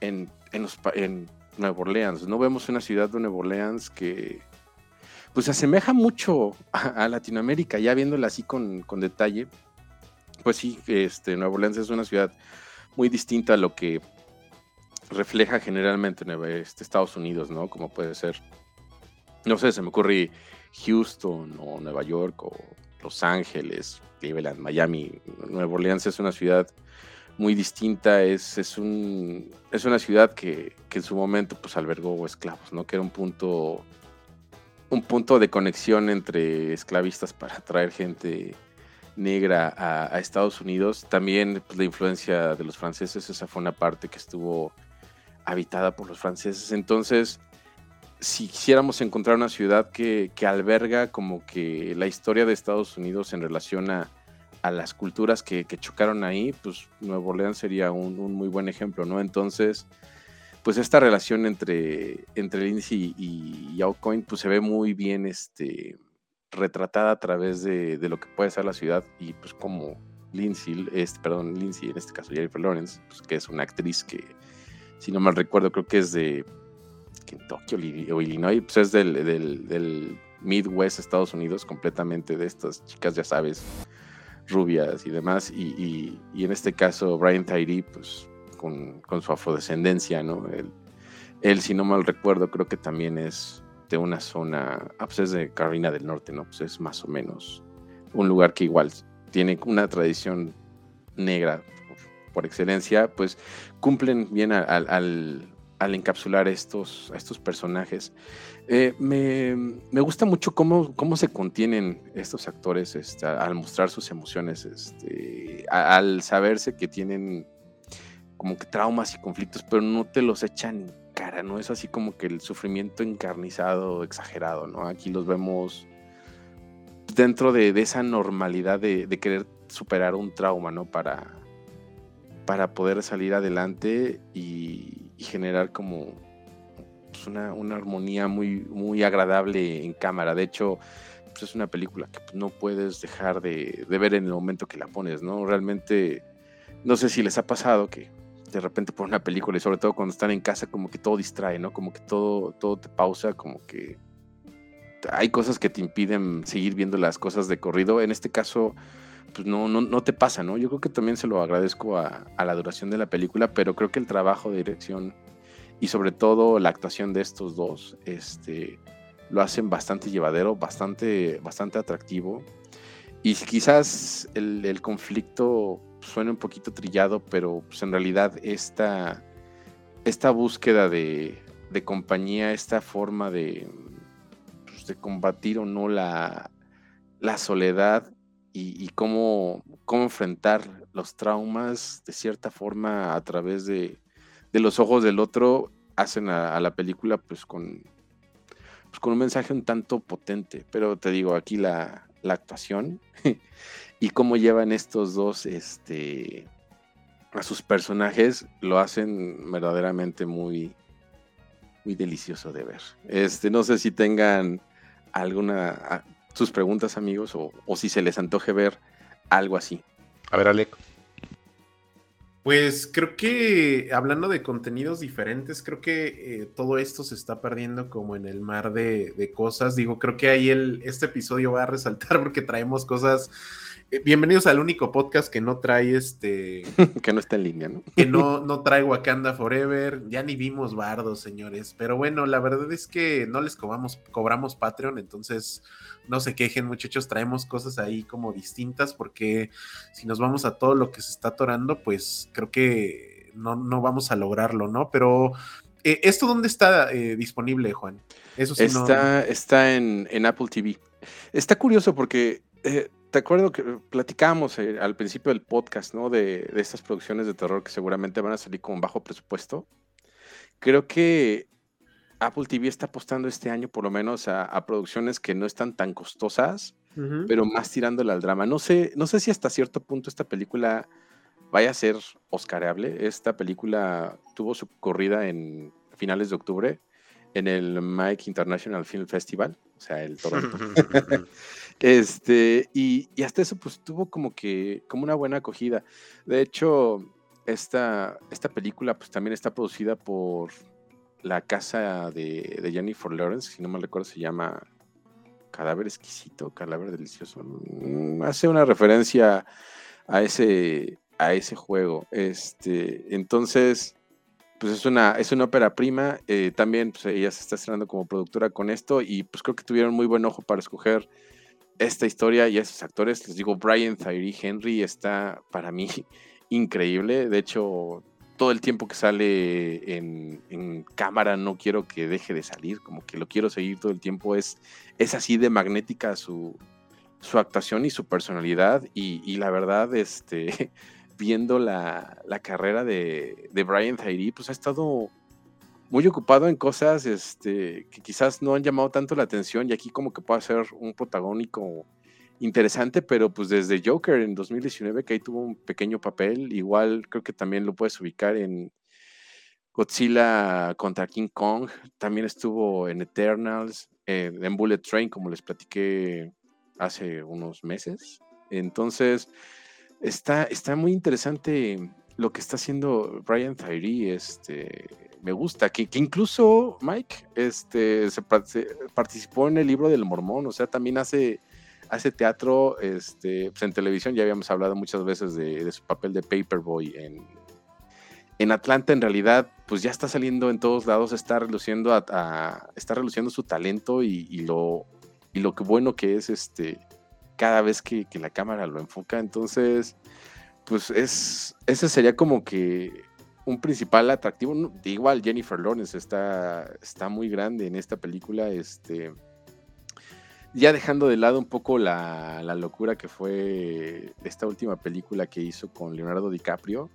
en, en, Nueva Orleans. No vemos una ciudad de Nueva Orleans que pues se asemeja mucho a, Latinoamérica, ya viéndola así con, detalle. Pues sí, este, Nueva Orleans es una ciudad muy distinta a lo que refleja generalmente este, Estados Unidos, ¿no? Como puede ser, no sé, se me ocurre Houston o Nueva York o Los Ángeles, Cleveland, Miami. Nueva Orleans es una ciudad muy distinta, es, es, un, es una ciudad que, en su momento pues albergó esclavos, ¿no? Que era un punto, un punto de conexión entre esclavistas para traer gente negra a, Estados Unidos. También pues, la influencia de los franceses, esa fue una parte que estuvo habitada por los franceses. Entonces, si quisiéramos encontrar una ciudad que, que alberga como que la historia de Estados Unidos en relación a a las culturas que, chocaron ahí, pues Nuevo Orleans sería un, muy buen ejemplo, ¿no? Entonces, pues esta relación entre, entre Lindsay y, y pues se ve muy bien este, retratada a través de, lo que puede ser la ciudad y pues como Lindsay, este, perdón, Lindsay, en este caso Jennifer Lawrence, pues, que es una actriz que, si no mal recuerdo, creo que es de Kentucky o Illinois, pues es del, del, del Midwest, Estados Unidos, completamente de estas chicas, ya sabes, rubias y demás, y, en este caso Brian Tyree, pues con, su afrodescendencia, ¿no? Él, si no mal recuerdo, creo que también es de una zona, ah, pues es de Carolina del Norte, ¿no? Pues es más o menos un lugar que igual tiene una tradición negra por, excelencia, pues cumplen bien al, al encapsular estos, a estos personajes. Eh, me, gusta mucho cómo, cómo, se contienen estos actores este, al mostrar sus emociones, este, al saberse que tienen como que traumas y conflictos, pero no te los echan en cara, no es así como que el sufrimiento encarnizado, exagerado, ¿no? Aquí los vemos dentro de, esa normalidad de, de, querer superar un trauma, ¿no? Para, para poder salir adelante y, y generar como pues, una, armonía muy, muy agradable en cámara. De hecho, pues, es una película que no puedes dejar de, ver en el momento que la pones, ¿no? Realmente, no sé si les ha pasado que de repente por una película y sobre todo cuando están en casa como que todo distrae, ¿no? Como que todo, todo te pausa, como que hay cosas que te impiden seguir viendo las cosas de corrido. En este caso, pues no, no, no te pasa, ¿no? Yo creo que también se lo agradezco a, la duración de la película, pero creo que el trabajo de dirección y sobre todo la actuación de estos dos, este, lo hacen bastante llevadero, bastante, bastante atractivo. Y quizás el, conflicto suene un poquito trillado, pero pues en realidad esta, esta búsqueda de, compañía, esta forma de, pues, de combatir o no la, la soledad, y, cómo, cómo, enfrentar los traumas de cierta forma a través de, los ojos del otro, hacen a, la película pues con, pues con un mensaje un tanto potente. Pero te digo, aquí la, actuación y cómo llevan estos dos este, a sus personajes lo hacen verdaderamente muy, muy delicioso de ver. Este, no sé si tengan alguna sus preguntas, amigos, o, si se les antoje ver algo así. A ver, Alec. Pues creo que hablando de contenidos diferentes, creo que eh, todo esto se está perdiendo como en el mar de, de, cosas. Digo, creo que ahí el, este episodio va a resaltar porque traemos cosas bienvenidos al único podcast que no trae este. que no está en línea, ¿no? que no, no trae Wakanda Forever. Ya ni vimos bardos, señores. Pero bueno, la verdad es que no les cobramos, cobramos Patreon, entonces no se quejen, muchachos. Traemos cosas ahí como distintas, porque si nos vamos a todo lo que se está atorando, pues creo que no, no vamos a lograrlo, ¿no? Pero Eh, ¿Esto dónde está eh, disponible, Juan? Eso sí está, está en, en, Apple TV. Está curioso porque eh, te acuerdo que platicábamos al principio del podcast, ¿no? De, de, estas producciones de terror que seguramente van a salir con bajo presupuesto. Creo que Apple TV está apostando este año por lo menos a, producciones que no están tan costosas, pero más tirándole al drama. No sé, no sé si hasta cierto punto esta película vaya a ser oscareable. Esta película tuvo su corrida en finales de octubre en el Mike International Film Festival, o sea, el Toronto. este, y, hasta eso, pues tuvo como que, como una buena acogida. De hecho, esta, esta película, pues también está producida por la casa de, Jennifer Lawrence, si no me recuerdo, se llama Cadáver Exquisito, Cadáver Delicioso. Mm, hace una referencia a ese, a ese juego. Este, entonces, pues es una, es una ópera prima. Eh, también pues, ella se está estrenando como productora con esto y pues creo que tuvieron muy buen ojo para escoger esta historia y esos actores. Les digo, Brian Tyree Henry está para mí increíble. De hecho, todo el tiempo que sale en, cámara no quiero que deje de salir, como que lo quiero seguir todo el tiempo. Es, es así de magnética su, su actuación y su personalidad. Y, la verdad, este, viendo la, carrera de, de Brian Tyree, pues ha estado muy ocupado en cosas este, que quizás no han llamado tanto la atención y aquí como que puede ser un protagónico interesante, pero pues desde Joker en 2019, que ahí tuvo un pequeño papel, igual creo que también lo puedes ubicar en Godzilla contra King Kong, también estuvo en Eternals, en Bullet Train, como les platiqué hace unos meses. Entonces, está, está muy interesante lo que está haciendo Brian Tyree, este, me gusta, que, que incluso Mike este, se, participó en el libro del mormón, o sea, también hace hace teatro este, pues en televisión, ya habíamos hablado muchas veces de, su papel de Paperboy en, en Atlanta, en realidad, pues ya está saliendo en todos lados, está reluciendo, a, está reluciendo su talento y, lo, y lo que bueno que es este, cada vez que, la cámara lo enfoca. Entonces, pues es, ese sería como que un principal atractivo. Igual Jennifer Lawrence está, está muy grande en esta película. Este, ya dejando de lado un poco la, locura que fue esta última película que hizo con Leonardo DiCaprio,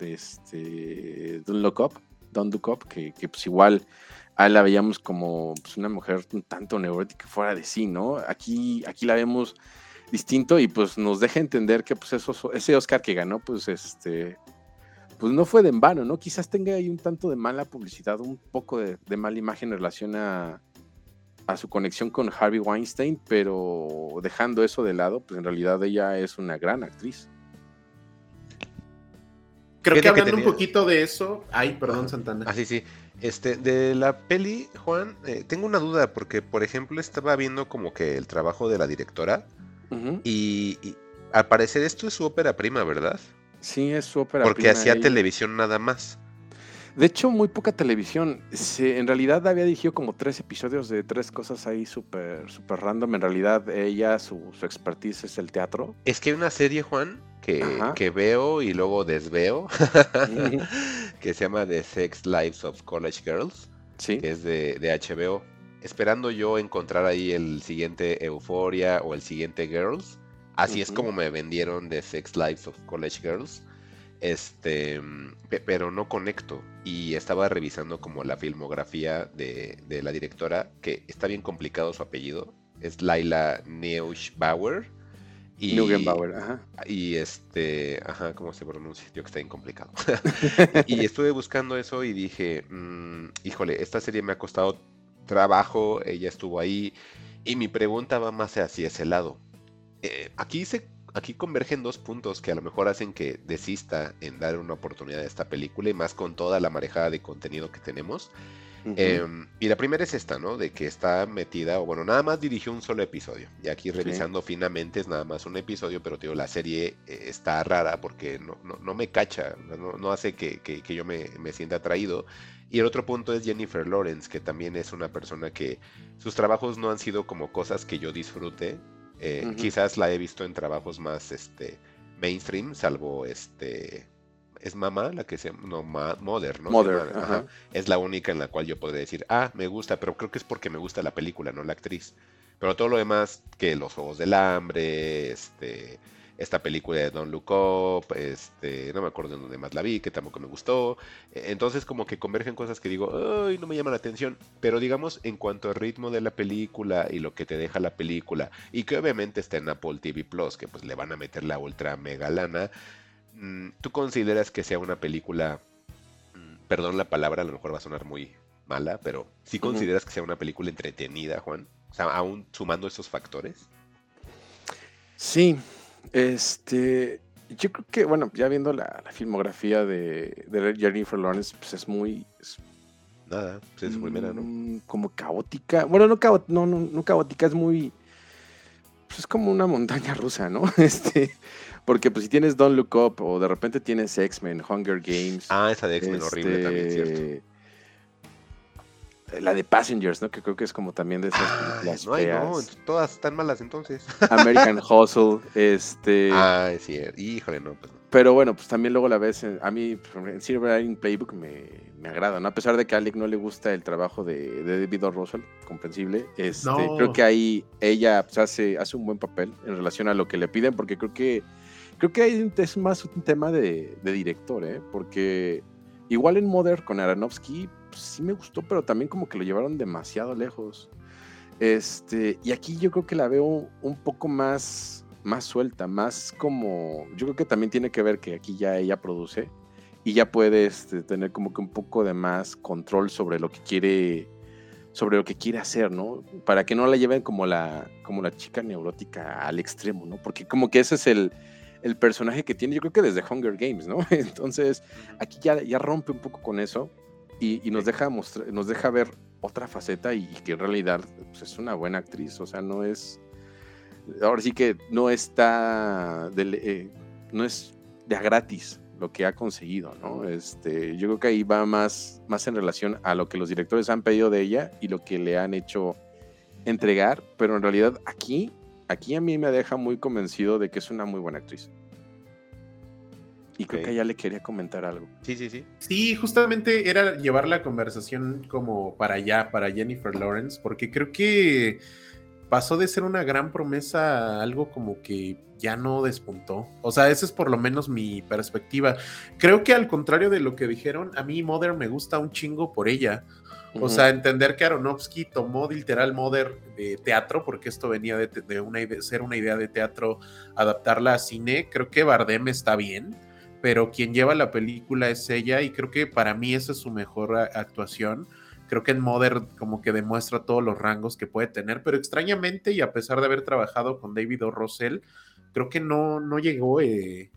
este, Don't Look Up, Don't Look Up, que, pues igual a la veíamos como pues, una mujer un tanto neurótica fuera de sí, ¿no? Aquí, aquí la vemos distinto y pues nos deja entender que pues eso, ese Oscar que ganó, pues este, pues no fue de en vano, ¿no? Quizás tenga ahí un tanto de mala publicidad, un poco de, de mala imagen en relación a, a su conexión con Harvey Weinstein, pero dejando eso de lado, pues en realidad ella es una gran actriz. Creo que hablando un poquito de eso. Ay, perdón, Santana. Ah, sí, sí. Este, de la peli, Juan, eh, tengo una duda, porque por ejemplo estaba viendo como que el trabajo de la directora. y, al parecer esto es su ópera prima, ¿verdad? Sí, es su ópera prima. Porque hacía televisión nada más. De hecho, muy poca televisión. en realidad había dirigido como tres episodios de tres cosas ahí súper super random. En realidad, ella, su, su, expertise es el teatro. Es que hay una serie, Juan, que, que veo y luego desveo, que se llama The Sex Lives of College Girls, ¿Sí? que es de, de HBO. Esperando yo encontrar ahí el siguiente Euphoria o el siguiente Girls. Así es como me vendieron The Sex Lives of College Girls. Este, pero no conecto. Y estaba revisando como la filmografía de, la directora, que está bien complicado su apellido. Es Laila Neuschbauer. Y, ajá. Y este, ajá, ¿cómo se pronuncia? Yo que está bien complicado. y estuve buscando eso y dije, mm, híjole, esta serie me ha costado trabajo, ella estuvo ahí. Y mi pregunta va más hacia ese lado. Eh, aquí se aquí convergen dos puntos que a lo mejor hacen que desista en dar una oportunidad a esta película y más con toda la marejada de contenido que tenemos. Em, y la primera es esta, ¿no? De que está metida, o bueno, nada más dirigió un solo episodio. Y aquí revisando finamente es nada más un episodio, pero digo, la serie eh, está rara porque no, no, me cacha, no, hace que, que, yo me, me, sienta atraído. Y el otro punto es Jennifer Lawrence, que también es una persona que sus trabajos no han sido como cosas que yo disfrute, eh, quizás la he visto en trabajos más este, mainstream, salvo este es mamá la que se no Ma- Mother, ¿no? Mother, llama, ajá. Es la única en la cual yo podría decir, ah, me gusta, pero creo que es porque me gusta la película, no la actriz. Pero todo lo demás, que Los Juegos del Hambre, este, esta película de Don't Look Up, este, no me acuerdo en dónde más la vi, que tampoco me gustó. E- Entonces como que convergen cosas que digo, ay, no me llama la atención. Pero digamos, en cuanto al ritmo de la película y lo que te deja la película, y que obviamente está en Apple TV Plus, que pues le van a meter la ultra mega lana, mm, ¿tú consideras que sea una película, mm, perdón la palabra, a lo mejor va a sonar muy mala, pero ¿sí consideras que sea una película entretenida, Juan? O sea, aún sumando esos factores. Sí, este, yo creo que, bueno, ya viendo la, la filmografía de, de Jennifer Lawrence, pues es muy, es, Nada, pues es su primera, ¿no? mm, como caótica, bueno, no, cao- no, no, no caótica, es muy, pues es como una montaña rusa, ¿no? Este, porque pues si tienes Don't Look Up o de repente tienes X-Men, Hunger Games, Ah, esa de X-Men horrible también, ¿cierto? La de Passengers, ¿no? Que creo que es como también de esas películas no, ay, no, feas. todas están malas entonces. American Hustle, este... Ah, es cierto. Híjole, no, pues no. Pero bueno, pues también luego la ves, en- a mí en Silver Lining Playbook me, me agrada, ¿no? A pesar de que a Alec no le gusta el trabajo de, de David O. Russell, comprensible, este, No. creo que ahí ella pues, hace, hace un buen papel en relación a lo que le piden, porque creo que creo que ahí es más un tema de, de director, ¿eh? Porque igual en Mother con Aronofsky, pues, sí me gustó, pero también como que lo llevaron demasiado lejos. Este, y aquí yo creo que la veo un poco más, más suelta, más como. Yo creo que también tiene que ver que aquí ya ella produce y ya puede este, tener como que un poco de más control sobre lo que quiere sobre lo que quiere hacer, ¿no? Para que no la lleven como la, como la chica neurótica al extremo, ¿no? Porque como que ese es el, el personaje que tiene, yo creo que desde Hunger Games, ¿no? Entonces, aquí ya, ya rompe un poco con eso y, y nos, deja mostrar, nos deja ver otra faceta y, que en realidad pues, es una buena actriz, o sea, no es, ahora sí que no está, de, eh, no es de a gratis lo que ha conseguido, ¿no? Este, yo creo que ahí va más, más en relación a lo que los directores han pedido de ella y lo que le han hecho entregar, pero en realidad aquí, aquí a mí me deja muy convencido de que es una muy buena actriz. Y creo que ya le quería comentar algo. Sí, sí, sí. Sí, justamente era llevar la conversación como para allá, para Jennifer Lawrence, porque creo que pasó de ser una gran promesa a algo como que ya no despuntó. O sea, esa es por lo menos mi perspectiva. Creo que al contrario de lo que dijeron, a mí Mother me gusta un chingo por ella. O sea, entender que Aronofsky tomó literal Mother de teatro, porque esto venía de, de una ide- ser una idea de teatro, adaptarla a cine. Creo que Bardem está bien, pero quien lleva la película es ella y creo que para mí esa es su mejor actuación. Creo que en Mother como que demuestra todos los rangos que puede tener, pero extrañamente y a pesar de haber trabajado con David O. Russell, creo que no, no llegó eh,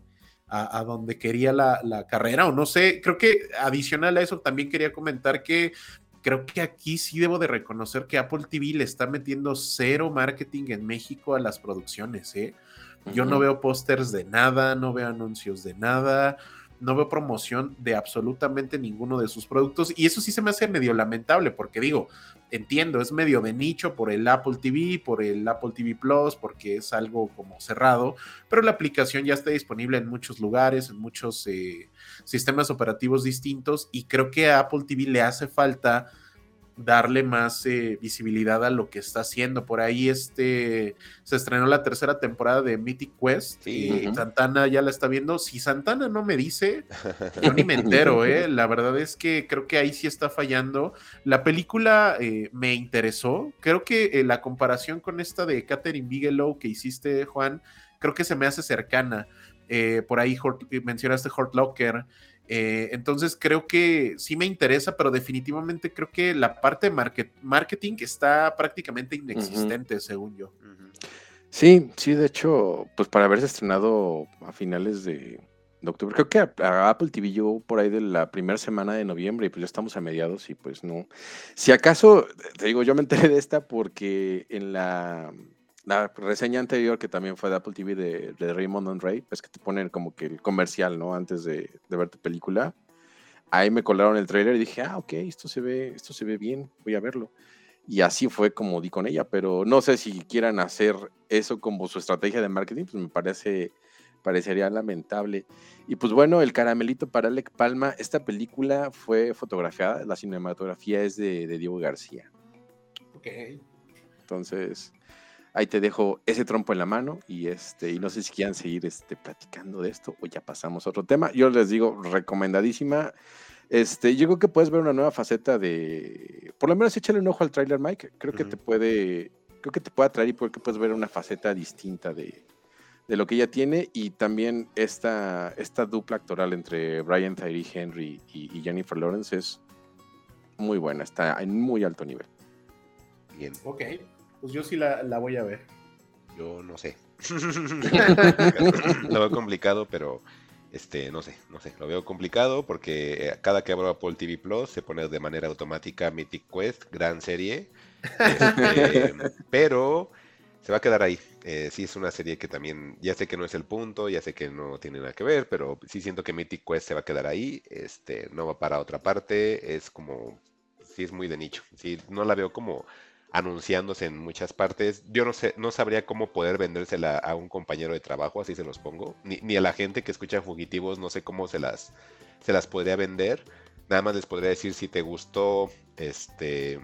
a, a donde quería la, la carrera o no sé, creo que adicional a eso también quería comentar que creo que aquí sí debo de reconocer que Apple TV le está metiendo cero marketing en México a las producciones, ¿eh? Yo no veo pósters de nada, no veo anuncios de nada, no veo promoción de absolutamente ninguno de sus productos y eso sí se me hace medio lamentable porque digo, entiendo, es medio de nicho por el Apple TV, por el Apple TV Plus, porque es algo como cerrado, pero la aplicación ya está disponible en muchos lugares, en muchos eh, sistemas operativos distintos y creo que a Apple TV le hace falta darle más eh, visibilidad a lo que está haciendo. Por ahí este se estrenó la tercera temporada de Mythic Quest Sí. y. Santana ya la está viendo. Si Santana no me dice, yo ni me entero, ¿eh? La verdad es que creo que ahí sí está fallando. La película eh, me interesó. Creo que eh, la comparación con esta de Catherine Bigelow que hiciste, Juan, creo que se me hace cercana. Por ahí mencionaste Hurt Locker. Eh, entonces creo que sí me interesa, pero definitivamente creo que la parte de market- marketing está prácticamente inexistente, según yo. Sí, sí, de hecho, pues para haberse estrenado a finales de, de octubre, creo que a, a Apple TV llegó por ahí de la primera semana de noviembre y pues ya estamos a mediados y pues no. Si acaso, te digo, yo me enteré de esta porque en la, la reseña anterior que también fue de Apple TV de, de Raymond and Ray, pues que te ponen como que el comercial, ¿no? Antes de, de ver tu película. Ahí me colaron el trailer y dije, ah, ok, esto se ve, esto se ve bien, voy a verlo. Y así fue como di con ella, pero no sé si quieran hacer eso como su estrategia de marketing, pues me parece parecería lamentable. Y pues bueno, el caramelito para Alec Palma, esta película fue fotografiada, la cinematografía es de, de Diego García. Ok. Entonces, ahí te dejo ese trompo en la mano y este y no sé si quieran seguir este platicando de esto o ya pasamos a otro tema. Yo les digo recomendadísima. Este, yo creo que puedes ver una nueva faceta de por lo menos échale un ojo al tráiler Mike, creo que te puede creo que te puede atraer y porque puedes ver una faceta distinta de, de lo que ella tiene y también esta, esta dupla actoral entre Brian Tyree Henry y, y Jennifer Lawrence es muy buena, está en muy alto nivel. Bien, Ok. Pues yo sí la, la voy a ver. yo no sé. lo veo complicado, pero este, no sé, no sé. Lo veo complicado porque eh, cada que abro Apple TV Plus se pone de manera automática Mythic Quest, gran serie. Este, pero se va a quedar ahí. Eh, sí, es una serie que también, ya sé que no es el punto, ya sé que no tiene nada que ver, pero sí siento que Mythic Quest se va a quedar ahí. Este, no va para otra parte. Es como, sí, es muy de nicho. Sí, no la veo como anunciándose en muchas partes. Yo no sé, no sabría cómo poder vendérsela a un compañero de trabajo, así se los pongo. Ni, ni a la gente que escucha fugitivos, no sé cómo se las, se las podría vender. Nada más les podría decir si te gustó este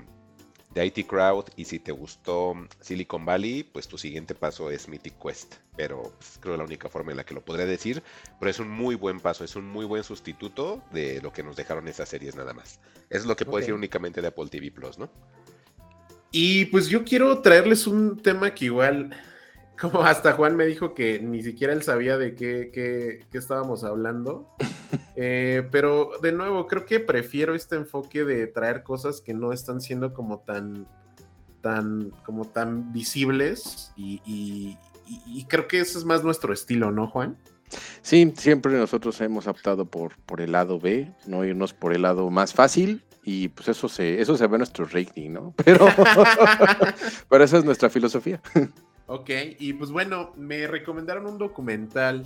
The IT Crowd y si te gustó Silicon Valley, pues tu siguiente paso es Mythic Quest. Pero pues, creo que la única forma en la que lo podría decir. Pero es un muy buen paso, es un muy buen sustituto de lo que nos dejaron esas series nada más. Eso es lo que puedo decir únicamente de Apple TV Plus, ¿no? Y pues yo quiero traerles un tema que igual, como hasta Juan me dijo que ni siquiera él sabía de qué, qué- qué estábamos hablando. Eh, pero de nuevo, creo que prefiero este enfoque de traer cosas que no están siendo como tan, tan, como tan visibles y, y- y- y creo que ese es más nuestro estilo, ¿no, Juan? Sí, siempre nosotros hemos optado por, por el lado B, no irnos por el lado más fácil y pues eso se, eso se ve en nuestro rating, ¿no? Pero, pero esa es nuestra filosofía. Ok, y pues bueno, me recomendaron un documental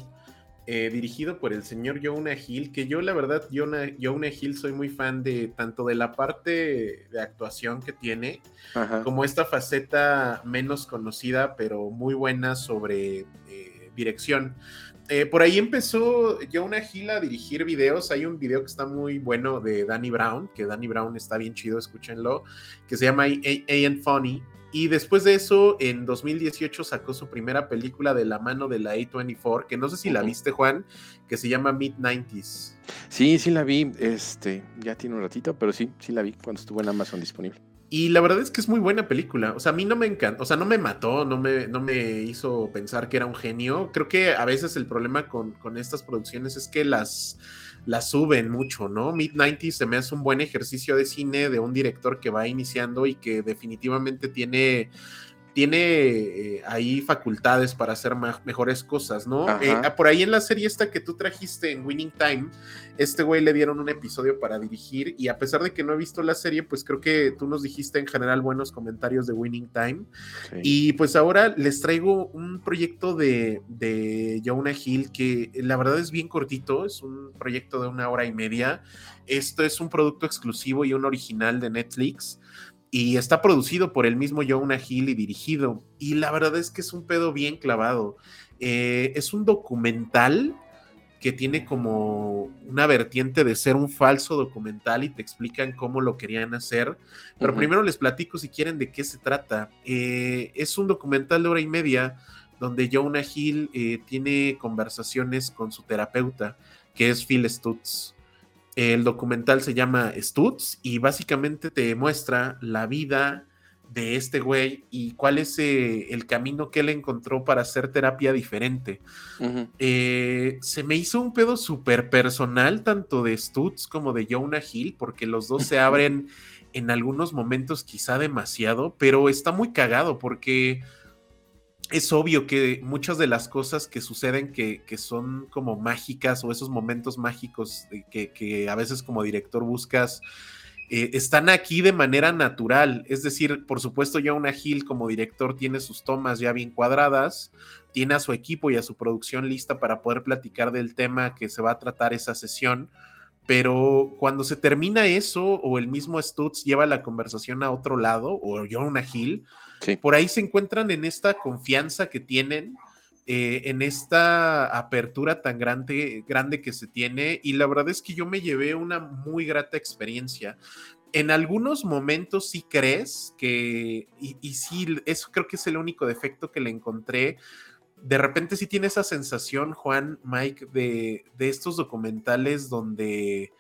eh, dirigido por el señor Jonah Hill, que yo la verdad, Jonah, Jonah Hill soy muy fan de tanto de la parte de actuación que tiene, Ajá. como esta faceta menos conocida, pero muy buena sobre eh, dirección. Eh, por ahí empezó Jonah Hill a dirigir videos. Hay un video que está muy bueno de Danny Brown, que Danny Brown está bien chido, escúchenlo, que se llama A- A- and Funny. Y después de eso, en 2018 sacó su primera película de la mano de la A24, que no sé si la viste, Juan, que se llama Mid-90s. Sí, sí la vi, este, ya tiene un ratito, pero sí, sí la vi cuando estuvo en Amazon disponible. Y la verdad es que es muy buena película. O sea, a mí no me encanta, o sea, no me mató, no me, no me hizo pensar que era un genio. Creo que a veces el problema con, con estas producciones es que las, las suben mucho, ¿no? Mid-90s se me hace un buen ejercicio de cine de un director que va iniciando y que definitivamente tiene tiene eh, ahí facultades para hacer mejores cosas, ¿no? Eh, por ahí en la serie esta que tú trajiste en Winning Time, este güey le dieron un episodio para dirigir y a pesar de que no he visto la serie, pues creo que tú nos dijiste en general buenos comentarios de Winning Time. Sí. Y pues ahora les traigo un proyecto de, de Jonah Hill que la verdad es bien cortito, es un proyecto de una hora y media. Esto es un producto exclusivo y un original de Netflix y está producido por el mismo Jonah Hill y dirigido. Y la verdad es que es un pedo bien clavado. Eh, es un documental que tiene como una vertiente de ser un falso documental y te explican cómo lo querían hacer. Pero primero les platico si quieren de qué se trata. Eh, es un documental de hora y media donde Jonah Hill eh, tiene conversaciones con su terapeuta, que es Phil Stutz. El documental se llama Stutz y básicamente te muestra la vida de este güey y cuál es eh, el camino que él encontró para hacer terapia diferente. Eh, se me hizo un pedo súper personal, tanto de Stutz como de Jonah Hill, porque los dos se abren en algunos momentos quizá demasiado, pero está muy cagado porque es obvio que muchas de las cosas que suceden que, son como mágicas o esos momentos mágicos que, a veces como director buscas, eh, están aquí de manera natural. Es decir, por supuesto, Jonah Hill como director tiene sus tomas ya bien cuadradas, tiene a su equipo y a su producción lista para poder platicar del tema que se va a tratar esa sesión. Pero cuando se termina eso, o el mismo Stutz lleva la conversación a otro lado, o Jonah Hill, Por ahí se encuentran en esta confianza que tienen eh, en esta apertura tan grande, grande que se tiene y la verdad es que yo me llevé una muy grata experiencia. En algunos momentos sí crees que, y, y sí, eso creo que es el único defecto que le encontré, de repente sí tiene esa sensación, Juan, Mike, de, de estos documentales donde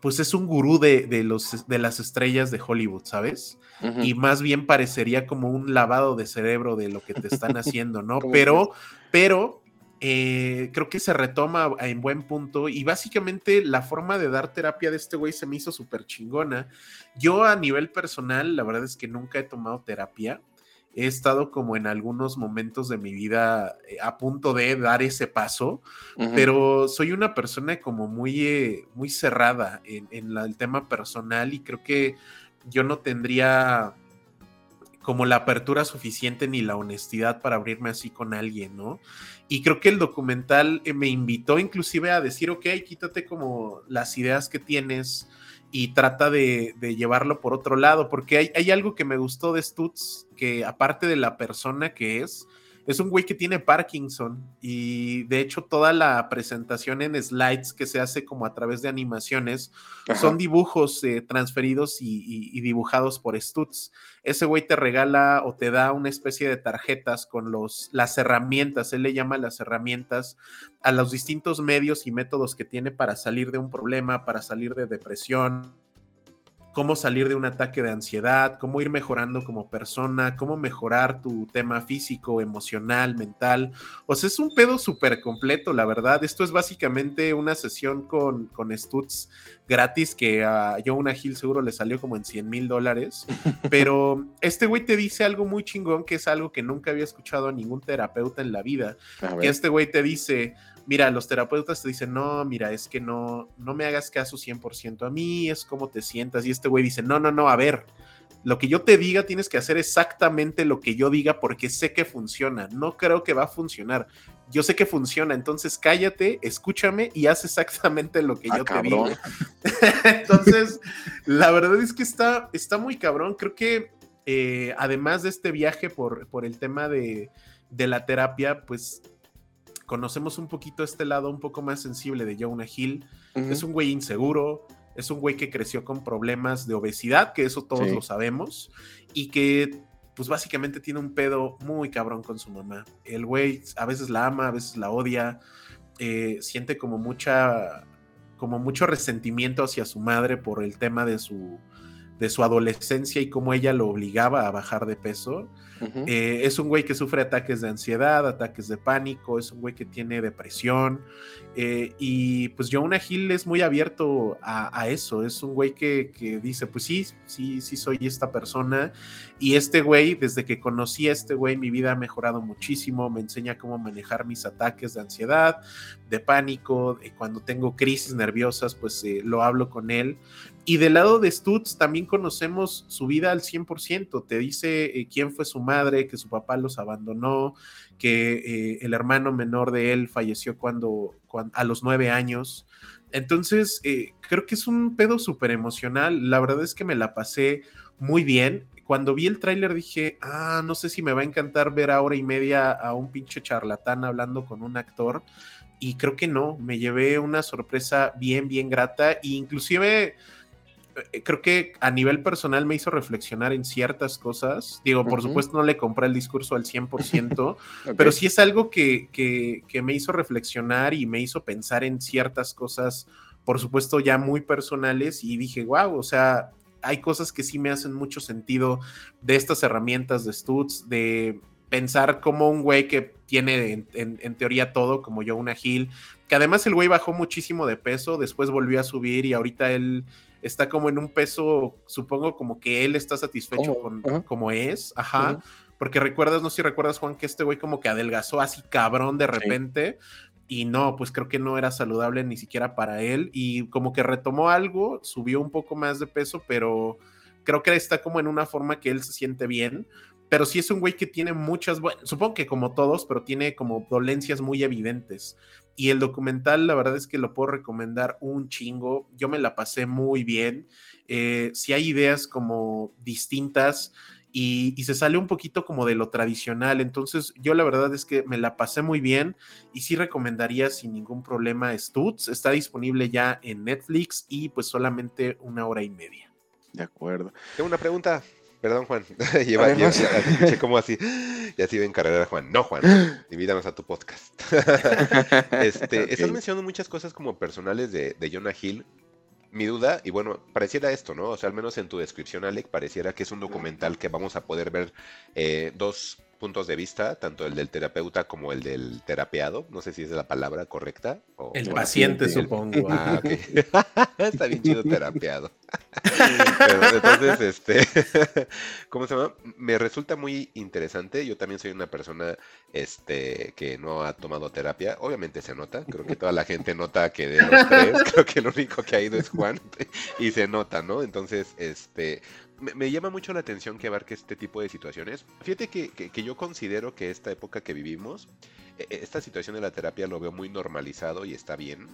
pues es un gurú de, de, los, de las estrellas de Hollywood, ¿sabes? Uh -huh. Y más bien parecería como un lavado de cerebro de lo que te están haciendo, ¿no? pero, pero eh, creo que se retoma en buen punto y básicamente la forma de dar terapia de este güey se me hizo súper chingona. Yo a nivel personal, la verdad es que nunca he tomado terapia he estado como en algunos momentos de mi vida eh, a punto de dar ese paso, uh -huh. pero soy una persona como muy, eh, muy cerrada en, en la, el tema personal y creo que yo no tendría como la apertura suficiente ni la honestidad para abrirme así con alguien, ¿no? Y creo que el documental eh, me invitó inclusive a decir, ok, quítate como las ideas que tienes y trata de, de llevarlo por otro lado, porque hay, hay, algo que me gustó de Stutz, que aparte de la persona que es, es un güey que tiene Parkinson y de hecho toda la presentación en slides que se hace como a través de animaciones Ajá. son dibujos eh, transferidos y, y, y, dibujados por Stutz. Ese güey te regala o te da una especie de tarjetas con los, las herramientas, él le llama las herramientas a los distintos medios y métodos que tiene para salir de un problema, para salir de depresión, cómo salir de un ataque de ansiedad, cómo ir mejorando como persona, cómo mejorar tu tema físico, emocional, mental. O sea, es un pedo súper completo, la verdad. Esto es básicamente una sesión con, con Stutz gratis que a Jonah Hill seguro le salió como en 100 mil dólares. Pero este güey te dice algo muy chingón que es algo que nunca había escuchado a ningún terapeuta en la vida. Que este güey te dice, mira, los terapeutas te dicen, no, mira, es que no, no me hagas caso 100% a mí, es como te sientas. Y este güey dice, no, no, no, a ver, lo que yo te diga tienes que hacer exactamente lo que yo diga porque sé que funciona. No creo que va a funcionar. Yo sé que funciona, entonces cállate, escúchame y haz exactamente lo que ah, yo te digo. entonces, la verdad es que está, está muy cabrón. Creo que eh, además de este viaje por, por el tema de, de la terapia, pues conocemos un poquito este lado un poco más sensible de Jonah Hill. Uh -huh. Es un güey inseguro, es un güey que creció con problemas de obesidad, que eso todos sí. lo sabemos, y que pues básicamente tiene un pedo muy cabrón con su mamá. El güey a veces la ama, a veces la odia, eh, siente como mucha, como mucho resentimiento hacia su madre por el tema de su, de su adolescencia y cómo ella lo obligaba a bajar de peso. Uh -huh. eh, es un güey que sufre ataques de ansiedad, ataques de pánico, es un güey que tiene depresión. Eh, y pues Jonah Hill es muy abierto a, a eso. Es un güey que, que, dice: Pues sí, sí, sí, soy esta persona. Y este güey, desde que conocí a este güey, mi vida ha mejorado muchísimo. Me enseña cómo manejar mis ataques de ansiedad, de pánico. De cuando tengo crisis nerviosas, pues eh, lo hablo con él. Y del lado de Stutz también conocemos su vida al 100%. Te dice eh, quién fue su madre, que su papá los abandonó, que eh, el hermano menor de él falleció cuando, a los nueve años. Entonces, eh, creo que es un pedo súper emocional. La verdad es que me la pasé muy bien. Cuando vi el tráiler dije, ah, no sé si me va a encantar ver a hora y media a un pinche charlatán hablando con un actor. Y creo que no, me llevé una sorpresa bien, bien grata. E inclusive creo que a nivel personal me hizo reflexionar en ciertas cosas. Digo, por uh -huh. supuesto no le compré el discurso al 100%, okay. pero sí es algo que, que, que, me hizo reflexionar y me hizo pensar en ciertas cosas, por supuesto ya muy personales y dije, wow, o sea, hay cosas que sí me hacen mucho sentido de estas herramientas de Stutz, de pensar como un güey que tiene en, en, en, teoría todo, como yo, una Hill, que además el güey bajó muchísimo de peso, después volvió a subir y ahorita él está como en un peso, supongo como que él está satisfecho oh, con uh -huh. como es, ajá. Uh -huh. Porque recuerdas, no sé si recuerdas, Juan, que este güey como que adelgazó así cabrón de repente. Sí. Y no, pues creo que no era saludable ni siquiera para él. Y como que retomó algo, subió un poco más de peso, pero creo que está como en una forma que él se siente bien. Pero sí es un güey que tiene muchas, bueno, supongo que como todos, pero tiene como dolencias muy evidentes. Y el documental, la verdad es que lo puedo recomendar un chingo. Yo me la pasé muy bien. Eh, si hay ideas como distintas y, y, se sale un poquito como de lo tradicional. Entonces, yo la verdad es que me la pasé muy bien y sí recomendaría sin ningún problema Stutz. Está disponible ya en Netflix y pues solamente una hora y media. De acuerdo. Tengo una pregunta. Perdón, Juan. lleva, lleva, escuché como así. Y así ven carrera, Juan. No, Juan. Invítanos a tu podcast. este, okay. Estás mencionando muchas cosas como personales de, de Jonah Hill mi duda, y bueno, pareciera esto, ¿no? O sea, al menos en tu descripción, Alec, pareciera que es un documental que vamos a poder ver eh, dos puntos de vista, tanto el del terapeuta como el del terapeado. No sé si es la palabra correcta. O, el paciente, supongo. Ah, ok. Está bien chido terapeado. Pero, entonces, este, ¿cómo se llama? Me resulta muy interesante. Yo también soy una persona este, que no ha tomado terapia. Obviamente se nota. Creo que toda la gente nota que de los tres, creo que el único que ha ido es Juan. Y se nota, ¿no? Entonces, este, me, me, llama mucho la atención que abarque este tipo de situaciones. Fíjate que, que, que, yo considero que esta época que vivimos, esta situación de la terapia lo veo muy normalizado y está bien.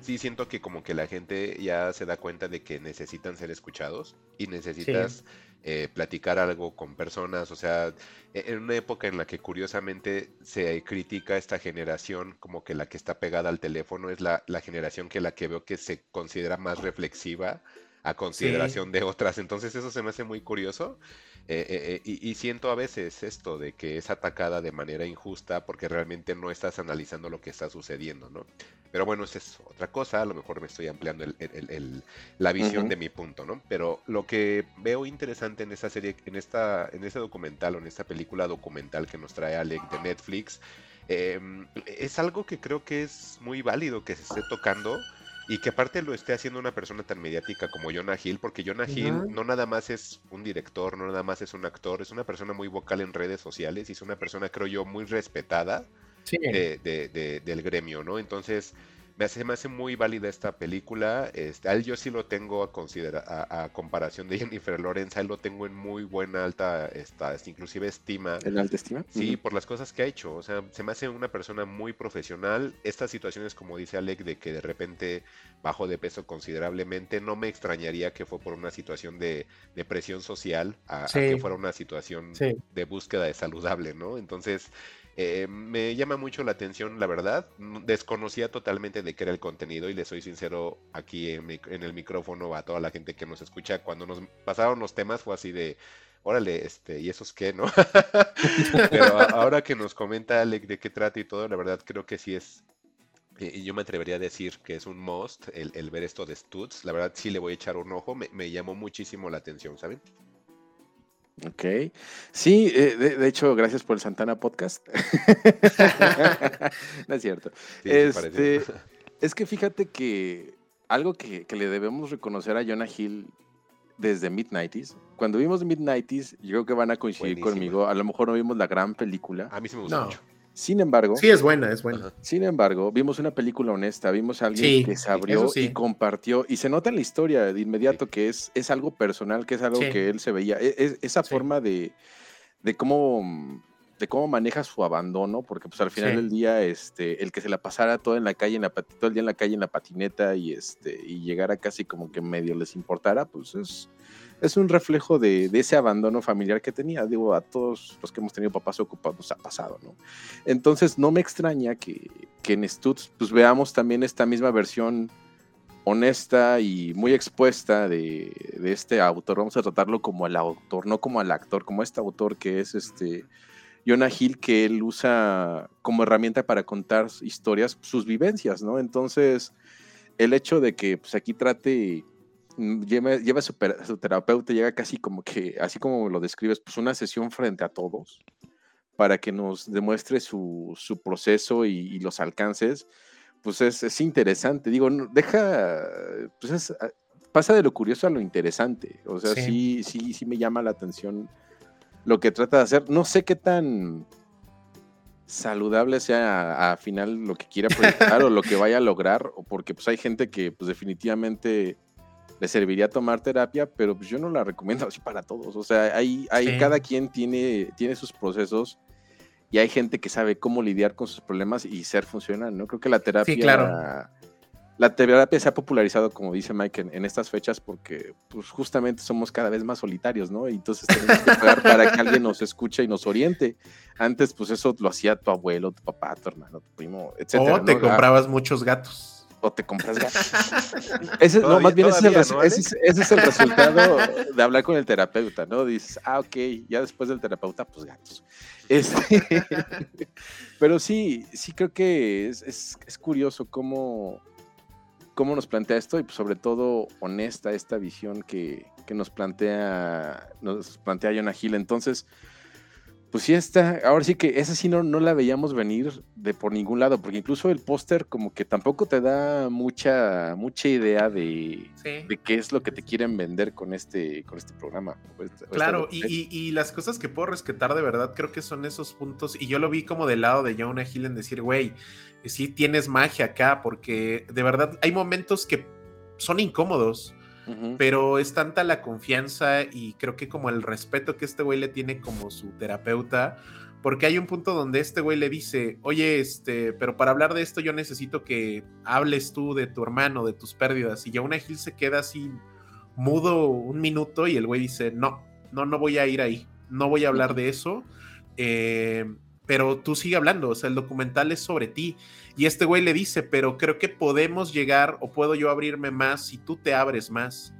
Sí siento que como que la gente ya se da cuenta de que necesitan ser escuchados y necesitas sí. eh, platicar algo con personas. O sea, en una época en la que curiosamente se critica esta generación como que la que está pegada al teléfono es la, la generación que la que veo que se considera más reflexiva a consideración sí. de otras. Entonces eso se me hace muy curioso. Eh, eh, y, y, siento a veces esto de que es atacada de manera injusta porque realmente no estás analizando lo que está sucediendo, ¿no? Pero bueno, esa es otra cosa, a lo mejor me estoy ampliando el, el, el, la visión uh -huh. de mi punto, ¿no? Pero lo que veo interesante en esta serie, en, esta, en este documental o en esta película documental que nos trae Alec de Netflix, eh, es algo que creo que es muy válido que se esté tocando y que aparte lo esté haciendo una persona tan mediática como Jonah Hill, porque Jonah Hill uh -huh. no nada más es un director, no nada más es un actor, es una persona muy vocal en redes sociales y es una persona, creo yo, muy respetada sí. de, de, de, del gremio, ¿no? Entonces, me hace, me hace muy válida esta película. Este, a él yo sí lo tengo a considerar, a, a, comparación de Jennifer Lawrence, a él lo tengo en muy buena alta, esta, inclusive estima. ¿En alta estima? Sí, uh -huh. por las cosas que ha hecho. O sea, se me hace una persona muy profesional. Estas situaciones, como dice Alec, de que de repente bajó de peso considerablemente, no me extrañaría que fue por una situación de, de presión social, a, sí. a, que fuera una situación sí. de búsqueda de saludable, ¿no? Entonces, eh, me llama mucho la atención, la verdad. Desconocía totalmente de qué era el contenido y le soy sincero aquí en, mi, en, el micrófono a toda la gente que nos escucha. Cuando nos pasaron los temas fue así de, órale, este, ¿y eso es qué, no? Pero ahora que nos comenta Alec de qué trata y todo, la verdad creo que sí es. Y yo me atrevería a decir que es un must el, el ver esto de Stutz. La verdad sí le voy a echar un ojo. Me, me llamó muchísimo la atención, ¿saben? Ok. Sí, eh, de, de, hecho, gracias por el Santana Podcast. no es cierto. Sí, este, es que fíjate que algo que, que, le debemos reconocer a Jonah Hill desde Mid-90s, cuando vimos Mid-90s, yo creo que van a coincidir conmigo. A lo mejor no vimos la gran película. A mí sí me gustó no. mucho. Sin embargo, sí es buena, es buena. Sin embargo, vimos una película honesta, vimos a alguien sí, que se abrió sí. y compartió y se nota en la historia de inmediato sí. que es, es algo personal, que es algo que él se veía, e, es, esa forma de, de cómo de cómo maneja su abandono, porque pues al final del día, este, el que se la pasara todo en la calle, en la, todo el día en la calle en la patineta y este, y llegara casi como que medio les importara, pues es, es un reflejo de, ese abandono familiar que tenía. Digo, a todos los que hemos tenido papás ocupados ha pasado, ¿no? Entonces, no me extraña que, en Stutz pues, veamos también esta misma versión honesta y muy expuesta de, este autor. Vamos a tratarlo como el autor, no como al actor, como este autor que es este Jonah Hill, que él usa como herramienta para contar historias, sus vivencias, ¿no? Entonces, el hecho de que pues, aquí trate lleva, lleva su, su, terapeuta, llega casi como que, así como lo describes, pues una sesión frente a todos para que nos demuestre su, su proceso y, y, los alcances, pues es, es interesante. Digo, no, deja, pues es, pasa de lo curioso a lo interesante. O sea, sí. sí, sí, sí me llama la atención lo que trata de hacer. No sé qué tan saludable sea a, a final lo que quiera proyectar o lo que vaya a lograr, o porque pues hay gente que pues definitivamente le serviría tomar terapia, pero pues yo no la recomiendo así para todos. O sea, hay, hay sí. cada quien tiene, tiene sus procesos y hay gente que sabe cómo lidiar con sus problemas y ser funcional, ¿no? Creo que la terapia, sí, claro. la terapia se ha popularizado, como dice Mike, en, en, estas fechas porque pues justamente somos cada vez más solitarios, ¿no? Y entonces tenemos que pagar para que alguien nos escuche y nos oriente. Antes, pues eso lo hacía tu abuelo, tu papá, tu hermano, tu primo, etc. O te comprabas muchos gatos. O te compras gatos. ese, no, más bien ese es, el, ¿no, ese, es, ese es el resultado de hablar con el terapeuta, ¿no? Dices, ah, ok, ya después del terapeuta, pues gatos. Este, pero sí, sí creo que es, es, es curioso cómo, cómo nos plantea esto y pues sobre todo honesta esta visión que, que nos plantea nos plantea Jonah Hill. Entonces, pues sí está, ahora sí que esa sí no, no la veíamos venir de por ningún lado, porque incluso el póster como que tampoco te da mucha, mucha idea de, sí. de qué es lo que te quieren vender con este, con este programa. Claro, y, y, y, las cosas que puedo rescatar de verdad creo que son esos puntos, y yo lo vi como del lado de Jonah Hill en decir, güey, sí tienes magia acá, porque de verdad hay momentos que son incómodos. Uh -huh. Pero es tanta la confianza y creo que como el respeto que este güey le tiene como su terapeuta, porque hay un punto donde este güey le dice, oye, este, pero para hablar de esto yo necesito que hables tú de tu hermano, de tus pérdidas. Y ya una Gil se queda así mudo un minuto y el güey dice, no, no, no voy a ir ahí, no voy a hablar de eso. Eh, pero tú sigue hablando, o sea, el documental es sobre ti. Y este güey le dice, pero creo que podemos llegar o puedo yo abrirme más si tú te abres más.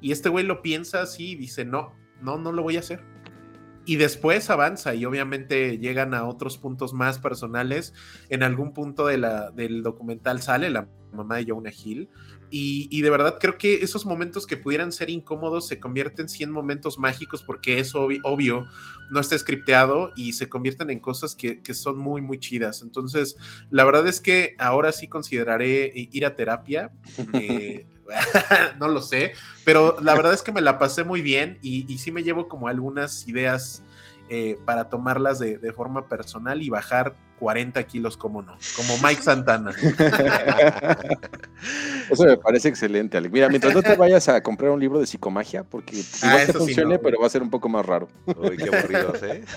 Y este güey lo piensa así y dice, no, no, no lo voy a hacer. Y después avanza y obviamente llegan a otros puntos más personales. En algún punto de la, del documental sale la mamá de Jonah Hill. Y, y, de verdad creo que esos momentos que pudieran ser incómodos se convierten sí en momentos mágicos porque es obvio, obvio no está scripteado y se convierten en cosas que, que, son muy, muy chidas. Entonces, la verdad es que ahora sí consideraré ir a terapia. Eh, no lo sé, pero la verdad es que me la pasé muy bien y, y sí me llevo como algunas ideas eh, para tomarlas de, de, forma personal y bajar 40 kilos, como no, como Mike Santana. Eso me parece excelente, Alex. Mira, mientras no te vayas a comprar un libro de psicomagia, porque igual ah, te funcione, sí no, pero va a ser un poco más raro. Uy, qué aburridos, ¿eh?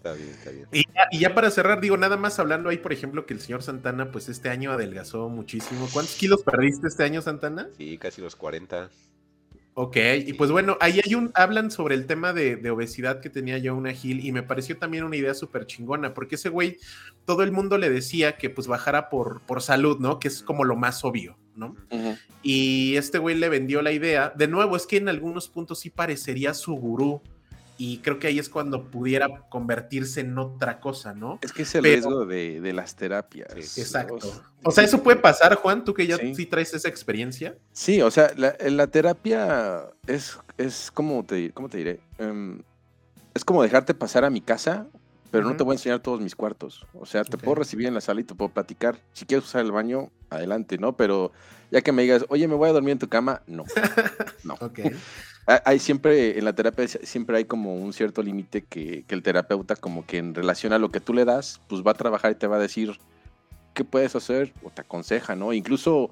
Está bien, está bien. Y ya, y ya, para cerrar, digo, nada más hablando ahí, por ejemplo, que el señor Santana, pues este año adelgazó muchísimo. ¿Cuántos kilos perdiste este año, Santana? Sí, casi los 40. Ok, y pues bueno, ahí hay un, hablan sobre el tema de, de obesidad que tenía Jonah Hill y me pareció también una idea súper chingona, porque ese güey, todo el mundo le decía que pues bajara por, por salud, ¿no? Que es como lo más obvio, ¿no? Uh -huh. Y este güey le vendió la idea, de nuevo, es que en algunos puntos sí parecería su gurú, y creo que ahí es cuando pudiera convertirse en otra cosa, ¿no? Es que es el Pero, riesgo de, de, las terapias. Exacto. O sea, eso puede pasar, Juan, tú que ya sí, sí traes esa experiencia. Sí, o sea, la, la terapia es, es como te, ¿cómo te diré? Um, es como dejarte pasar a mi casa, pero uh -huh. no te voy a enseñar todos mis cuartos. O sea, te okay. puedo recibir en la sala y te puedo platicar. Si quieres usar el baño, adelante, ¿no? Pero ya que me digas, oye, me voy a dormir en tu cama, no. No. ok. hay siempre, en la terapia siempre hay como un cierto límite que, que, el terapeuta como que en relación a lo que tú le das, pues va a trabajar y te va a decir qué puedes hacer o te aconseja, ¿no? Incluso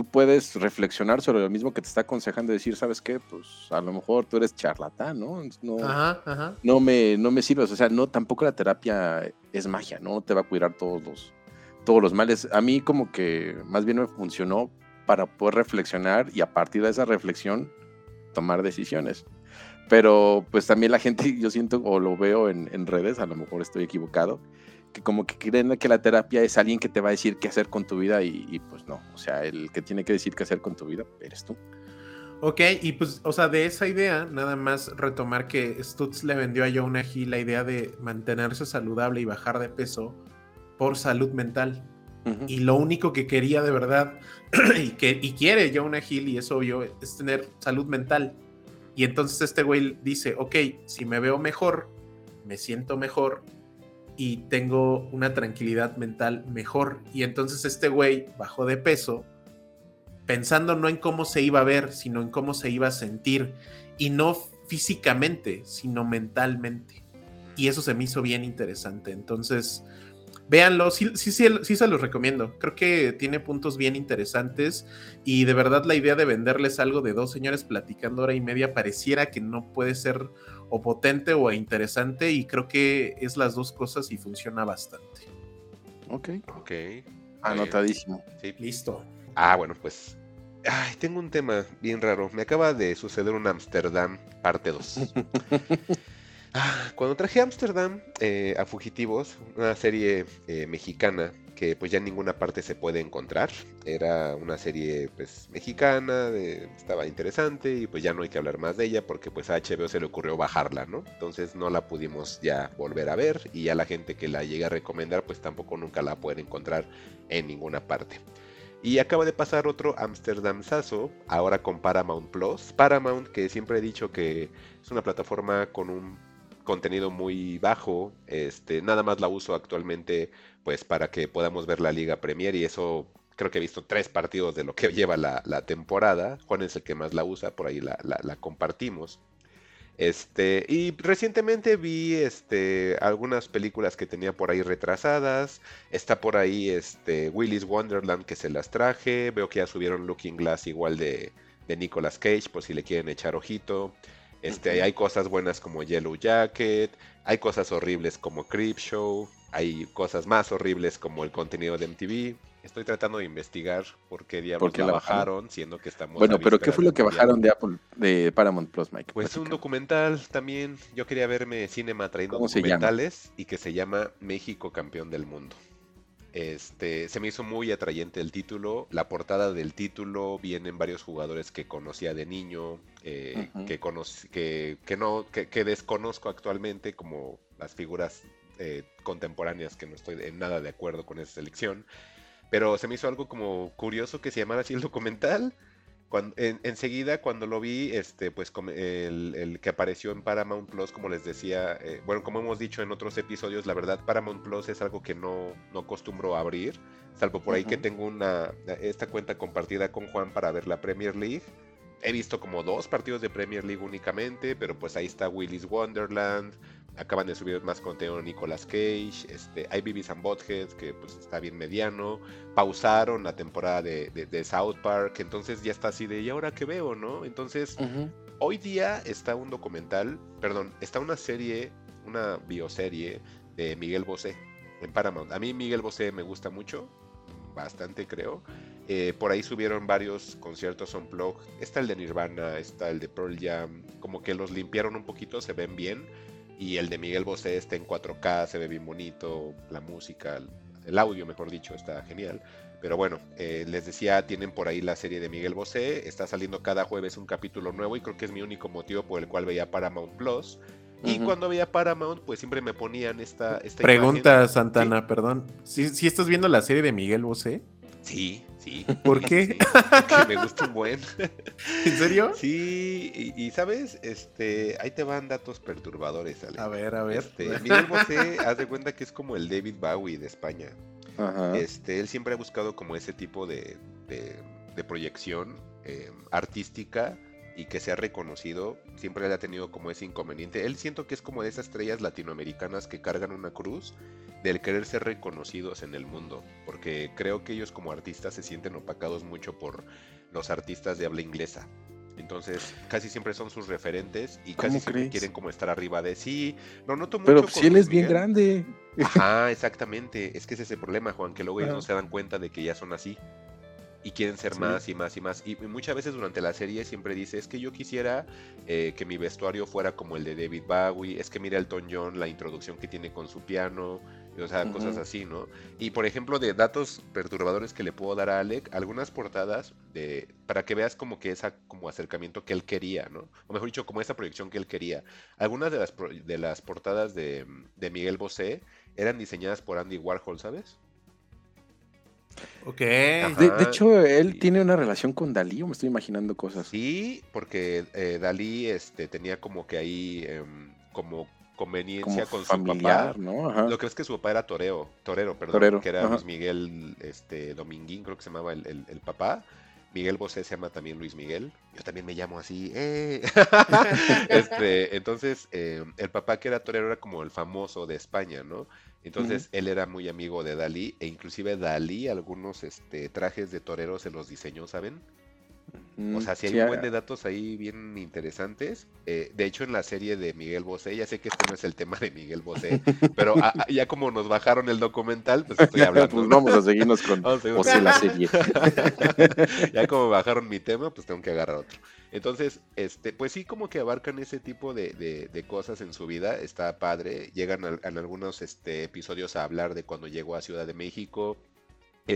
tú puedes reflexionar sobre lo mismo que te está aconsejando decir, ¿sabes qué? Pues a lo mejor tú eres charlatán, ¿no? No, ajá, ajá. no, me, no me sirves, o sea, no, tampoco la terapia es magia, ¿no? Te va a cuidar todos los, todos los males. A mí como que más bien me funcionó para poder reflexionar y a partir de esa reflexión tomar decisiones. Pero pues también la gente, yo siento o lo veo en, en, redes, a lo mejor estoy equivocado, que como que creen que la terapia es alguien que te va a decir qué hacer con tu vida y, y pues no, o sea, el que tiene que decir qué hacer con tu vida eres tú. Ok, y pues, o sea, de esa idea, nada más retomar que Stutz le vendió a Jonah Hill la idea de mantenerse saludable y bajar de peso por salud mental. Uh -huh. Y lo único que quería de verdad y, que, y quiere Jonah Hill, y es obvio, es tener salud mental. Y entonces este güey dice, ok, si me veo mejor, me siento mejor y tengo una tranquilidad mental mejor. Y entonces este güey bajó de peso pensando no en cómo se iba a ver, sino en cómo se iba a sentir. Y no físicamente, sino mentalmente. Y eso se me hizo bien interesante. Entonces, véanlo, sí, sí, sí, sí, se los recomiendo. Creo que tiene puntos bien interesantes y de verdad la idea de venderles algo de dos señores platicando hora y media pareciera que no puede ser o potente o interesante y creo que es las dos cosas y funciona bastante. Ok. Ok. Anotadísimo. Sí. Listo. Ah, bueno, pues. Ay, tengo un tema bien raro. Me acaba de suceder un Amsterdam parte 2. Ah, cuando traje Amsterdam eh, a Fugitivos, una serie eh, mexicana que pues ya en ninguna parte se puede encontrar. Era una serie pues mexicana, estaba interesante y pues ya no hay que hablar más de ella porque pues a HBO se le ocurrió bajarla, ¿no? Entonces no la pudimos ya volver a ver y ya la gente que la llegue a recomendar pues tampoco nunca la puede encontrar en ninguna parte. Y acaba de pasar otro Amsterdam Sasso, ahora con Paramount Plus. Paramount, que siempre he dicho que es una plataforma con un contenido muy bajo, este, nada más la uso actualmente pues para que podamos ver la Liga Premier y eso creo que he visto tres partidos de lo que lleva la, la temporada. Juan es el que más la usa, por ahí la, la- la compartimos. Este, y recientemente vi este, algunas películas que tenía por ahí retrasadas. Está por ahí este, Willy's Wonderland que se las traje. Veo que ya subieron Looking Glass igual de, de Nicolas Cage, por si le quieren echar ojito. Este, Hay cosas buenas como Yellow Jacket. Hay cosas horribles como Creepshow. Hay cosas más horribles como el contenido de MTV. Estoy tratando de investigar por qué diablos ¿Por qué la la bajaron? bajaron, siendo que estamos. Bueno, pero ¿qué fue lo que Mundial. bajaron de Apple, de Paramount Plus, Mike? Pues un documental también. Yo quería verme cinema trayendo documentales y que se llama México Campeón del Mundo. Este, se me hizo muy atrayente el título. La portada del título vienen varios jugadores que conocía de niño, eh, que, que, que no, que, que desconozco actualmente, como las figuras eh, contemporáneas, que no estoy en nada de acuerdo con esa selección. Pero se me hizo algo como curioso que se llamara así el documental. Cuando, en- enseguida, cuando lo vi, este, pues el, el que apareció en Paramount Plus, como les decía, eh, bueno, como hemos dicho en otros episodios, la verdad, Paramount Plus es algo que no, no acostumbro a abrir, salvo por ahí que tengo una, esta cuenta compartida con Juan para ver la Premier League. He visto como dos partidos de Premier League únicamente, pero pues ahí está Willy's Wonderland. Acaban de subir más contenido de Nicolas Cage. Este, hay Beavis and Butthead, que pues está bien mediano. Pausaron la temporada de, de- de South Park. Entonces ya está así de, ¿y ahora qué veo, no? Entonces, hoy día está un documental, perdón, está una serie, una bioserie de Miguel Bosé en Paramount. A mí Miguel Bosé me gusta mucho, bastante creo. Eh, por ahí subieron varios conciertos on blog. Está el de Nirvana, está el de Pearl Jam. Como que los limpiaron un poquito, se ven bien. Y el de Miguel Bosé está en 4K, se ve bien bonito. La música, el- audio, mejor dicho, está genial. Pero bueno, eh, les decía, tienen por ahí la serie de Miguel Bosé. Está saliendo cada jueves un capítulo nuevo y creo que es mi único motivo por el cual veía Paramount Plus. Y cuando veía Paramount, pues siempre me ponían esta, esta Pregunta, imagen. Santana, perdón. ¿Sí, sí estás viendo la serie de Miguel Bosé? Sí, sí. ¿Por qué? Sí, porque me gusta un buen. ¿En serio? Sí, y, y, sabes, este, ahí te van datos perturbadores, Ale. A ver, a ver. Este, Miguel Bosé, haz de cuenta que es como el David Bowie de España. Ajá. Este, él siempre ha buscado como ese tipo de, de- de proyección eh, artística y que sea reconocido. Siempre él ha tenido como ese inconveniente. Él siento que es como de esas estrellas latinoamericanas que cargan una cruz del querer ser reconocidos en el mundo. Porque creo que ellos como artistas se sienten opacados mucho por los artistas de habla inglesa. Entonces, casi siempre son sus referentes y casi ¿Cómo siempre crees? quieren como estar arriba de sí. Lo noto mucho Pero si él es bien grande. Ajá, exactamente. Es que ese es el problema, Juan, que luego ellos no se dan cuenta de que ya son así. Y quieren ser Sí. más y más y más. Y muchas veces durante la serie siempre dice, es que yo quisiera eh, que mi vestuario fuera como el de David Bowie. Es que mira Elton John, la introducción que tiene con su piano. O sea, cosas así, ¿no? Y por ejemplo, de datos perturbadores que le puedo dar a Alec, algunas portadas de para que veas como que esa como acercamiento que él quería, ¿no? O mejor dicho, como esa proyección que él quería. Algunas de las, de las portadas de, de Miguel Bosé eran diseñadas por Andy Warhol, ¿sabes? Ok. De, de hecho, él sí. tiene una relación con Dalí, o me estoy imaginando cosas. Sí, porque eh, Dalí este, tenía como que ahí em, como conveniencia como con su papá. ¿no? Ajá. Lo que es que su papá era toreo, torero, perdón, Torero, que era ajá. Luis Miguel este, Dominguín, creo que se llamaba el, el- el papá. Miguel Bosé se llama también Luis Miguel. Yo también me llamo así. ¡eh! este, entonces, eh, el papá que era torero era como el famoso de España, ¿no? Entonces, él era muy amigo de Dalí e inclusive Dalí algunos este, trajes de torero se los diseñó, ¿saben? O sea, si hay un buen de datos ahí bien interesantes. Eh, de hecho, en la serie de Miguel Bosé, ya sé que este no es el tema de Miguel Bosé, pero ya como nos bajaron el documental, pues estoy hablando. pues vamos a seguirnos con Bosé la serie. ya como bajaron mi tema, pues tengo que agarrar otro. Entonces, este, pues sí, como que abarcan ese tipo de, de, cosas en su vida. Está padre. Llegan en algunos este, episodios a hablar de cuando llegó a Ciudad de México,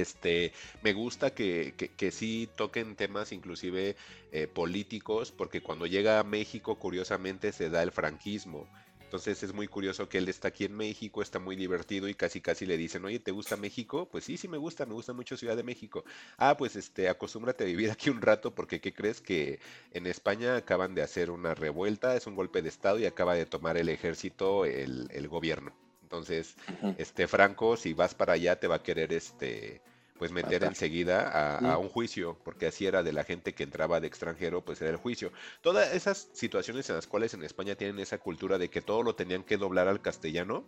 este, me gusta que, sí toquen temas inclusive eh, políticos, porque cuando llega a México, curiosamente, se da el franquismo. Entonces es muy curioso que él está aquí en México, está muy divertido y casi casi le dicen, oye, ¿te gusta México? Pues sí, sí me gusta, me gusta mucho Ciudad de México. Ah, pues este, acostúmbrate a vivir aquí un rato porque ¿qué crees que en España acaban de hacer una revuelta, es un golpe de Estado y acaba de tomar el ejército el, el gobierno? Entonces, este Franco, si vas para allá, te va a querer este pues meter enseguida a, un juicio, porque así era de la gente que entraba de extranjero, pues era el juicio. Todas esas situaciones en las cuales en España tienen esa cultura de que todo lo tenían que doblar al castellano,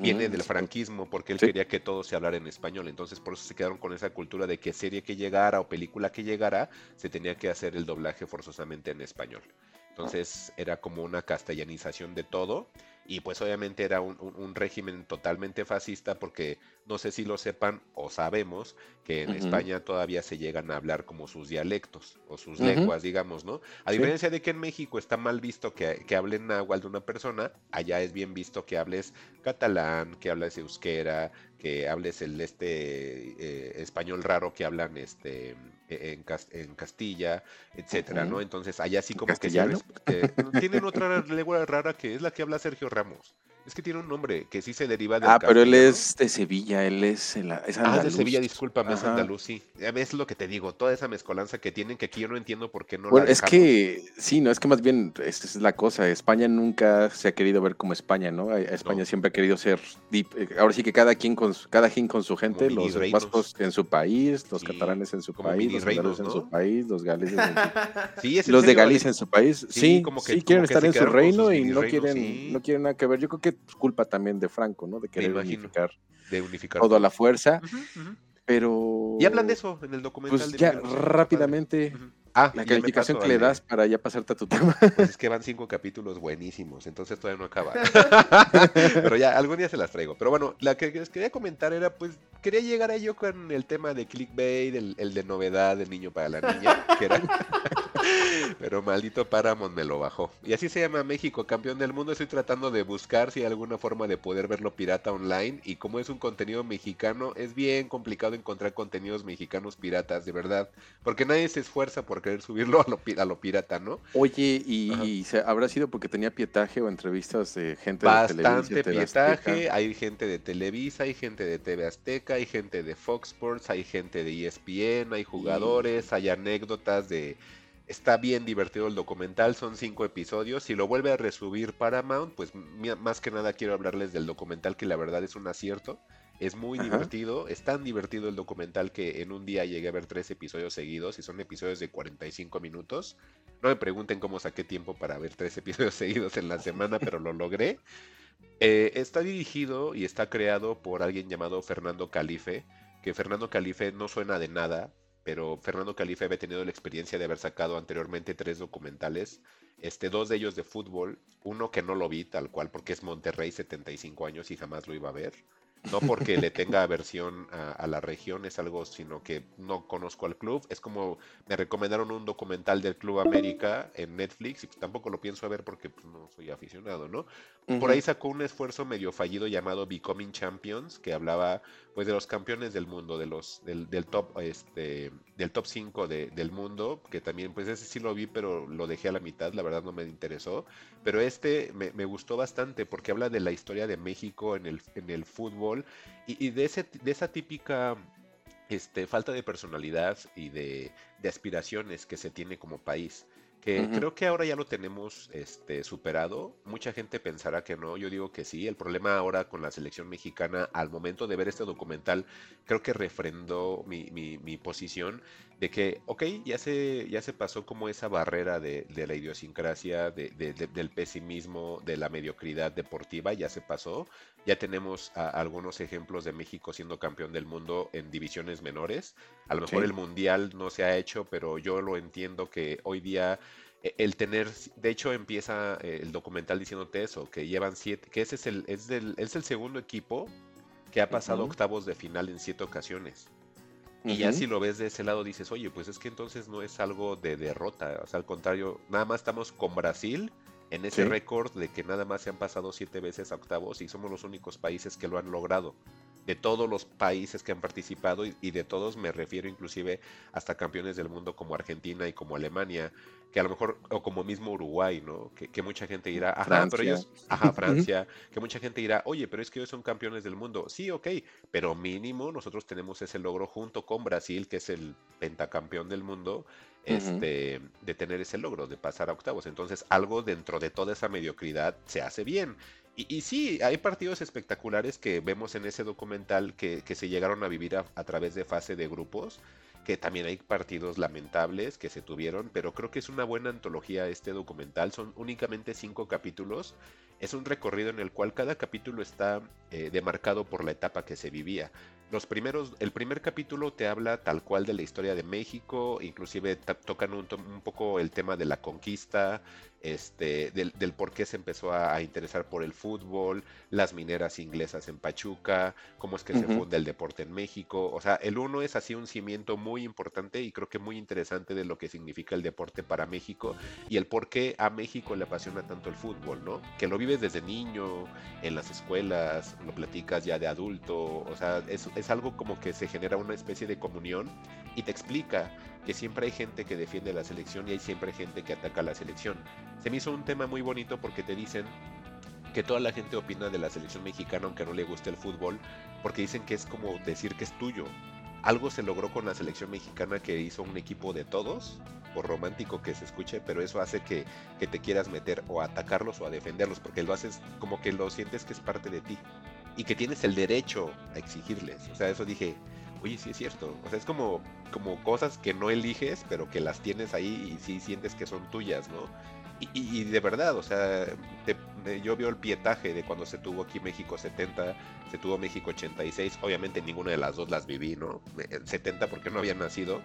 viene del franquismo, porque él quería que todo se hablara en español. Entonces, por eso se quedaron con esa cultura de que serie que llegara o película que llegara, se tenía que hacer el doblaje forzosamente en español. Entonces, era como una castellanización de todo y pues obviamente era un, régimen totalmente fascista porque no sé si lo sepan o sabemos que en España todavía se llegan a hablar como sus dialectos o sus lenguas, digamos, ¿no? A diferencia de que en México está mal visto que, que hablen náhuatl de una persona, allá es bien visto que hables catalán, que hables euskera, que hables el este eh, español raro que hablan este e, en, en Castilla, etcétera, ¿no? Entonces allá sí como que eh, tienen otra lengua rara que es la que habla Sergio Ramos. Es que tiene un nombre que sí se deriva de. Ah, pero él es de Sevilla, él es, es Ah, de Sevilla, discúlpame, es andaluz, sí. Es lo que te digo, toda esa mezcolanza que tienen que aquí yo no entiendo por qué no bueno, es que, sí, no, es que más bien, esta es la cosa, España nunca se ha querido ver como España, ¿no? España siempre ha querido ser deep. Eh, ahora sí que cada quien con, cada quien con su gente, los vascos en su país, los catalanes en su país, los reinos, en su país, los galeses en su sí, Los de Galicia en su país, sí, como que, sí quieren estar en su reino y no quieren, no quieren nada que ver. Yo creo que culpa también de Franco, ¿no? De querer unificar, de unificar todo a la fuerza. Pero. Y hablan de eso en el documental. Pues ya rápidamente. Ah, la calificación que le das para ya pasarte a tu tema. Pues es que van cinco capítulos buenísimos, entonces todavía no acaba. Pero ya, algún día se las traigo. Pero bueno, la que les quería comentar era, pues, quería llegar a yo con el tema de clickbait, el, el de novedad del niño para la niña, que era... Pero maldito Paramount me lo bajó. Y así se llama México, campeón del mundo. Estoy tratando de buscar si hay alguna forma de poder verlo pirata online. Y como es un contenido mexicano, es bien complicado encontrar contenidos mexicanos piratas, de verdad. Porque nadie se esfuerza por querer subirlo a lo, a lo pirata, ¿no? Oye, ¿y, habrá sido porque tenía pietaje o entrevistas de gente de Televisa? Bastante pietaje. Hay gente de Televisa, hay gente de TV Azteca, hay gente de Fox Sports, hay gente de ESPN, hay jugadores, hay anécdotas de Está bien divertido el documental, son cinco episodios. Si lo vuelve a resubir Paramount, pues más que nada quiero hablarles del documental que la verdad es un acierto. Es muy divertido, es tan divertido el documental que en un día llegué a ver tres episodios seguidos y son episodios de 45 minutos. No me pregunten cómo saqué tiempo para ver tres episodios seguidos en la semana, pero lo logré. Eh, está dirigido y está creado por alguien llamado Fernando Calife, que Fernando Calife no suena de nada, pero Fernando Calife había tenido la experiencia de haber sacado anteriormente tres documentales, este, dos de ellos de fútbol, uno que no lo vi tal cual porque es Monterrey 75 años y jamás lo iba a ver, no porque le tenga aversión a, la región, es algo, sino que no conozco al club. Es como me recomendaron un documental del Club América en Netflix y tampoco lo pienso ver porque pues, no soy aficionado, ¿no? Por ahí sacó un esfuerzo medio fallido llamado Becoming Champions, que hablaba pues de los campeones del mundo, de los del, top este del top 5 del mundo, que también pues ese sí lo vi, pero lo dejé a la mitad, la verdad no me interesó, pero este me, me gustó bastante porque habla de la historia de México en el, en el fútbol y, de, ese, de esa típica este, falta de personalidad y de, de aspiraciones que se tiene como país que creo que ahora ya lo tenemos este, superado. Mucha gente pensará que no, yo digo que sí. El problema ahora con la selección mexicana, al momento de ver este documental, creo que refrendó mi, mi, mi posición de que, ok, ya se, ya se pasó como esa barrera de, de la idiosincrasia, de, de, del pesimismo, de la mediocridad deportiva, ya se pasó. Ya tenemos a, algunos ejemplos de México siendo campeón del mundo en divisiones menores. A lo mejor Sí. el mundial no se ha hecho, pero yo lo entiendo que hoy día el tener, de hecho empieza eh, el documental diciéndote eso, que llevan siete, que ese es el, es del, es el segundo equipo que ha pasado octavos de final en siete ocasiones. Y ya si lo ves de ese lado dices, oye, pues es que entonces no es algo de derrota, o sea, al contrario, nada más estamos con Brasil en ese Sí. récord de que nada más se han pasado siete veces a octavos y somos los únicos países que lo han logrado. De todos los países que han participado y, y de todos me refiero inclusive hasta campeones del mundo como Argentina y como Alemania, que a lo mejor, o como mismo Uruguay, ¿no? Que, que mucha gente dirá, ajá, pero Francia. ellos, ajá, Francia, que mucha gente dirá, oye, pero es que ellos son campeones del mundo. Sí, ok, pero mínimo nosotros tenemos ese logro junto con Brasil, que es el pentacampeón del mundo, este, de tener ese logro, de pasar a octavos. Entonces, algo dentro de toda esa mediocridad se hace bien. Y, sí, hay partidos espectaculares que vemos en ese documental que, que se llegaron a vivir a, través de fase de grupos, que también hay partidos lamentables que se tuvieron, pero creo que es una buena antología este documental. Son únicamente cinco capítulos. Es un recorrido en el cual cada capítulo está eh, demarcado por la etapa que se vivía. Los primeros, el primer capítulo te habla tal cual de la historia de México, inclusive tocan un, to- un poco el tema de la conquista, este, del, del por qué se empezó a, a interesar por el fútbol, las mineras inglesas en Pachuca, cómo es que se funda el deporte en México. O sea, el uno es así un cimiento muy importante y creo que muy interesante de lo que significa el deporte para México y el por qué a México le apasiona tanto el fútbol, ¿no? Que lo vives desde niño, en las escuelas, lo platicas ya de adulto, o sea, es, es algo como que se genera una especie de comunión y te explica que siempre hay gente que defiende la selección y hay siempre gente que ataca a la selección. Se me hizo un tema muy bonito porque te dicen que toda la gente opina de la selección mexicana aunque no le guste el fútbol, porque dicen que es como decir que es tuyo. Algo se logró con la selección mexicana que hizo un equipo de todos, por romántico que se escuche, pero eso hace que, que te quieras meter o atacarlos o a defenderlos, porque lo haces como que lo sientes que es parte de ti y que tienes el derecho a exigirles. O sea, eso dije, oye, sí es cierto. O sea, es como, como cosas que no eliges, pero que las tienes ahí y sí sientes que son tuyas, ¿no? Y, y- y de verdad, o sea, te- yo veo el pietaje de cuando se tuvo aquí México 70, se tuvo México 86, obviamente ninguna de las dos las viví, ¿no? Me- 70 porque no había nacido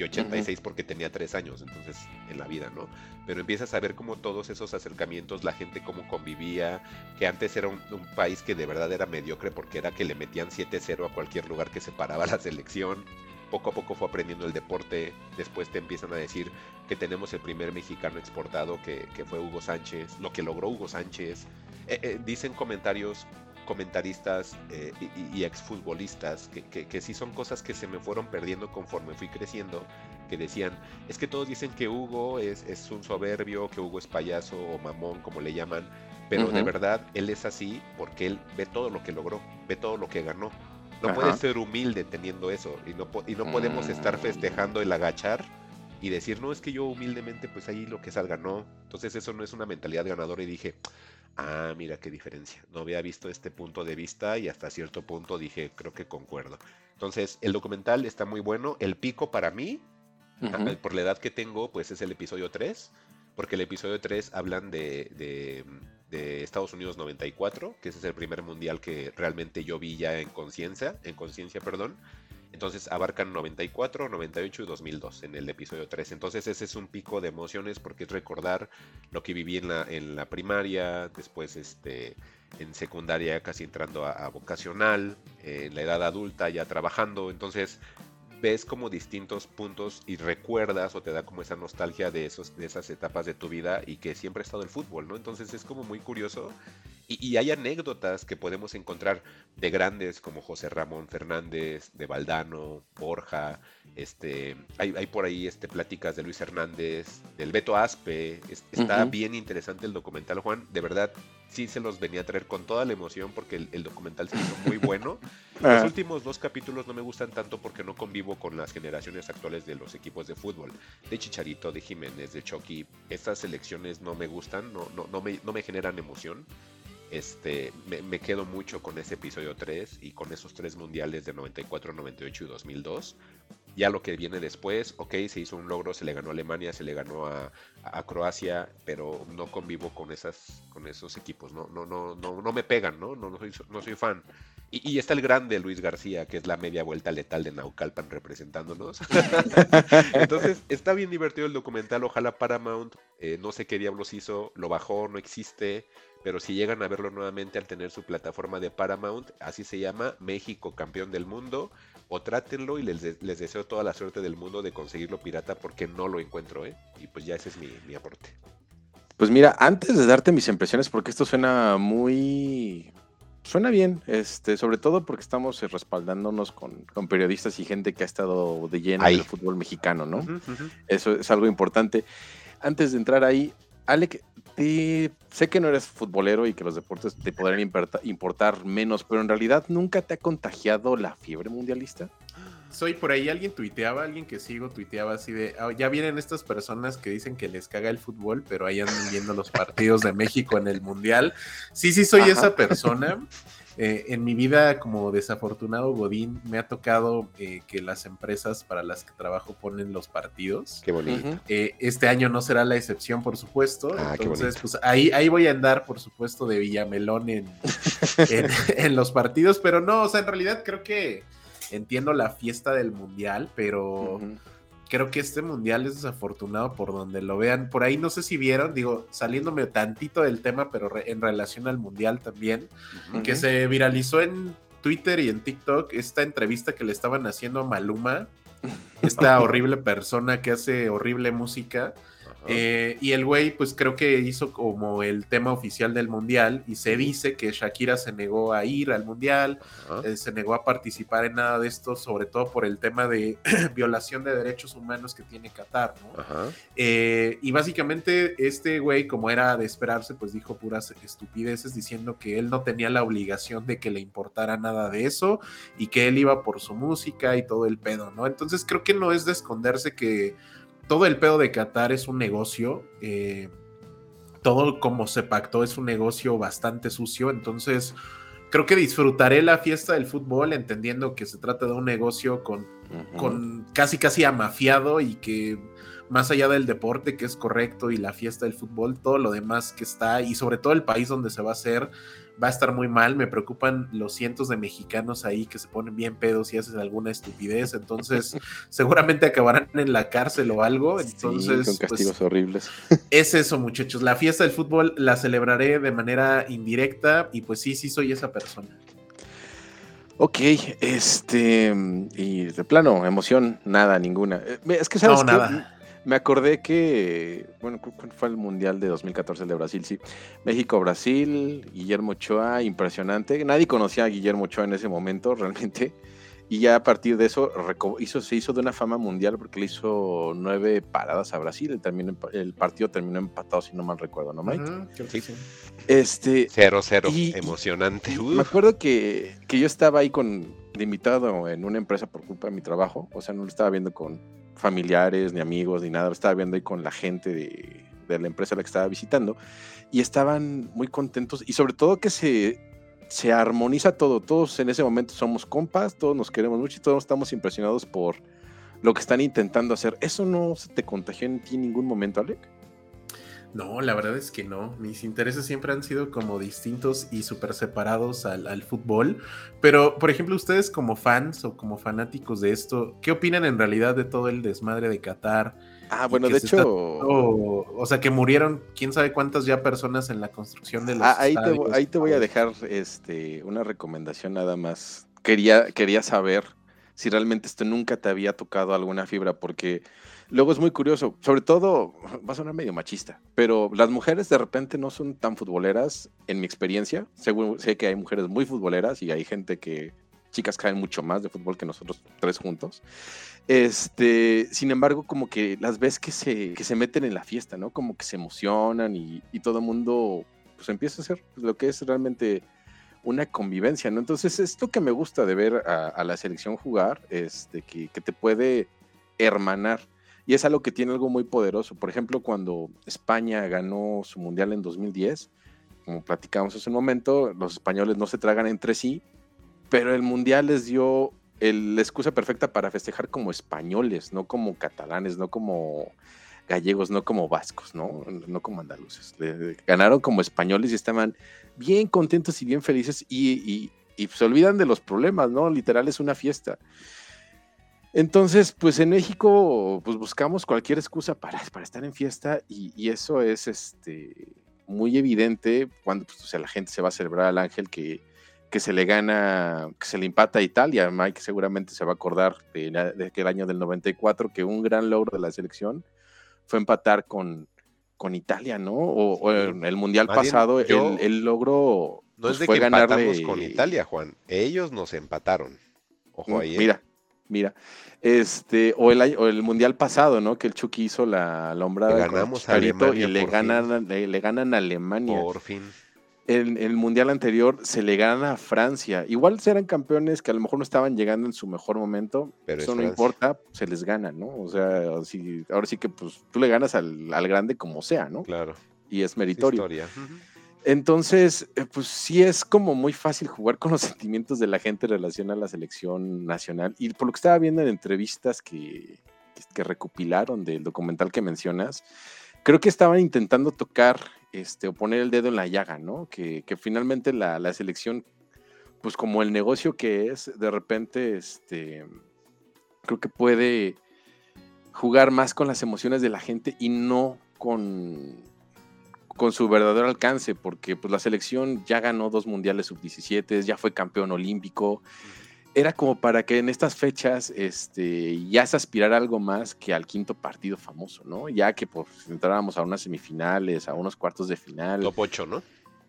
y 86 porque tenía tres años, entonces, en la vida, ¿no? Pero empiezas a ver cómo todos esos acercamientos, la gente cómo convivía, que antes era un, un país que de verdad era mediocre porque era que le metían 7-0 a cualquier lugar que se paraba la selección. Poco a poco fue aprendiendo el deporte, después te empiezan a decir que tenemos el primer mexicano exportado que, que fue Hugo Sánchez, lo que logró Hugo Sánchez. Eh, eh, dicen comentarios, comentaristas eh, y, y exfutbolistas que, que, que sí son cosas que se me fueron perdiendo conforme fui creciendo, que decían, es que todos dicen que Hugo es, es un soberbio, que Hugo es payaso o mamón, como le llaman, pero de verdad él es así porque él ve todo lo que logró, ve todo lo que ganó. No Ajá. puedes ser humilde teniendo eso y no, y no podemos estar Mm. festejando el agachar y decir, no, es que yo humildemente, pues ahí lo que salga, no. Entonces eso no es una mentalidad ganadora y dije, ah, mira qué diferencia. No había visto este punto de vista y hasta cierto punto dije, creo que concuerdo. Entonces el documental está muy bueno. El pico para mí, por la edad que tengo, pues es el episodio 3, porque el episodio 3 hablan de, de- de Estados Unidos 94, que ese es el primer mundial que realmente yo vi ya en conciencia, en conciencia, perdón. Entonces abarcan 94, 98 y 2002 en el episodio 3. Entonces ese es un pico de emociones porque es recordar lo que viví en la, en la primaria, después este, en secundaria casi entrando a, vocacional, en la edad adulta ya trabajando. Entonces ves como distintos puntos y recuerdas o te da como esa nostalgia de, esos, de esas etapas de tu vida y que siempre ha estado el fútbol, ¿no? Entonces es como muy curioso Y, y hay anécdotas que podemos encontrar de grandes como José Ramón Fernández, de Valdano, Borja, este, hay, hay por ahí este, pláticas de Luis Hernández, del Beto Aspe, es- está bien interesante el documental, Juan, de verdad sí se los venía a traer con toda la emoción porque el, el documental se hizo muy bueno. Los Ah. últimos dos capítulos no me gustan tanto porque no convivo con las generaciones actuales de los equipos de fútbol, de Chicharito, de Jiménez, de Chucky, estas selecciones no me gustan, no, no, no, me, no me generan emoción. Este, me, me quedo mucho con ese episodio 3 y con esos tres mundiales de 94, 98 y 2002. Ya lo que viene después, ok, se hizo un logro, se le ganó a Alemania, se le ganó a, Croacia, pero no convivo con esas, con esos equipos, no, no, no, no, no me pegan, ¿no? No, no soy, no soy fan. Y, y está el grande Luis García, que es la media vuelta letal de Naucalpan representándonos. Entonces, está bien divertido el documental. Ojalá Paramount, eh, no sé qué diablos hizo, lo bajó, no existe. Pero si llegan a verlo nuevamente al tener su plataforma de Paramount, así se llama México Campeón del Mundo, o trátenlo y les, de- les deseo toda la suerte del mundo de conseguirlo pirata porque no lo encuentro, ¿eh? Y pues ya ese es mi, mi aporte. Pues mira, antes de darte mis impresiones, porque esto suena muy. Suena bien, este, sobre todo porque estamos eh, respaldándonos con, con periodistas y gente que ha estado de lleno Ahí. en el fútbol mexicano, ¿no? Eso es algo importante. Antes de entrar ahí, Alec, te- sé que no eres futbolero y que los deportes te importa- importar menos, pero en realidad nunca te ha contagiado la fiebre mundialista. Soy por ahí, alguien tuiteaba, alguien que sigo tuiteaba así de, "Ah, ya vienen estas personas que dicen que les caga el fútbol, pero ahí andan viendo los partidos de México en el Mundial. Sí, sí, soy Ajá. esa persona. Eh, en mi vida como desafortunado Godín me ha tocado eh, que las empresas para las que trabajo ponen los partidos. Qué bonito. Eh, este año no será la excepción, por supuesto. Ah, Entonces, pues ahí, ahí voy a andar, por supuesto, de Villamelón en, en, en los partidos, pero no, o sea, en realidad creo que entiendo la fiesta del mundial, pero creo que este mundial es desafortunado por donde lo vean. Por ahí no sé si vieron, digo, saliéndome tantito del tema, pero re- en relación al mundial también, que se viralizó en Twitter y en TikTok esta entrevista que le estaban haciendo a Maluma, esta horrible persona que hace horrible música. Eh, y el güey, pues creo que hizo como el tema oficial del mundial y se dice que Shakira se negó a ir al mundial, eh, se negó a participar en nada de esto, sobre todo por el tema de violación de derechos humanos que tiene Qatar, ¿no? Eh, y básicamente este güey, como era de esperarse, pues dijo puras estupideces diciendo que él no tenía la obligación de que le importara nada de eso y que él iba por su música y todo el pedo, ¿no? Entonces creo que no es de esconderse que todo el pedo de Qatar es un negocio. eh, todo como se pactó es un negocio bastante sucio, entonces creo que disfrutaré la fiesta del fútbol entendiendo que se trata de un negocio con con casi casi amafiado y que más allá del deporte que es correcto y la fiesta del fútbol, todo lo demás que está y sobre todo el país donde se va a hacer va a estar muy mal. Me preocupan los cientos de mexicanos ahí que se ponen bien pedos y hacen alguna estupidez, entonces seguramente acabarán en la cárcel o algo. Sí, Entonces, con pues, castigos horribles. es eso, muchachos. La fiesta del fútbol la celebraré de manera indirecta y pues sí, sí soy esa persona. Ok, este. Y de plano, emoción, nada, ninguna. Eh, Es que, ¿sabes No, qué? nada. Me acordé que, bueno, cu- ¿cuál fue el Mundial de 2014, el de Brasil? Sí. México-Brasil, Guillermo Ochoa, impresionante. Nadie conocía a Guillermo Ochoa en ese momento, realmente. Y ya a partir de eso hizo, se hizo de una fama mundial porque le hizo nueve paradas a Brasil. El, terminó empa- el partido terminó empatado, si no mal recuerdo, ¿no, Mike? Sí. sí. Este, 0-0, Y- emocionante. me acuerdo que, que yo estaba ahí con de invitado en una empresa por culpa de mi trabajo. O sea, no lo estaba viendo con familiares, ni amigos, ni nada. Estaba viendo ahí con la gente de, de la empresa a la que estaba visitando. Y estaban muy contentos. Y sobre todo que se, se armoniza todo. Todos en ese momento somos compas, todos nos queremos mucho y todos estamos impresionados por lo que están intentando hacer. ¿Eso no se te contagió en ti en ningún momento, Alec? No, la verdad es que no. Mis intereses siempre han sido como distintos y súper separados al, al fútbol. Pero, por ejemplo, ustedes como fans o como fanáticos de esto, ¿qué opinan en realidad de todo el desmadre de Qatar? Ah, bueno, de está- hecho... O, o sea, que murieron quién sabe cuántas ya personas en la construcción de los Ah, ahí, te, ahí te voy a dejar este, una recomendación nada más. Quería, quería saber si realmente esto nunca te había tocado alguna fibra, porque Luego es muy curioso, sobre todo, va a sonar medio machista, pero las mujeres de repente no son tan futboleras, en mi experiencia. Sé que hay mujeres muy futboleras y hay gente que, chicas saben mucho más de fútbol que nosotros tres juntos. Este, sin embargo, como que las ves que se, que se meten en la fiesta, ¿no? Como que se emocionan y, todo el mundo pues empieza a hacer lo que es realmente una convivencia, ¿no? Entonces, es lo que me gusta de ver a, a la selección jugar, este, que, que, te puede hermanar. Y es algo que tiene algo muy poderoso. Por ejemplo, cuando España ganó su mundial en 2010, como platicamos hace un momento, los españoles no se tragan entre sí, pero el mundial les dio el, la excusa perfecta para festejar como españoles, no como catalanes, no como gallegos, no como vascos, no, no como andaluces. Ganaron como españoles y estaban bien contentos y bien felices y, y, y, se olvidan de los problemas, ¿no? Literal es una fiesta. Entonces, pues en México, pues buscamos cualquier excusa para, para estar en fiesta y, y, eso es este, muy evidente cuando pues, o sea, la gente se va a celebrar al ángel que, que se le gana, que se le empata a Italia. Mike seguramente se va a acordar de, de aquel año del 94, que un gran logro de la selección fue empatar con, con Italia, ¿no? O, o en el Mundial Más pasado, yo, el, el, logro no pues, es de fue que ganarle... empatamos con Italia, Juan. Ellos nos empataron. Ojo ahí. ¿eh? Mira, mira. Este, o el, o el mundial pasado, ¿no? Que el Chucky hizo la, hombrada le ganamos a Alemania y le ganan, le, le, ganan a Alemania. Por fin. El, el, mundial anterior se le gana a Francia. Igual serán campeones que a lo mejor no estaban llegando en su mejor momento. Pero eso no importa, se les gana, ¿no? O sea, ahora sí que pues tú le ganas al, al grande como sea, ¿no? Claro. Y es meritorio. Es historia. Uh -huh. Entonces, eh, pues sí es como muy fácil jugar con los sentimientos de la gente en relación a la selección nacional. Y por lo que estaba viendo en entrevistas que, que, recopilaron del documental que mencionas, creo que estaban intentando tocar este, o poner el dedo en la llaga, ¿no? Que, que finalmente la, la, selección, pues como el negocio que es, de repente, este, creo que puede jugar más con las emociones de la gente y no con con su verdadero alcance, porque pues, la selección ya ganó dos mundiales sub-17, ya fue campeón olímpico. Era como para que en estas fechas este, ya se aspirara algo más que al quinto partido famoso, ¿no? Ya que pues, entráramos a unas semifinales, a unos cuartos de final. Top 8, ¿no?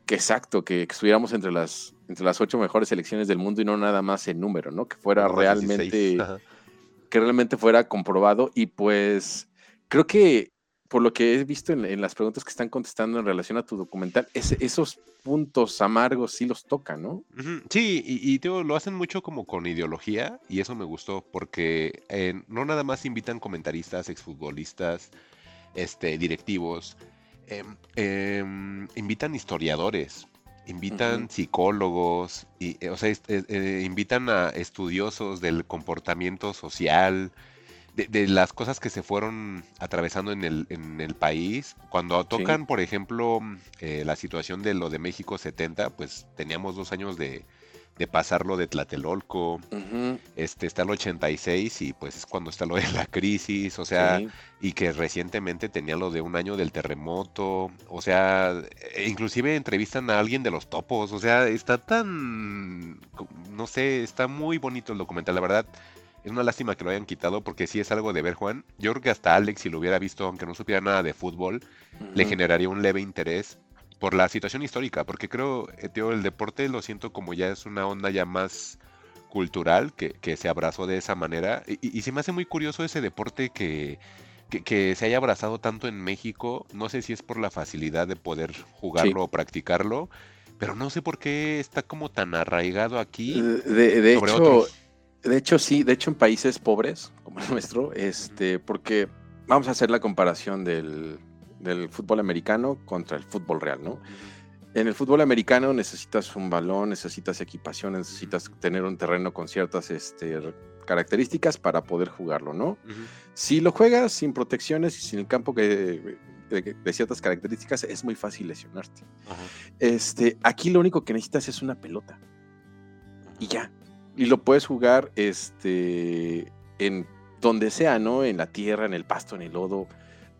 Que exacto, que, que, estuviéramos entre las, entre las ocho mejores selecciones del mundo y no nada más en número, ¿no? Que fuera no, realmente, que realmente fuera comprobado. Y pues creo que por lo que he visto en, en, las preguntas que están contestando en relación a tu documental, es, esos puntos amargos sí los tocan, ¿no? Sí, y, y tío, lo hacen mucho como con ideología, y eso me gustó, porque eh, no nada más invitan comentaristas, exfutbolistas, este, directivos, eh, eh, invitan historiadores, invitan uh -huh. psicólogos, y, o sea, invitan a estudiosos del comportamiento social, de, de, las cosas que se fueron atravesando en el, en el país. Cuando tocan, sí. por ejemplo, eh, la situación de lo de México 70, pues teníamos dos años de, de pasarlo de Tlatelolco, uh -huh. este está el 86 y pues es cuando está lo de la crisis, o sea, sí. y que recientemente tenía lo de un año del terremoto, o sea, e inclusive entrevistan a alguien de los topos, o sea, está tan, no sé, está muy bonito el documental, la verdad. Es una lástima que lo hayan quitado porque sí es algo de ver, Juan. Yo creo que hasta Alex, si lo hubiera visto, aunque no supiera nada de fútbol, uh -huh. le generaría un leve interés por la situación histórica, porque creo, eh, tío, el deporte lo siento como ya es una onda ya más cultural que, que se abrazó de esa manera. Y, y, se me hace muy curioso ese deporte que, que, que, se haya abrazado tanto en México. No sé si es por la facilidad de poder jugarlo sí. o practicarlo, pero no sé por qué está como tan arraigado aquí. De, de sobre hecho, otros. De hecho, sí, de hecho en países pobres como el nuestro, este, porque vamos a hacer la comparación del, del fútbol americano contra el fútbol real, ¿no? En el fútbol americano necesitas un balón, necesitas equipación, necesitas tener un terreno con ciertas este, características para poder jugarlo, ¿no? Uh -huh. Si lo juegas sin protecciones y sin el campo que, de, de, ciertas características, es muy fácil lesionarte. Uh -huh. este, aquí lo único que necesitas es una pelota. Uh -huh. Y ya, y lo puedes jugar este, en donde sea, ¿no? En la tierra, en el pasto, en el lodo.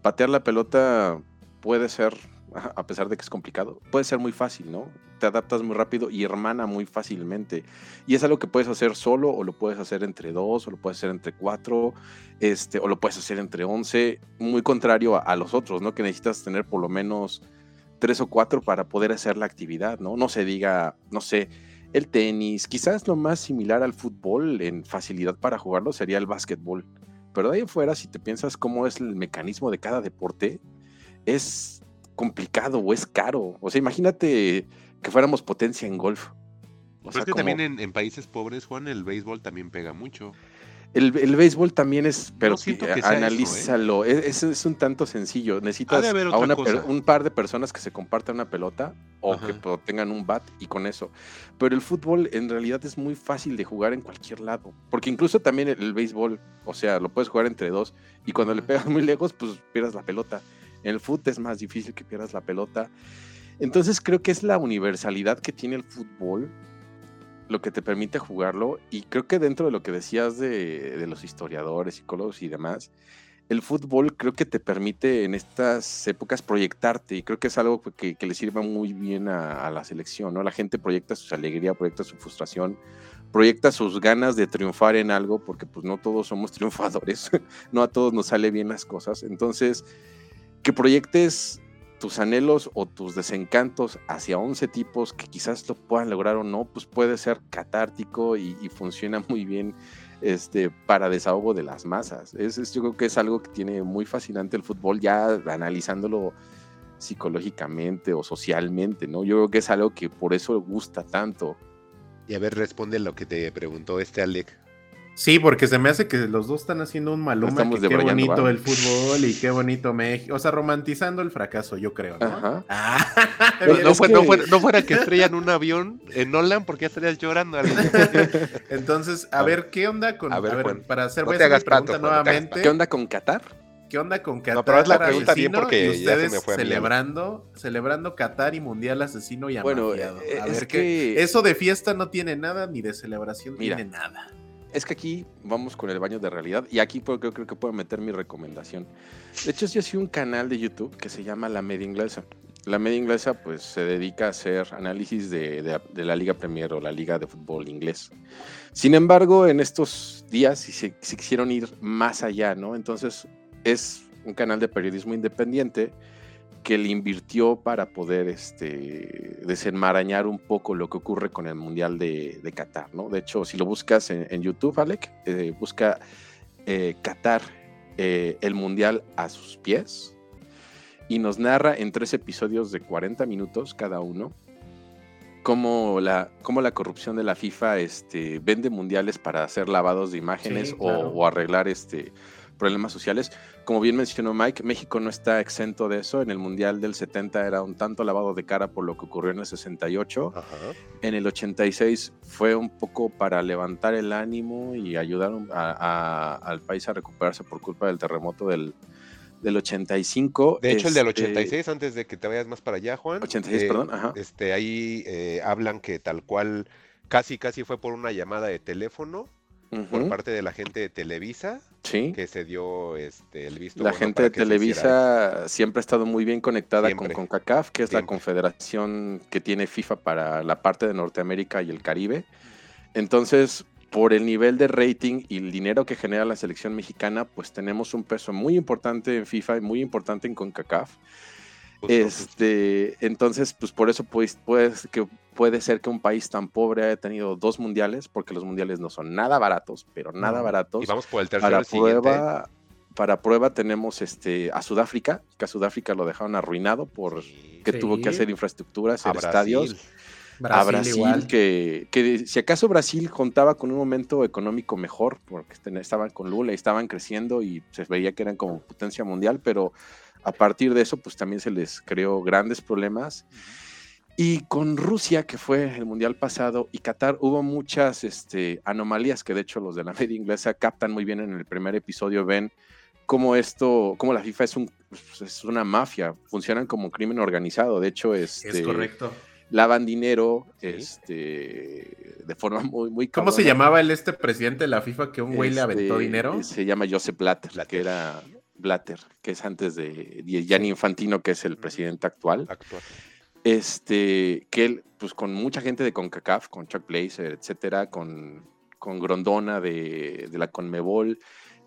Patear la pelota puede ser a pesar de que es complicado, puede ser muy fácil, ¿no? Te adaptas muy rápido y hermana muy fácilmente. Y es algo que puedes hacer solo, o lo puedes hacer entre dos, o lo puedes hacer entre cuatro, este, o lo puedes hacer entre once, muy contrario a, a los otros, ¿no? Que necesitas tener por lo menos tres o cuatro para poder hacer la actividad, ¿no? No se diga, no sé, el tenis, quizás lo más similar al fútbol en facilidad para jugarlo sería el básquetbol. Pero de ahí en fuera, si te piensas cómo es el mecanismo de cada deporte, es complicado o es caro. O sea, imagínate que fuéramos potencia en golf. O Pero sea, es que como- también en, en países pobres, Juan, el béisbol también pega mucho. El, el béisbol también es, pero eso, ¿eh? analízalo, es, es- un tanto sencillo. Necesitas a una un par de personas que se compartan una pelota o Ajá. que tengan un bat y con eso. Pero el fútbol en realidad es muy fácil de jugar en cualquier lado, porque incluso también el, el béisbol, o sea, lo puedes jugar entre dos y cuando le pegas muy lejos, pues pierdas la pelota. En el fútbol es más difícil que pierdas la pelota. Entonces creo que es la universalidad que tiene el fútbol lo que te permite jugarlo y creo que dentro de lo que decías de, los historiadores, psicólogos y demás, el fútbol creo que te permite en estas épocas proyectarte y creo que es algo que, que le sirve muy bien a, a la selección, ¿no? La gente proyecta su alegría, proyecta su frustración, proyecta sus ganas de triunfar en algo porque pues no todos somos triunfadores, no a todos nos sale bien las cosas, entonces que proyectes tus anhelos o tus desencantos hacia 11 tipos que quizás lo puedan lograr o no, pues puede ser catártico y, funciona muy bien este, para desahogo de las masas. Es, es- yo creo que es algo que tiene muy fascinante el fútbol, ya analizándolo psicológicamente o socialmente, ¿no? Yo creo que es algo que por eso gusta tanto. Y a ver, responde lo que te preguntó este Alec. Sí, porque se me hace que los dos están haciendo un maluma. Estamos que qué bonito el fútbol y qué bonito México. O sea, romantizando el fracaso, yo creo, ¿no? Ajá. Ah. No, es fue- que- no fuera, no fuera que estrellan un avión en Nolan, porque ya estarías llorando. Entonces, a ver, ¿qué onda con. a A ver, para hacer no te hagas pregunta te hagas nuevamente. ¿Qué onda con Qatar? ¿Qué onda con Qatar? No, pero haz la pregunta bien porque y ya se ustedes me fue celebrando, celebrando Qatar y Mundial Asesino y Bueno, eh, a es ver que- Eso de fiesta no tiene nada, ni de celebración Mira. tiene nada. Es que aquí vamos con el baño de realidad y aquí creo, creo que puedo meter mi recomendación. De hecho, yo soy un canal de YouTube que se llama La Media Inglesa. La Media Inglesa pues se dedica a hacer análisis de, la Liga Premier o la Liga de Fútbol Inglés. Sin embargo, en estos días se, se quisieron ir más allá, ¿no? Entonces es un canal de periodismo independiente que le invirtió para poder este, desenmarañar un poco lo que ocurre con el Mundial de, de Qatar, ¿no? De hecho, si lo buscas en, en YouTube, Alec, eh, busca eh, Qatar, eh, el Mundial a sus pies, y nos narra en tres episodios de 40 minutos cada uno cómo la, cómo la corrupción de la FIFA este, vende mundiales para hacer lavados de imágenes Sí, o- claro. o, arreglar este, problemas sociales. Como bien mencionó Mike, México no está exento de eso. En el Mundial del 70 era un tanto lavado de cara por lo que ocurrió en el 68. Ajá. En el 86 fue un poco para levantar el ánimo y ayudar a- a- al país a recuperarse por culpa del terremoto del, del 85. De hecho, el del Este, 86, antes de que te vayas más para allá, Juan. 86, eh, perdón, ajá. Este, ahí eh, hablan que tal cual, casi casi fue por una llamada de teléfono por parte de la gente de Televisa sí. que se dio este, el visto. La bueno gente de Televisa siempre ha estado muy bien conectada Siempre. con CONCACAF, que es la confederación que tiene FIFA para la parte de Norteamérica y el Caribe. Entonces, por el nivel de rating y el dinero que genera la selección mexicana, pues tenemos un peso muy importante en FIFA y muy importante en CONCACAF. justo, justo. Este, entonces, pues por eso pues, pues, que puede ser que un país tan pobre haya tenido dos mundiales, porque los mundiales no son nada baratos, pero nada No. baratos. Y vamos por el tercero, Para el siguiente. prueba, para prueba tenemos este, a Sudáfrica, que a Sudáfrica lo dejaron arruinado por Sí. que tuvo que hacer infraestructuras, A hacer estadios. Brasil. a Brasil, igual. que, que si acaso Brasil contaba con un momento económico mejor, porque estaban con Lula y estaban creciendo y se veía que eran como potencia mundial, pero a partir de eso, pues también se les creó grandes problemas. Y con Rusia, que fue el mundial pasado, y Qatar, hubo muchas este, anomalías que de hecho los de la media inglesa captan muy bien en el primer episodio, ven cómo esto, cómo la FIFA es, un, es una mafia, funcionan como crimen organizado. De hecho, este, Es correcto. lavan dinero Sí. este, de forma muy, muy ¿Cómo se llamaba el este presidente de la FIFA que un güey le aventó Este, dinero? Se llama Joseph Blatter, Blatter. que era Blatter, que es antes de Gianni Infantino, que es el presidente actual. Actual. Este, que él, pues con mucha gente de CONCACAF, con Chuck Blazer, etcétera, con, con Grondona de, de la CONMEBOL,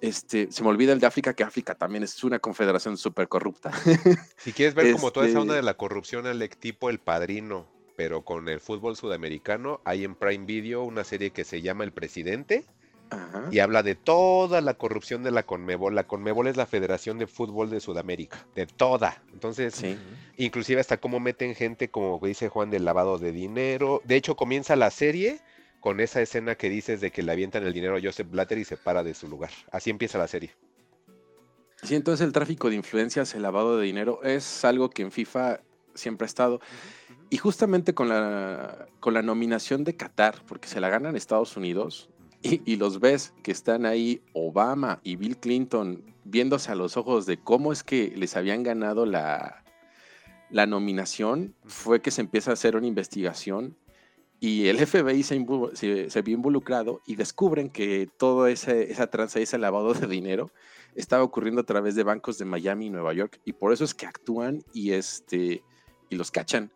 este, se me olvida el de África, que África también es una confederación súper corrupta. Si quieres ver como toda esa onda Este- de la corrupción, Alec, tipo El Padrino, pero con el fútbol sudamericano, hay en Prime Video una serie que se llama El Presidente Ajá. y habla de toda la corrupción de la Conmebol. La Conmebol es la Federación de Fútbol de Sudamérica, de toda. Entonces, Sí. inclusive hasta cómo meten gente, como dice Juan, del lavado de dinero. De hecho, comienza la serie con esa escena que dices de que le avientan el dinero a Joseph Blatter y se para de su lugar. Así empieza la serie. Sí, entonces el tráfico de influencias, el lavado de dinero, es algo que en FIFA siempre ha estado. Y justamente con la, con la nominación de Qatar, porque se la ganan Estados Unidos, y, los ves que están ahí Obama y Bill Clinton viéndose a los ojos de cómo es que les habían ganado la, la nominación, fue que se empieza a hacer una investigación y el FBI se, se- se vio involucrado y descubren que toda esa tranza, ese lavado de dinero, estaba ocurriendo a través de bancos de Miami y Nueva York y por eso es que actúan y este y los cachan.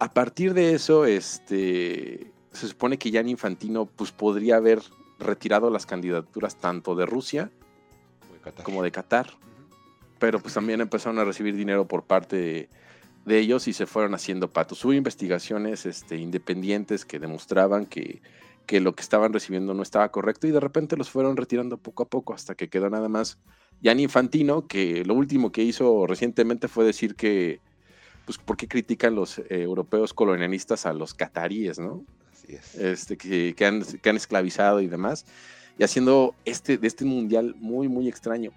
A partir de eso, este se supone que Gianni Infantino pues podría haber retirado las candidaturas tanto de Rusia como de Qatar, pero pues también empezaron a recibir dinero por parte de, de ellos y se fueron haciendo patos. Hubo investigaciones este, independientes que demostraban que, que lo que estaban recibiendo no estaba correcto y de repente los fueron retirando poco a poco hasta que quedó nada más Gianni Infantino, que lo último que hizo recientemente fue decir que, pues, ¿por qué critican los eh, europeos colonialistas a los cataríes, no? Este, que, han, esclavizado y demás, y haciendo este, de este mundial muy, muy extraño.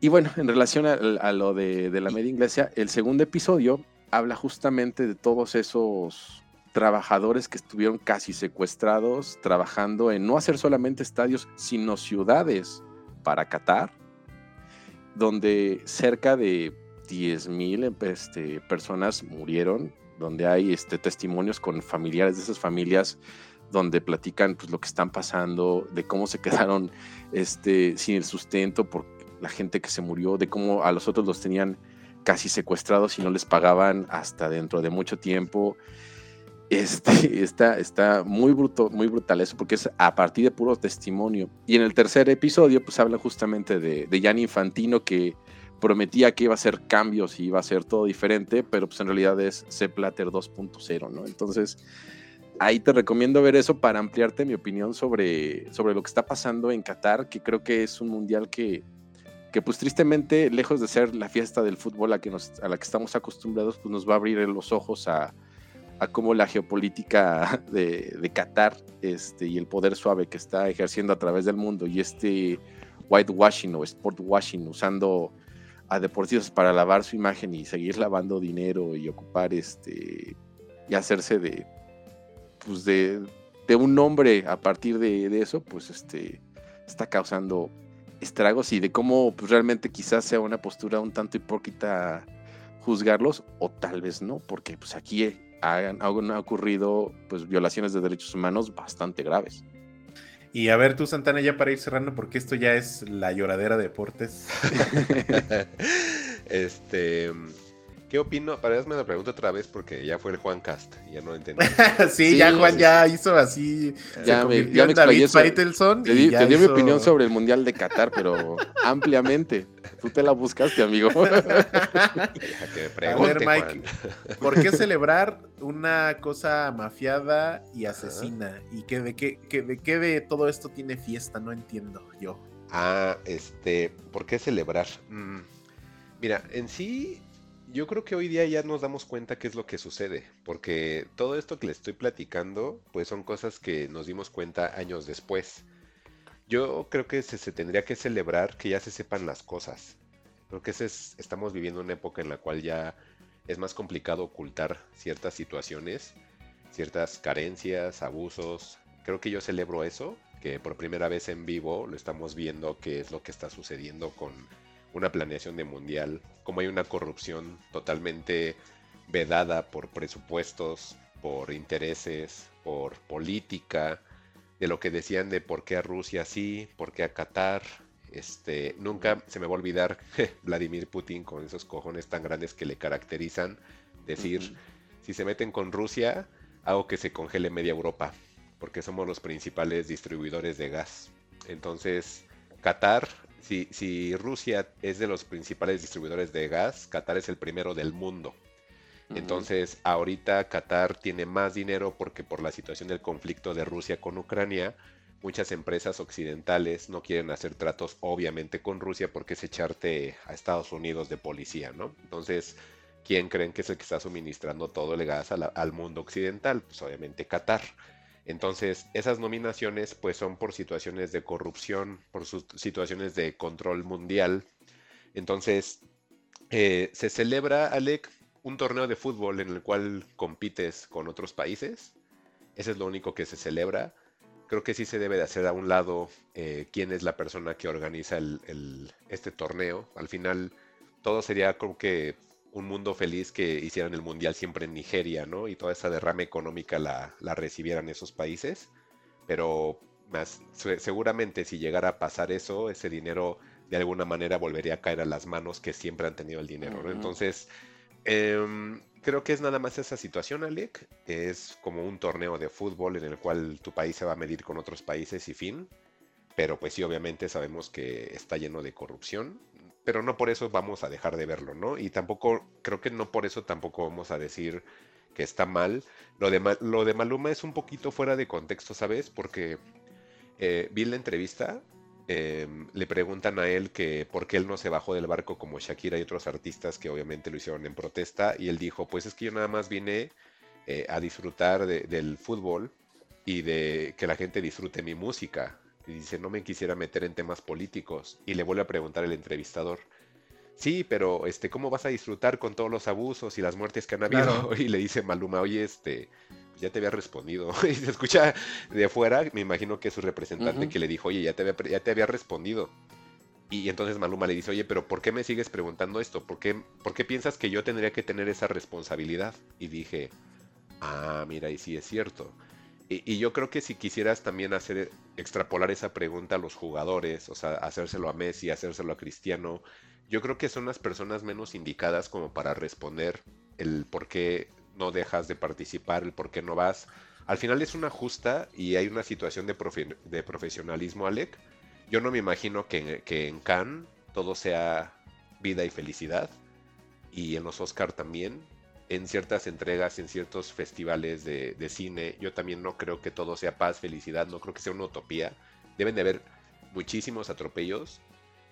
Y bueno, en relación a, lo de, de la media inglesa, el segundo episodio habla justamente de todos esos trabajadores que estuvieron casi secuestrados trabajando en no hacer solamente estadios, sino ciudades para Qatar, donde cerca de 10.000 este, personas murieron, donde hay este, testimonios con familiares de esas familias donde platican pues, lo que están pasando, de cómo se quedaron este, sin el sustento por la gente que se murió, de cómo a los otros los tenían casi secuestrados y no les pagaban hasta dentro de mucho tiempo. Este, está, está muy, bruto, muy brutal eso, porque es a partir de puro testimonio. Y en el tercer episodio, pues habla justamente de, de Gianni Infantino, que prometía que iba a hacer cambios y iba a hacer todo diferente, pero pues en realidad es Sepp Blatter 2.0, ¿no? Entonces, ahí te recomiendo ver eso para ampliarte mi opinión sobre, sobre lo que está pasando en Qatar, que creo que es un mundial que, que pues tristemente, lejos de ser la fiesta del fútbol a, que a la que estamos acostumbrados, pues nos va a abrir los ojos a, cómo la geopolítica de, Qatar este, y el poder suave que está ejerciendo a través del mundo y este whitewashing o sport washing usando a deportistas para lavar su imagen y seguir lavando dinero y ocupar este y hacerse de pues de, de un nombre a partir de, de, eso pues este está causando estragos y de cómo pues, realmente quizás sea una postura un tanto hipócrita juzgarlos o tal vez no porque pues aquí han, han ocurrido pues violaciones de derechos humanos bastante graves y a ver tú, Santana, ya para ir cerrando, porque esto ya es la lloradera de deportes. este. ¿Qué opino? Para hazme la pregunta otra vez porque ya fue el Juan Cast, ya no entendí. sí, sí, ya Juan sí. ya hizo así. Ya me, ya me David Faitelson. Te di, te di hizo... mi opinión sobre el Mundial de Qatar, pero ampliamente. Tú te la buscaste, amigo. que pregunte, a ver, Mike, Juan. ¿por qué celebrar una cosa mafiada y asesina? ¿Y que de qué, que, de qué de todo esto tiene fiesta? No entiendo yo. Ah, este, ¿por qué celebrar? Mm, mira, en sí yo creo que hoy día ya nos damos cuenta qué es lo que sucede, porque todo esto que le estoy platicando, pues son cosas que nos dimos cuenta años después. Yo creo que se, tendría que celebrar que ya se sepan las cosas. Creo que es, estamos viviendo una época en la cual ya es más complicado ocultar ciertas situaciones, ciertas carencias, abusos. Creo que yo celebro eso, que por primera vez en vivo lo estamos viendo qué es lo que está sucediendo con una planeación de mundial, como hay una corrupción totalmente vedada por presupuestos, por intereses, por política, de lo que decían de por qué a Rusia sí, por qué a Qatar, Este, nunca se me va a olvidar Vladimir Putin con esos cojones tan grandes que le caracterizan. Decir, si se meten con Rusia, hago que se congele media Europa, porque somos los principales distribuidores de gas. Entonces, Qatar, si, si Rusia es de los principales distribuidores de gas, Qatar es el primero del mundo. Entonces, ahorita Qatar tiene más dinero porque por la situación del conflicto de Rusia con Ucrania, muchas empresas occidentales no quieren hacer tratos obviamente con Rusia porque es echarte a Estados Unidos de policía, ¿no? Entonces, ¿quién creen que es el que está suministrando todo el gas al mundo occidental? Pues obviamente Qatar. Entonces, esas nominaciones pues son por situaciones de corrupción, por situaciones de control mundial. Entonces, eh, se celebra, Alec, un torneo de fútbol en el cual compites con otros países. Eso es lo único que se celebra. Creo que sí se debe de hacer a un lado eh, quién es la persona que organiza este torneo. Al final, todo sería como que un mundo feliz que hicieran el mundial siempre en Nigeria, ¿no? Y toda esa derrama económica la, la recibieran esos países. Pero más, seguramente si llegara a pasar eso, ese dinero de alguna manera volvería a caer a las manos que siempre han tenido el dinero, ¿no? Entonces, Em, creo que es nada más esa situación, Alec. Es como un torneo de fútbol en el cual tu país se va a medir con otros países y fin. Pero pues sí, obviamente sabemos que está lleno de corrupción. Pero no por eso vamos a dejar de verlo, ¿no? Y tampoco, creo que no por eso tampoco vamos a decir que está mal. Lo de, lo de Maluma es un poquito fuera de contexto, ¿sabes? Porque eh, vi la entrevista Em, le preguntan a él que por qué él no se bajó del barco como Shakira y otros artistas que obviamente lo hicieron en protesta y él dijo, pues es que yo nada más vine eh, a disfrutar del fútbol y de que la gente disfrute mi música. Y dice, no me quisiera meter en temas políticos. Y le vuelve a preguntar el entrevistador, sí, pero este, ¿cómo vas a disfrutar con todos los abusos y las muertes que han habido? Y le dice Maluma, oye, este, ya te había respondido. y se escucha de afuera, me imagino que es su representante que le dijo, oye, ya te, había, ya te había respondido. Y entonces Maluma le dice, oye, pero ¿por qué me sigues preguntando esto? ¿Por qué, ¿Por qué piensas que yo tendría que tener esa responsabilidad? Y dije, ah, mira, y sí es cierto. Y, yo creo que si quisieras también hacer, extrapolar esa pregunta a los jugadores, o sea, hacérselo a Messi, hacérselo a Cristiano, yo creo que son las personas menos indicadas como para responder el por qué no dejas de participar, el por qué no vas. Al final es una justa y hay una situación de, de profesionalismo, Alec. Yo no me imagino que, que, en Cannes todo sea vida y felicidad. Y en los Oscar también. En ciertas entregas, en ciertos festivales de, cine, yo también no creo que todo sea paz, felicidad, no creo que sea una utopía. Deben de haber muchísimos atropellos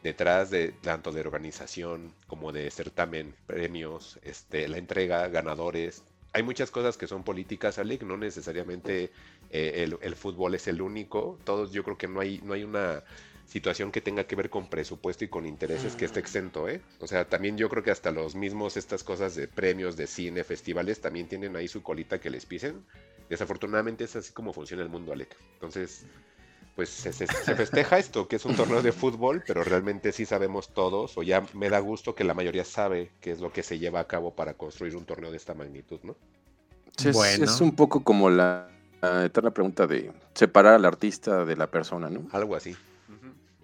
detrás de tanto de organización como de certamen, premios, este, la entrega, ganadores, hay muchas cosas que son políticas, Alec, no necesariamente eh, el, fútbol es el único. Todos, yo creo que no hay, no hay una situación que tenga que ver con presupuesto y con intereses que esté exento, ¿eh? O sea, también yo creo que hasta los mismos, estas cosas de premios, de cine, festivales, también tienen ahí su colita que les pisen. Desafortunadamente es así como funciona el mundo, Alec. Entonces, pues se, festeja esto, que es un torneo de fútbol, pero realmente sí sabemos todos, o ya me da gusto que la mayoría sabe qué es lo que se lleva a cabo para construir un torneo de esta magnitud, ¿no? es, un poco como la, la, eterna pregunta de separar al artista de la persona, ¿no? Algo así.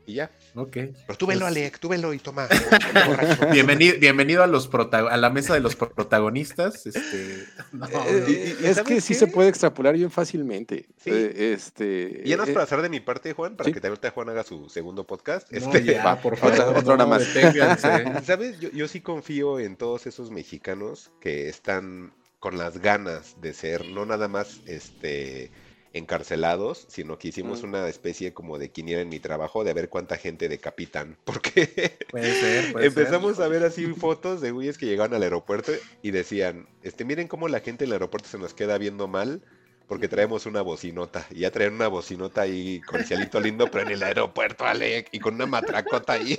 Y ya. Ok. Pero tú velo, pues Alec, tú velo y toma. bienvenido, bienvenido a los a la mesa de los protagonistas. Este... Eh, es que sí se puede extrapolar bien fácilmente. Sí. Eh, este, y ya no es eh, para hacer de mi parte, Juan, para que también Juan haga su segundo podcast. No, Este, ya, por favor. Otra- otra hora más. ¿Sabes? Yo, yo sí confío en todos esos mexicanos que están con las ganas de ser, no nada más este encarcelados, sino que hicimos Mm. una especie como de quiniela en mi trabajo de ver cuánta gente decapitan, porque Puede ser, puede empezamos a ver así fotos de güeyes que llegaban al aeropuerto y decían, este, miren cómo la gente en el aeropuerto se nos queda viendo mal porque traemos una bocinota. Y ya traen una bocinota ahí con cielito lindo, pero en el aeropuerto, Alec, y con una matracota ahí.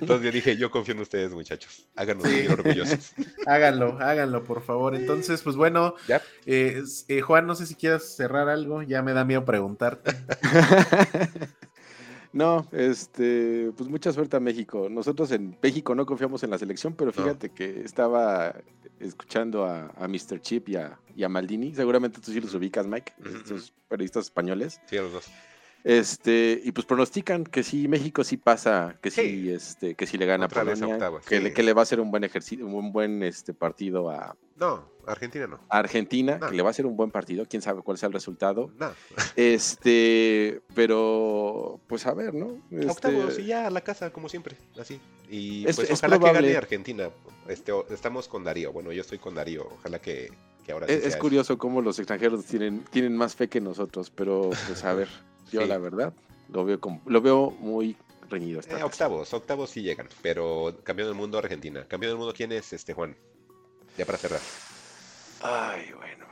Entonces yo dije, yo confío en ustedes, muchachos. Háganos sentir orgullosos. Háganlo, háganlo, por favor. Entonces, pues bueno, Ya. eh, eh, Juan, no sé si quieras cerrar algo, ya me da miedo preguntarte. No, este, pues mucha suerte a México. Nosotros en México no confiamos en la selección, pero fíjate que estaba escuchando a, a Mr. Chip y a, y a Maldini. Seguramente tú sí los ubicas, Mike, Ujú, estos periodistas españoles. Sí, a los dos. Este, y pues pronostican que sí, México sí pasa, que sí, Sí. este, que sí le gana Otra Polonia, octavos, que, sí. le, que le va a hacer un buen ejercicio, un buen este partido a, No, Argentina no. a Argentina, No. que le va a hacer un buen partido, quién sabe cuál sea el resultado. No. Este, pero pues a ver, ¿no? Este, Octavos y ya a la casa, como siempre. Así. Y Es- pues es ojalá que gane Argentina. Este, estamos con Darío. Bueno, yo estoy con Darío. Ojalá que, que ahora sí es, es eso. curioso cómo los extranjeros tienen, tienen más fe que nosotros, pero pues a ver, yo Sí. la verdad lo veo como, lo veo muy reñido esta Eh, octavos, octavos sí llegan. Pero campeón del mundo Argentina. Campeón del mundo, ¿quién es este Juan? Ya para cerrar. Ay, bueno.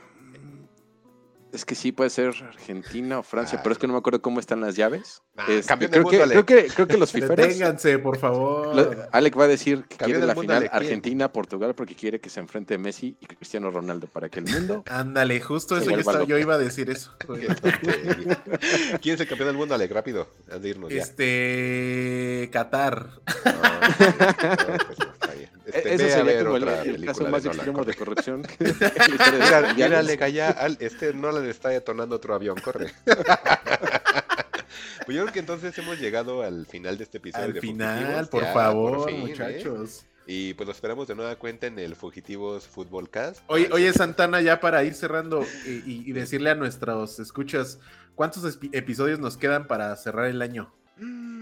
Es que sí puede ser Argentina o Francia, Ay. pero es que no me acuerdo cómo están las llaves. Ah, Este, campeón del creo, que, mundo, creo, que, creo que los fiferos. Deténganse, por favor. lo- Alec va a decir que quiere la final Alec, ¿quién? Argentina-Portugal porque quiere que se enfrente Messi y Cristiano Ronaldo para que el mundo. Ándale, justo eso yo, estaba- yo iba a decir eso. ¿Quién es el campeón del mundo, Alec? Rápido. Antes de irnos ya. Este. Qatar. No, no, pues no, bien. Este, Eso ve a sería ver como el, otra el película caso de más Nolan, extremo de corre. corrupción. de Mira. Alec, allá, al- este Nolan está detonando otro avión, corre. pues yo creo que entonces hemos llegado al final de este episodio Al de final, por ya, favor, fin, ¿eh? muchachos. Y pues lo esperamos de nueva cuenta en el Fugitivos Fútbol Cast. Oye, oye, Santana, ya para ir cerrando y, y- y decirle a nuestros escuchas, ¿cuántos episodios nos quedan para cerrar el año? Mm,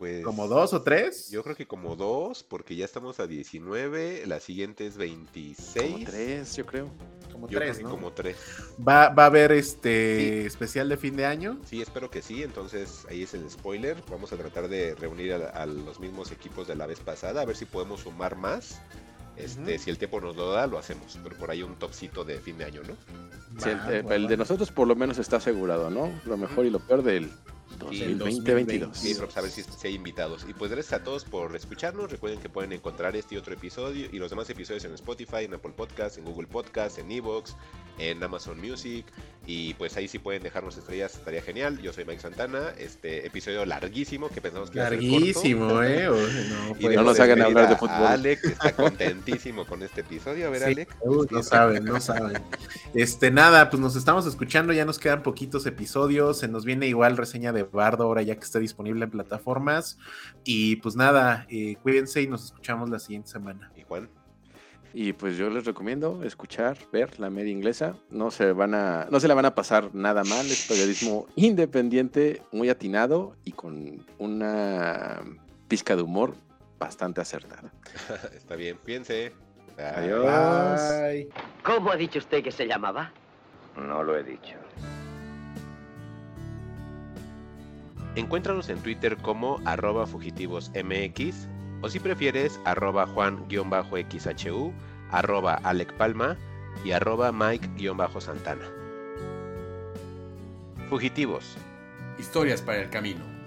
Pues ¿Como dos o tres? Yo creo que como dos, porque ya estamos a 19, la siguiente es 26. Como tres, yo creo. Como Yo tres, creo que ¿no? como tres. ¿Va, va a haber este especial de fin de año? Sí, espero que sí. Entonces ahí es el spoiler. Vamos a tratar de reunir a, a los mismos equipos de la vez pasada, a ver si podemos sumar más. Este. Si el tiempo nos lo da, lo hacemos. Pero por ahí un topcito de fin de año, ¿no? Sí, el, Va, el de nosotros por lo menos está asegurado, ¿no? Lo mejor y lo peor del Sí, 2020-2022. Sí, pero pues, a ver si, si hay invitados. Y pues gracias a todos por escucharnos. Recuerden que pueden encontrar este y otro episodio y los demás episodios en Spotify, en Apple Podcast, en Google Podcast, en Evox, en Amazon Music. Y pues ahí sí pueden dejarnos estrellas, estaría genial. Yo soy Mike Santana. Este episodio larguísimo que pensamos que iba a ser corto. Larguísimo, ¿eh? O- no, Y pues, no nos hagan hablar de fútbol. a Alec, que está contentísimo con este episodio. A ver, Sí, Alec. uy, no saben, no saben. Este, nada, pues nos estamos escuchando, ya nos quedan poquitos episodios, se nos viene igual reseña de Bardo ahora ya que está disponible en plataformas. Y pues nada, eh, cuídense y nos escuchamos la siguiente semana. Y Juan. Y pues yo les recomiendo escuchar, ver la media inglesa. No se van a, no se la van a pasar nada mal. Es periodismo independiente, muy atinado y con una pizca de humor bastante acertada. Está bien, piense. Adiós. Bye. ¿Cómo ha dicho usted que se llamaba? No lo he dicho. Encuéntranos en Twitter como arroba fugitivosmx o si prefieres arroba juan-xhu, arroba Alec Palma y arroba Mike-santana. Fugitivos. Historias para el camino.